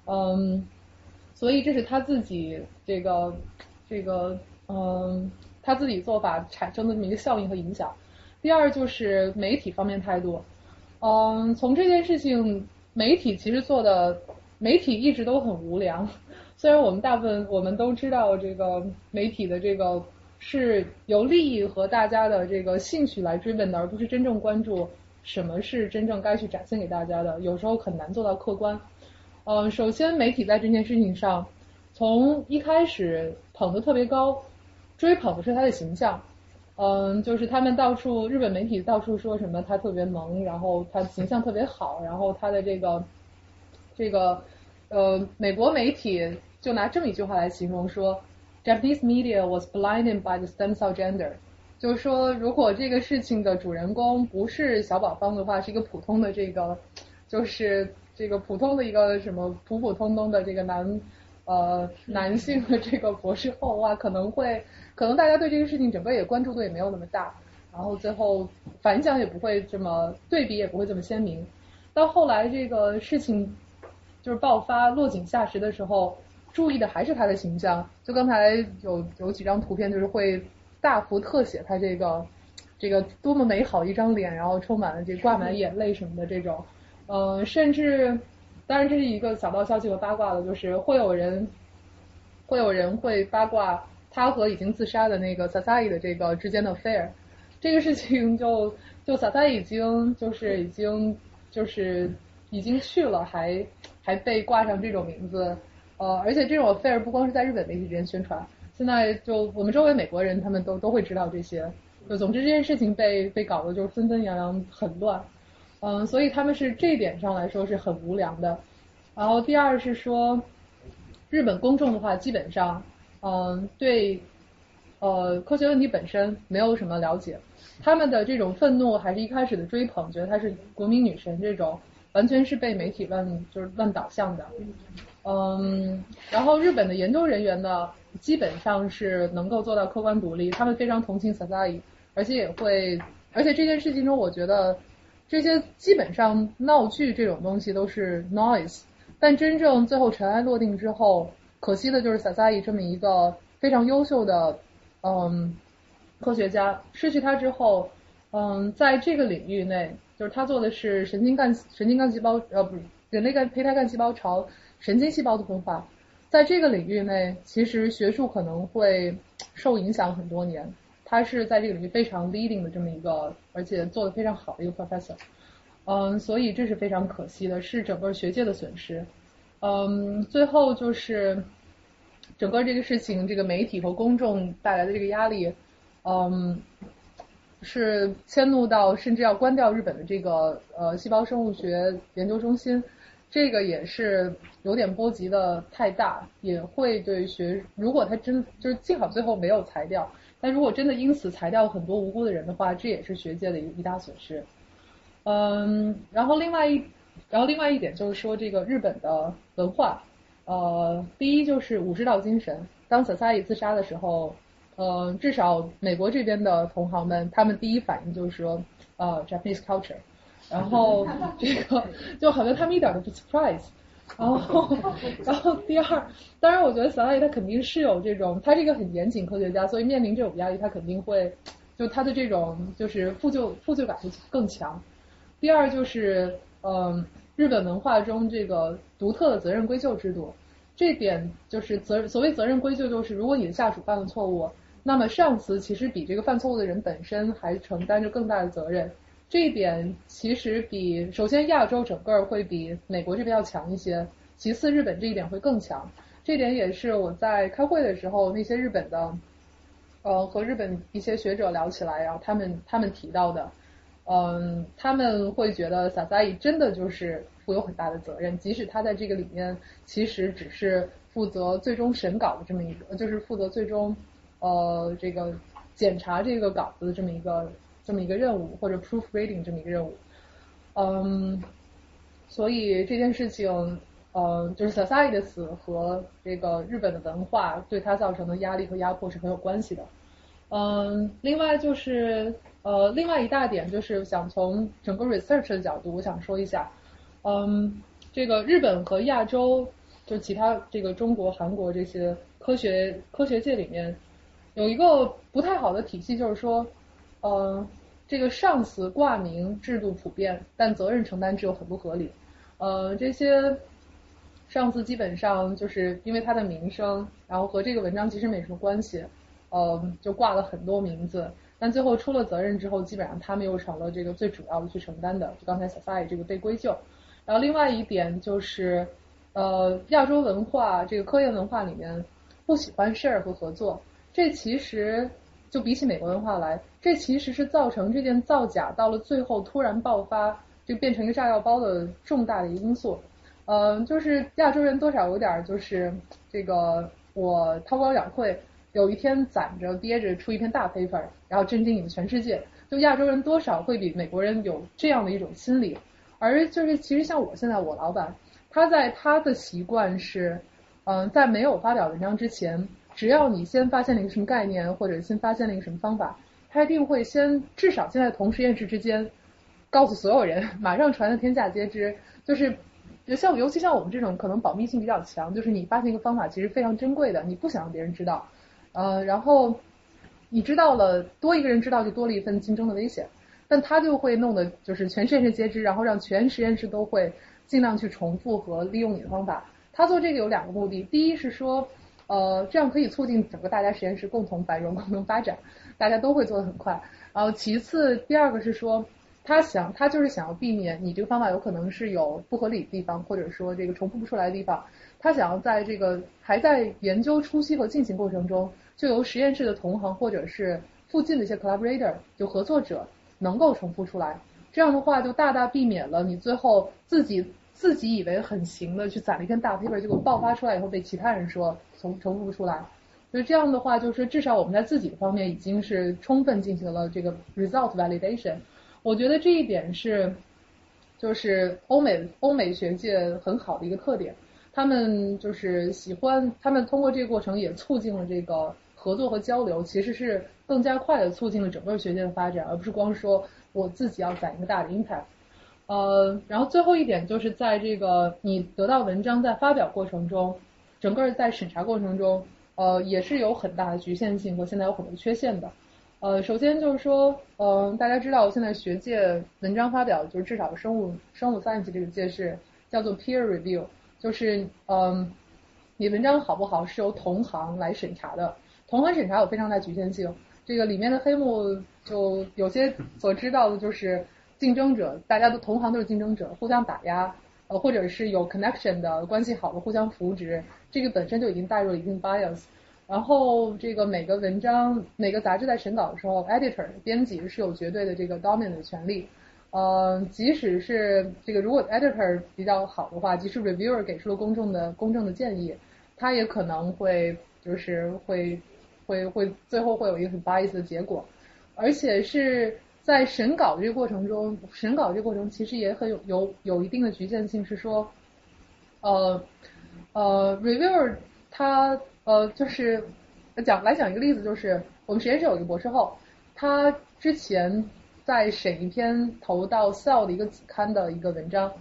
嗯，所以这是他自己这个这个嗯他自己做法产生的这么一个效应和影响。第二就是媒体方面态度。嗯，从这件事情，媒体其实做的媒体一直都很无良。虽然我们大部分我们都知道这个媒体的这个。是由利益和大家的这个兴趣来追问的，而不是真正关注什么是真正该去展现给大家的。有时候很难做到客观。嗯，首先媒体在这件事情上，从一开始捧得特别高，追捧的是他的形象。嗯，就是他们到处日本媒体到处说什么他特别萌，然后他形象特别好，然后他的这个这个呃美国媒体就拿这么一句话来形容说。Japanese media was blinded by the stem cell gender，就是说，如果这个事情的主人公不是小宝方的话，是一个普通的这个，就是这个普通的一个什么普普通通的这个男呃男性的这个博士后啊，可能会 可能大家对这个事情整个也关注度也没有那么大，然后最后反响也不会这么对比也不会这么鲜明。到后来这个事情就是爆发落井下石的时候。注意的还是他的形象，就刚才有有几张图片，就是会大幅特写他这个 这个多么美好一张脸，然后充满了这挂满眼泪什么的这种，嗯，甚至当然这是一个小道消息和八卦了，就是会有人会有人会八卦他和已经自杀的那个 Sasai 的这个之间的 affair，这个事情就就 Sasai 已经就是已经就是已经去了，还还被挂上这种名字。呃，而且这种 affair 不光是在日本媒体之间宣传，现在就我们周围美国人他们都都会知道这些。就总之这件事情被被搞得就是纷纷扬扬很乱，嗯，所以他们是这点上来说是很无良的。然后第二是说，日本公众的话基本上，嗯，对，呃，科学问题本身没有什么了解，他们的这种愤怒还是一开始的追捧，觉得她是国民女神这种，完全是被媒体乱就是乱导向的。嗯，然后日本的研究人员呢，基本上是能够做到客观独立，他们非常同情 Sasai，而且也会，而且这件事情中，我觉得这些基本上闹剧这种东西都是 noise，但真正最后尘埃落定之后，可惜的就是 Sasai 这么一个非常优秀的嗯科学家，失去他之后，嗯，在这个领域内，就是他做的是神经干神经干细胞呃不是人类干胚胎干细胞朝。神经细胞的分化，在这个领域内，其实学术可能会受影响很多年。他是在这个领域非常 leading 的这么一个，而且做的非常好的一个 professor。嗯，所以这是非常可惜的，是整个学界的损失。嗯，最后就是整个这个事情，这个媒体和公众带来的这个压力，嗯，是迁怒到甚至要关掉日本的这个呃细胞生物学研究中心。这个也是有点波及的太大，也会对学，如果他真就是幸好最后没有裁掉，但如果真的因此裁掉很多无辜的人的话，这也是学界的一一大损失。嗯，然后另外一，然后另外一点就是说这个日本的文化，呃，第一就是武士道精神。当 Sasai 自杀的时候，呃，至少美国这边的同行们，他们第一反应就是说，呃，Japanese culture。然后 这个就好像他们一点都不 surprise，然后 然后第二，当然我觉得小艾他肯定是有这种，他是一个很严谨科学家，所以面临这种压力，他肯定会就他的这种就是负疚负疚感会更强。第二就是嗯，日本文化中这个独特的责任归咎制度。这点就是责所谓责任归咎，就是如果你的下属犯了错误，那么上司其实比这个犯错误的人本身还承担着更大的责任。这一点其实比首先亚洲整个会比美国这边要强一些，其次日本这一点会更强。这点也是我在开会的时候那些日本的，呃和日本一些学者聊起来，然后他们他们提到的，嗯，他们会觉得萨萨伊真的就是负有很大的责任，即使他在这个里面其实只是负责最终审稿的这么一个，就是负责最终呃这个检查这个稿子的这么一个这么一个任务，或者 proofreading 这么一个任务，嗯，所以这件事情。呃，就是 Sasai 的死和这个日本的文化对他造成的压力和压迫是很有关系的。嗯，另外就是呃，另外一大点就是想从整个 research 的角度，我想说一下，嗯，这个日本和亚洲，就其他这个中国、韩国这些科学科学界里面有一个不太好的体系，就是说，呃，这个上司挂名制度普遍，但责任承担制有很不合理。呃，这些。上司基本上就是因为他的名声，然后和这个文章其实没什么关系，呃，就挂了很多名字。但最后出了责任之后，基本上他们又成了这个最主要的去承担的。就刚才 Safai 这个被归咎。然后另外一点就是，呃，亚洲文化这个科研文化里面不喜欢 share 和合作，这其实就比起美国文化来，这其实是造成这件造假到了最后突然爆发，就变成一个炸药包的重大的一个因素。嗯，就是亚洲人多少有点就是这个，我韬光养晦，有一天攒着憋着出一篇大 paper，然后震惊你们全世界。就亚洲人多少会比美国人有这样的一种心理，而就是其实像我现在我老板，他在他的习惯是，嗯，在没有发表文章之前，只要你先发现了一个什么概念，或者先发现了一个什么方法，他一定会先至少现在同实验室之间告诉所有人，马上传的天下皆知，就是。就像尤其像我们这种可能保密性比较强，就是你发现一个方法其实非常珍贵的，你不想让别人知道，呃，然后你知道了，多一个人知道就多了一份竞争的危险，但他就会弄得就是全实验室皆知，然后让全实验室都会尽量去重复和利用你的方法。他做这个有两个目的，第一是说，呃，这样可以促进整个大家实验室共同繁荣、共同发展，大家都会做得很快。然后其次，第二个是说。他想，他就是想要避免你这个方法有可能是有不合理的地方，或者说这个重复不出来的地方。他想要在这个还在研究初期和进行过程中，就由实验室的同行或者是附近的一些 collaborator 就合作者能够重复出来。这样的话，就大大避免了你最后自己自己以为很行的去攒了一根大 paper，结果爆发出来以后被其他人说重重复不出来。所以这样的话，就是至少我们在自己的方面已经是充分进行了这个 result validation。我觉得这一点是，就是欧美欧美学界很好的一个特点，他们就是喜欢，他们通过这个过程也促进了这个合作和交流，其实是更加快的促进了整个学界的发展，而不是光说我自己要攒一个大的 impact。呃，然后最后一点就是在这个你得到文章在发表过程中，整个在审查过程中，呃，也是有很大的局限性和现在有很多缺陷的。呃，首先就是说，嗯，大家知道现在学界文章发表，就是至少生物生物 science 这个界是叫做 peer review，就是嗯，你文章好不好是由同行来审查的，同行审查有非常大局限性，这个里面的黑幕就有些所知道的就是竞争者，大家都同行都是竞争者，互相打压，呃，或者是有 connection 的关系好的互相扶植，这个本身就已经带入了一定 bias。然后这个每个文章、每个杂志在审稿的时候，editor 编辑是有绝对的这个 dominant 的权利。呃，即使是这个如果 editor 比较好的话，即使 reviewer 给出了公正的公正的建议，他也可能会就是会会会最后会有一个很 bias 的结果。而且是在审稿这个过程中，审稿这个过程其实也很有有有一定的局限性，是说，呃呃 reviewer 他。呃，就是讲来讲一个例子，就是我们实验室有一个博士后，他之前在审一篇投到 Cell 的一个子刊的一个文章，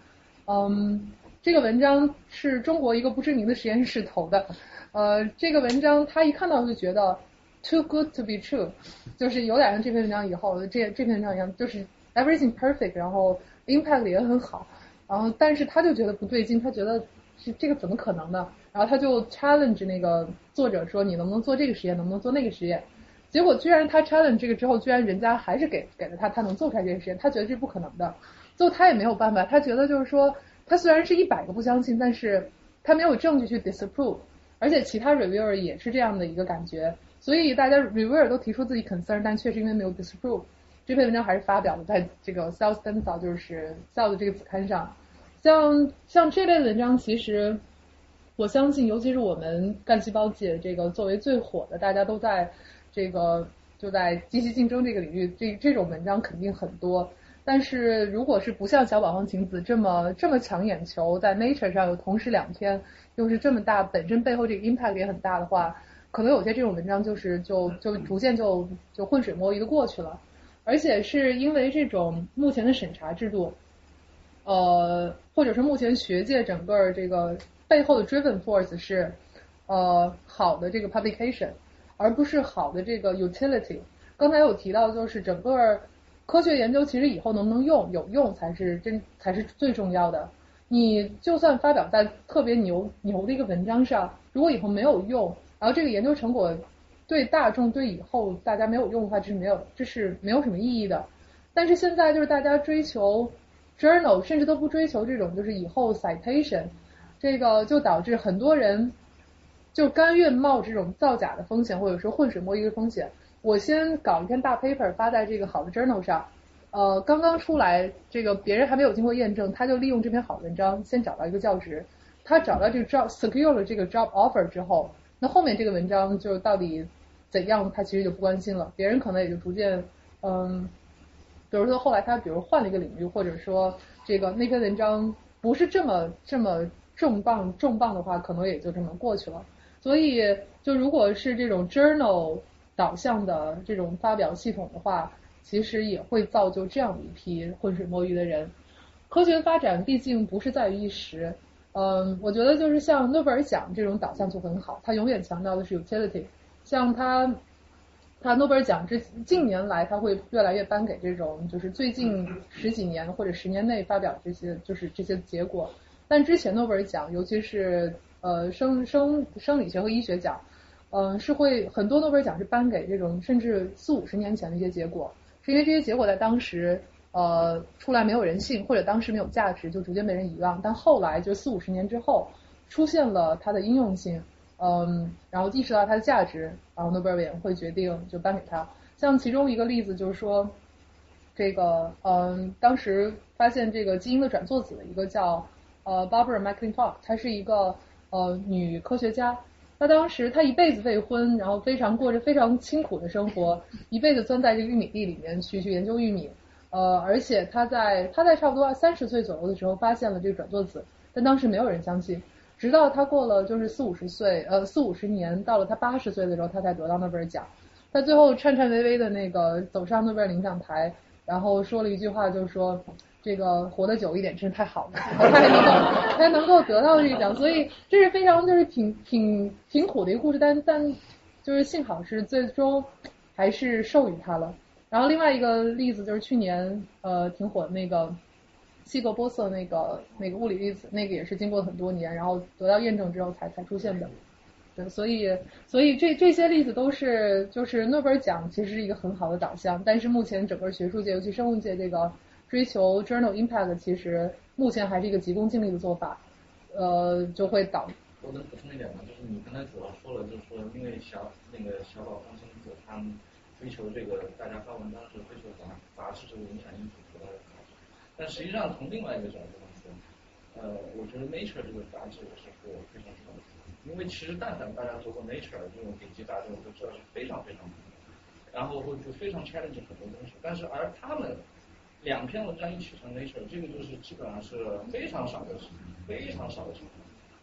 嗯，这个文章是中国一个不知名的实验室投的，呃，这个文章他一看到就觉得 too good to be true，就是有点像这篇文章以后这这篇文章一样，就是 everything perfect，然后 impact 也很好，然后但是他就觉得不对劲，他觉得是这个怎么可能呢？然后他就 challenge 那个作者说你能不能做这个实验，能不能做那个实验？结果居然他 challenge 这个之后，居然人家还是给给了他，他能做出来这个实验，他觉得这是不可能的。最后他也没有办法，他觉得就是说，他虽然是一百个不相信，但是他没有证据去 disapprove，而且其他 reviewer 也是这样的一个感觉，所以大家 reviewer 都提出自己 concern，但确实因为没有 disprove，这篇文章还是发表了在这个 Cell Stem Cell 就是 Cell 的这个子刊上。像像这类文章，其实我相信，尤其是我们干细胞界这个作为最火的，大家都在这个就在积极竞争这个领域，这这种文章肯定很多。但是如果是不像小宝方晴子这么这么抢眼球，在 Nature 上有同时两篇，又是这么大，本身背后这个 impact 也很大的话，可能有些这种文章就是就就逐渐就就浑水摸鱼的过去了。而且是因为这种目前的审查制度，呃，或者是目前学界整个这个背后的 driven force 是呃好的这个 publication，而不是好的这个 utility。刚才有提到，就是整个。科学研究其实以后能不能用，有用才是真才是最重要的。你就算发表在特别牛牛的一个文章上，如果以后没有用，然后这个研究成果对大众对以后大家没有用的话，这是没有这是没有什么意义的。但是现在就是大家追求 journal，甚至都不追求这种就是以后 citation，这个就导致很多人就甘愿冒这种造假的风险，或者说浑水摸鱼的风险。我先搞一篇大 paper 发在这个好的 journal 上，呃，刚刚出来，这个别人还没有经过验证，他就利用这篇好文章先找到一个教职，他找到这个 job secure 了这个 job offer 之后，那后面这个文章就到底怎样，他其实就不关心了，别人可能也就逐渐，嗯，比如说后来他比如换了一个领域，或者说这个那篇文章不是这么这么重磅重磅的话，可能也就这么过去了。所以就如果是这种 journal。导向的这种发表系统的话，其实也会造就这样一批浑水摸鱼的人。科学发展毕竟不是在于一时，嗯，我觉得就是像诺贝尔奖这种导向就很好，它永远强调的是 utility。像他，他诺贝尔奖这近年来他会越来越颁给这种就是最近十几年或者十年内发表这些就是这些结果，但之前诺贝尔奖，尤其是呃生生生理学和医学奖。嗯，是会很多诺贝尔奖是颁给这种甚至四五十年前的一些结果，是因为这些结果在当时呃出来没有人性，或者当时没有价值，就逐渐被人遗忘。但后来就四五十年之后，出现了它的应用性，嗯，然后意识到它的价值，然后诺贝尔委员会决定就颁给他。像其中一个例子就是说，这个嗯，当时发现这个基因的转作子的一个叫呃 Barbara McClintock，她是一个呃女科学家。那当时她一辈子未婚，然后非常过着非常清苦的生活，一辈子钻在这个玉米地里面去去研究玉米，呃，而且他在他在差不多三十岁左右的时候发现了这个转作子，但当时没有人相信，直到他过了就是四五十岁，呃四五十年，到了他八十岁的时候，他才得到诺贝尔奖。他最后颤颤巍巍的那个走上诺贝尔领奖台，然后说了一句话，就是说。这个活得久一点真是太好了，他还能够还能够得到这个奖，所以这是非常就是挺挺挺苦的一个故事，但但就是幸好是最终还是授予他了。然后另外一个例子就是去年呃挺火的那个希格波色那个那个物理粒子，那个也是经过很多年，然后得到验证之后才才出现的。对，所以所以这这些例子都是就是诺贝尔奖其实是一个很好的导向，但是目前整个学术界尤其生物界这个。追求 journal impact 其实目前还是一个急功近利的做法，呃，就会导。我能补充一点吗？就是你刚才主要说了，就是说因为小那个小宝方星子他们追求这个大家发文章是追求杂杂志这个影响因素得到的好处，但实际上从另外一个角度上说，呃，我觉得 Nature 这个杂志也是个非常重要的，因为其实但凡大家读过 Nature 这种顶级杂志，我都知道是非常非常然后会就非常 challenge 很多东西，但是而他们。两篇文章一起成 Nature，这个就是基本上是非常少的事，非常少的情。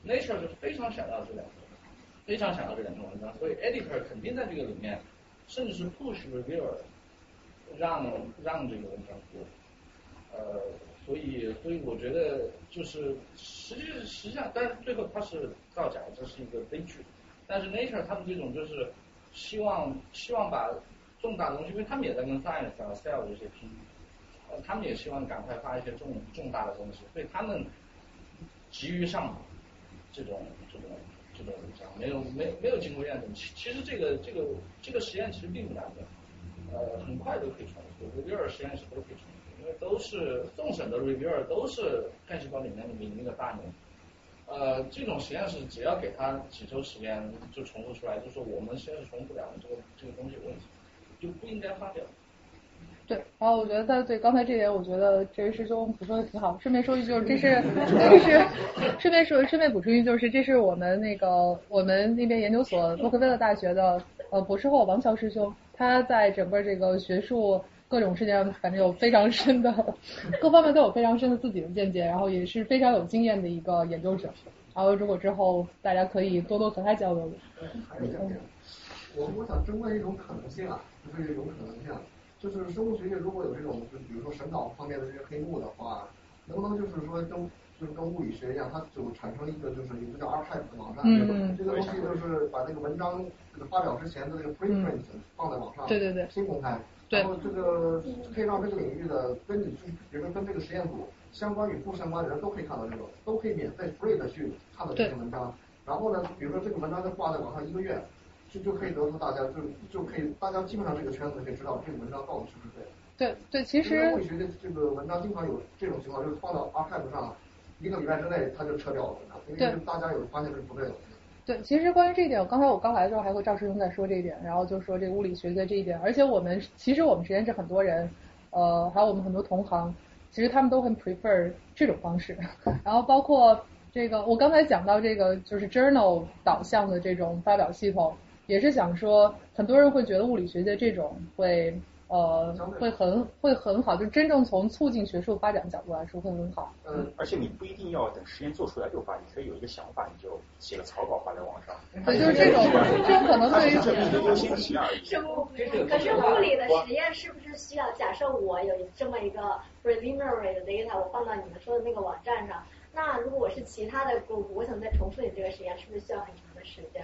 Nature 是非常想要这两个，非常想要这两篇文章，所以 Editor 肯定在这个里面，甚至是 push reviewer，让让这个文章过。呃，所以所以我觉得就是实际实际上，但是最后它是造假，这是一个悲剧。但是 Nature 他们这种就是希望希望把重大的东西，因为他们也在跟 Science、Cell 这些拼。呃他们也希望赶快发一些重重大的东西，所以他们急于上，这种这种这种文章没有没没有经过验证，其其实这个这个这个实验其实并不难的，呃，很快都可以重复，reviewer 实验室都可以重复，因为都是送审的 reviewer 都是干细胞里面的名名的大牛。呃，这种实验室只要给他几周时间就重复出来，就说我们实验室重复不了，这个这个东西有问题，就不应该发表。对，然后我觉得在对刚才这点，我觉得这位师兄补充的挺好。顺便说一句，就是这是 这是顺便说顺便补充一句，就是这是我们那个我们那边研究所洛克菲勒大学的呃博士后王乔师兄，他在整个这个学术各种事情反正有非常深的各方面都有非常深的自己的见解，然后也是非常有经验的一个研究者。然后如果之后大家可以多多和他交流。还有一点，我我想争论一种可能性啊，就是一种可能性，就是生物学界如果有这种，就比如说审稿方面的这些黑幕的话，能不能就是说跟就是跟物理学一样，它就产生一个就是一个叫 archive 的网站，嗯这个东西就是把那个文章这个发表之前的这个 preprint 放在网上，对对对。新公开，然后这个可以让这个领域的跟你就是比如说跟这个实验组相关与不相关的人都可以看到这个，都可以免费 free 的去看到这篇文章。然后呢，比如说这个文章就挂在网上一个月，就就可以得出大家就就可以大家基本上这个圈子可以知道这个文章到底是不是对的。对对，其实物理学的这个文章经常有这种情况，就是放到 archive 上，一个礼拜之内它就撤掉了文章，因为大家有发现是不对的。对，其实关于这一点，我刚才我刚来的时候还和赵师兄在说这一点，然后就说这个物理学的这一点，而且我们其实我们实验室很多人，呃，还有我们很多同行，其实他们都很 prefer 这种方式，然后包括这个我刚才讲到这个就是 journal 导向的这种发表系统，也是想说很多人会觉得物理学界这种会。呃，会很会很好，就真正从促进学术发展角度来说会很好。嗯，而且你不一定要等实验做出来就发，你可以有一个想法，你就写个草稿发在网上。对，就是这种，这种可能对于这是一个优先级而已。生物，可是物理的实验是不是需要？假设我有这么一个 preliminary 的 data，我放到你们说的那个网站上，那如果我是其他的 group，我想再重复你这个实验，是不是需要很长的时间？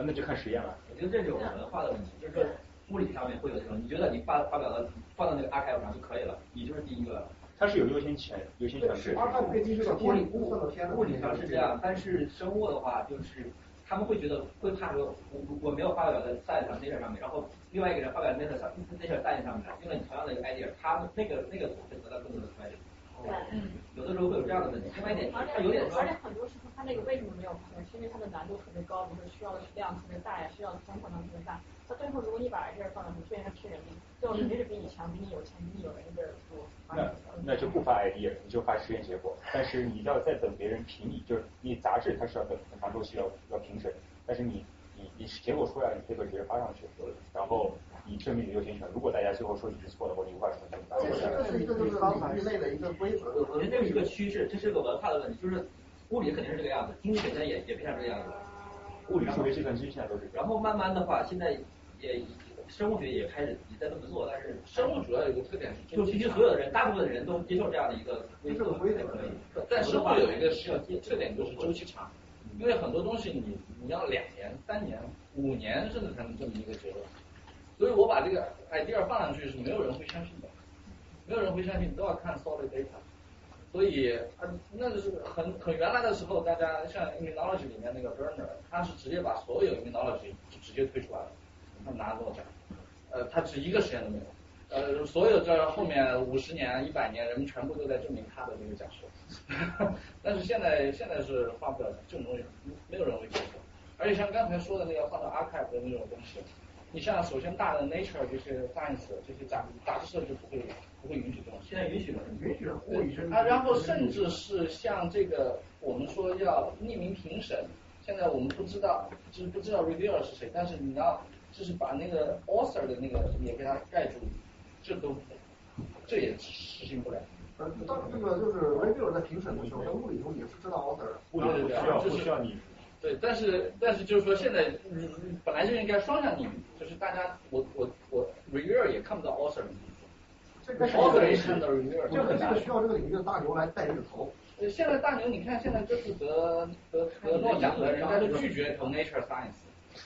啊，那就看实验了。我觉得这是有文化的问题，就是物理上面会有这种，你觉得你发发表的放到那个 archive 上就可以了，你就是第一个了。它是有优先权，优先权制。物理物理上是这样，但是生物的话就是他们会觉得会怕说，我我没有发表在 science 上 nature 上面，然后另外一个人发表在 nature 上 nature science 上面，用了你同样的一个 idea，他那个那个组会得到更多的 credit。对，有的时候会有这样的问题。另外一点，它有点而且很多时候它那个为什么没有可能，是因为它的难度特别高，比如说需要的量特别大呀，需要的通货量特别大。到最后，如果你把这放上去，虽然它吃人力，最后肯定是比你强，比你有钱，比你有人的多。那那就不发 idea，你就发实验结果。但是你要再等别人评你，就是你杂志它是要等很长周期要要评审，但是你你你结果出来了，你可以把直接发上去，然后你证明你优先权。如果大家最后说你是错的，或你无法证明，这是一个就是领域内的一个规则。我觉得这是一个趋势，这是个文化的问题，就是物理肯定是这个样子，经济学家也也变成这个样子。物理、数学、计算机现在都是。然后慢慢的话，现在也生物学也开始也在这么做，但是生物主要有一个特点是，就其实所有的人，大部分的人都接受这样的一个规则规则可以。但生物有一个是特点就是周期长，因为很多东西你你要两年、三年、五年甚至才能证明一个结论，所以我把这个 idea 放上去是没有人会相信的，没有人会相信，你都要看 solid data。所以啊，那是很很原来的时候，大家像 immunology 里面那个 Burner，他是直接把所有 immunology 就直接推出来了，他拿诺奖，呃，他只一个实验都没有，呃，所有这后面五十年、一百年，人们全部都在证明他的那个假说，但是现在现在是发不了这种东西，没有人会接受，而且像刚才说的那个放到 archive 的那种东西，你像首先大的 Nature 这些 Science 这些杂杂志社就不会不会允许这种，现在允许了，允许了，物理啊，然后甚至是像这个我们说要匿名评审，现在我们不知道，就是不知道 reviewer 是谁，但是你要就是把那个 author 的那个也给它盖住，这都这也实行不了。呃，当这个就是 reviewer 在评审的时候，在物理中也是知道 author 的。对对对，需要就是不需要你？对，但是但是就是说现在你本来就应该双向匿名，就是大家我我我 reviewer 也看不到 author 的名字。这个 author 也看到 reviewer，这个这个需要这个领域的大牛来带这个头。呃，现在大牛，你看现在这次得得得诺奖的人家都拒绝投 Nature Science，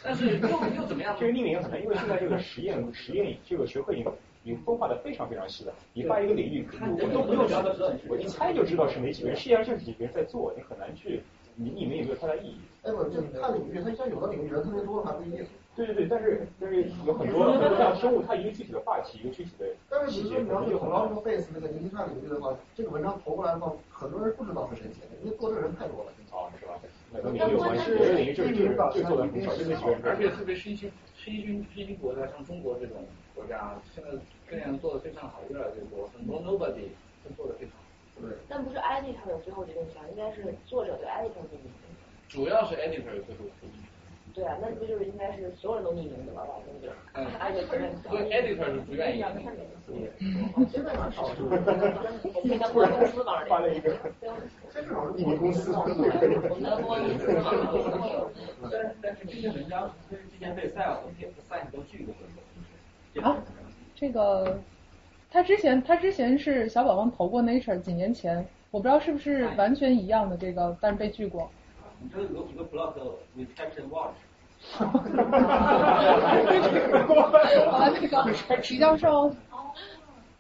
但是又又怎么样？这个匿名很难，因为现在这个实验实验这个学会已经已经分化的非常非常细了。你发一个领域，看我都不用聊的我一猜就知道是哪几个人，实际上就是几个人在做，你很难去，你你们有没有太大意义？哎，我就看领域，它像有的领域人特别多还不一定。对对对，但是但是有很多很多像生物，它一个具体的话题，一个具体的 但是比如说你要是就很难投到这个 face 那个宁汉领域的话，这个文章投过来的话，很多人不知道是谁写的，因为做这个人太多了。啊，是吧？那跟领域有关系，有的领域就是就做的很少。而且特别新兴新兴新兴国家，像中国这种国家，现在这样做的非常好，越来越多，很多 nobody 都做的非常好。对。但不是 editor 有最后决定权，应该是作者对 editor 进行。主要是 editor 有最后决定权。对啊，那不就是应该是所有人都匿名的吧？反正就嗯，editor 所以 editor 是不愿意的。现在蛮少的。我们公司帮着发了一个匿名公司。但但是这些文章之前被 Science 和 Science 都拒过。啊，这个他之前他之前是小宝宝投过 Nature 几年前，我不知道是不是完全一样的这个，但是被拒过。你这有几个 blog with caption Watch。啊，那个李教授，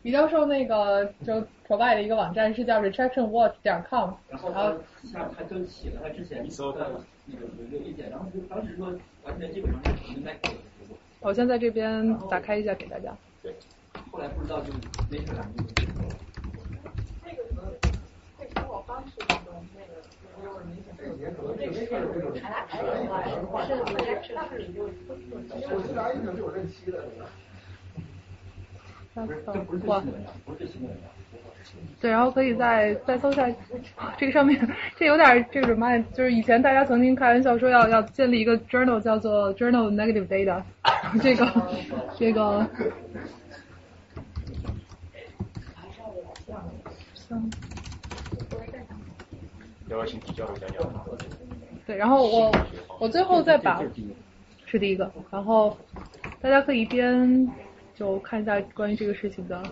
李教授那个就 provide 的一个网站是叫 retractionwatch 点 com，然后他下他就写了他之前搜的那个有一个意见，然后就当时说完全基本上是没改过。我先在这边打开一下给大家。对。后来不知道就没事了。那个什么会生活方式当中那个。这个是有这种查查的话，是我是来一整就有任期的。哇！对，然后可以再再搜下这个上面，这有点这个什么，就是以前大家曾经开玩笑说要要建立一个 journal 叫做 journal negative data，这个这个。要不要请提交流讲讲？对，然后我我最后再把是第一个，然后大家可以一边就看一下关于这个事情的。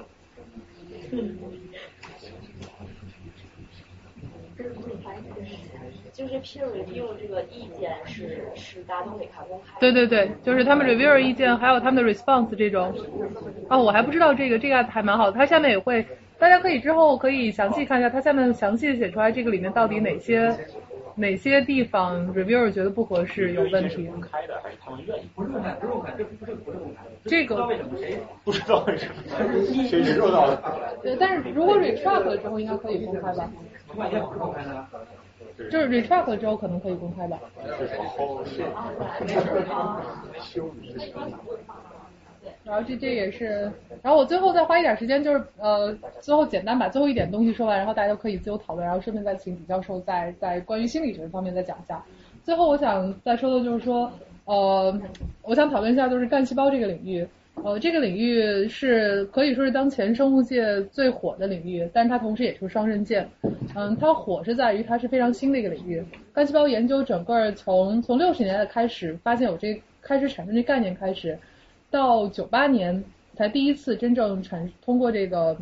就是 peer review 这个意见是是大家都可以看公开。对对对，就是他们 reviewer 意见，还有他们的 response 这种。哦，我还不知道这个，这个还蛮好的。它下面也会，大家可以之后可以详细看一下，它下面详细写出来这个里面到底哪些哪些地方 reviewer 觉得不合适有问题。公开的还是他们愿意？不是公开，不是公开，这不是不是公开。这个不知道为什么谁谁知道的？对，但是如果 retract 了之后应该可以公开吧？就是 retract 了之后可能可以公开吧。然后这这也是，然后我最后再花一点时间，就是呃，最后简单把最后一点东西说完，然后大家都可以自由讨论，然后顺便再请李教授再在关于心理学方面再讲一下。最后我想再说的就是说，呃，我想讨论一下就是干细胞这个领域。呃，这个领域是可以说是当前生物界最火的领域，但是它同时也是双刃剑。嗯，它火是在于它是非常新的一个领域。干细胞研究整个从从六十年代开始发现有这开始产生这概念开始，到九八年才第一次真正产通过这个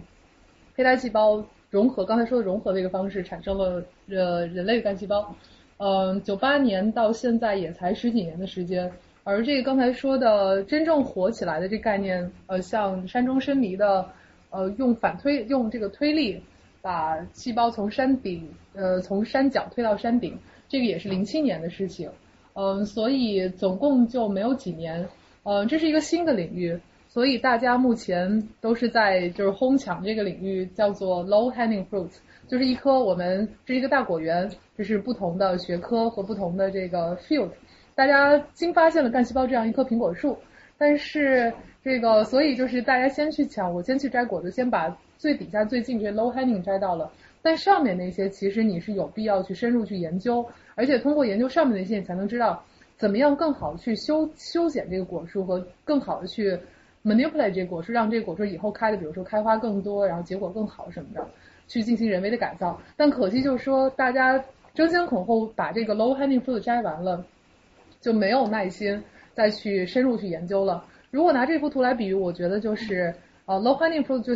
胚胎细胞融合，刚才说的融合这个方式产生了呃人类干细胞。嗯，九八年到现在也才十几年的时间。而这个刚才说的真正火起来的这概念，呃，像山中深迷的，呃，用反推用这个推力把细胞从山顶，呃，从山脚推到山顶，这个也是零七年的事情，嗯，所以总共就没有几年，呃，这是一个新的领域，所以大家目前都是在就是哄抢这个领域，叫做 low hanging fruit，就是一颗我们这一个大果园，这是不同的学科和不同的这个 field。大家新发现了干细胞这样一棵苹果树，但是这个所以就是大家先去抢，我先去摘果子，先把最底下最近这 low hanging 摘到了，但上面那些其实你是有必要去深入去研究，而且通过研究上面那些，你才能知道怎么样更好去修修剪这个果树和更好的去 manipulate 这个果树，让这个果树以后开的，比如说开花更多，然后结果更好什么的，去进行人为的改造。但可惜就是说，大家争先恐后把这个 low hanging fruit 摘完了。就没有耐心再去深入去研究了。如果拿这幅图来比喻，我觉得就是呃，low hanging fruit 就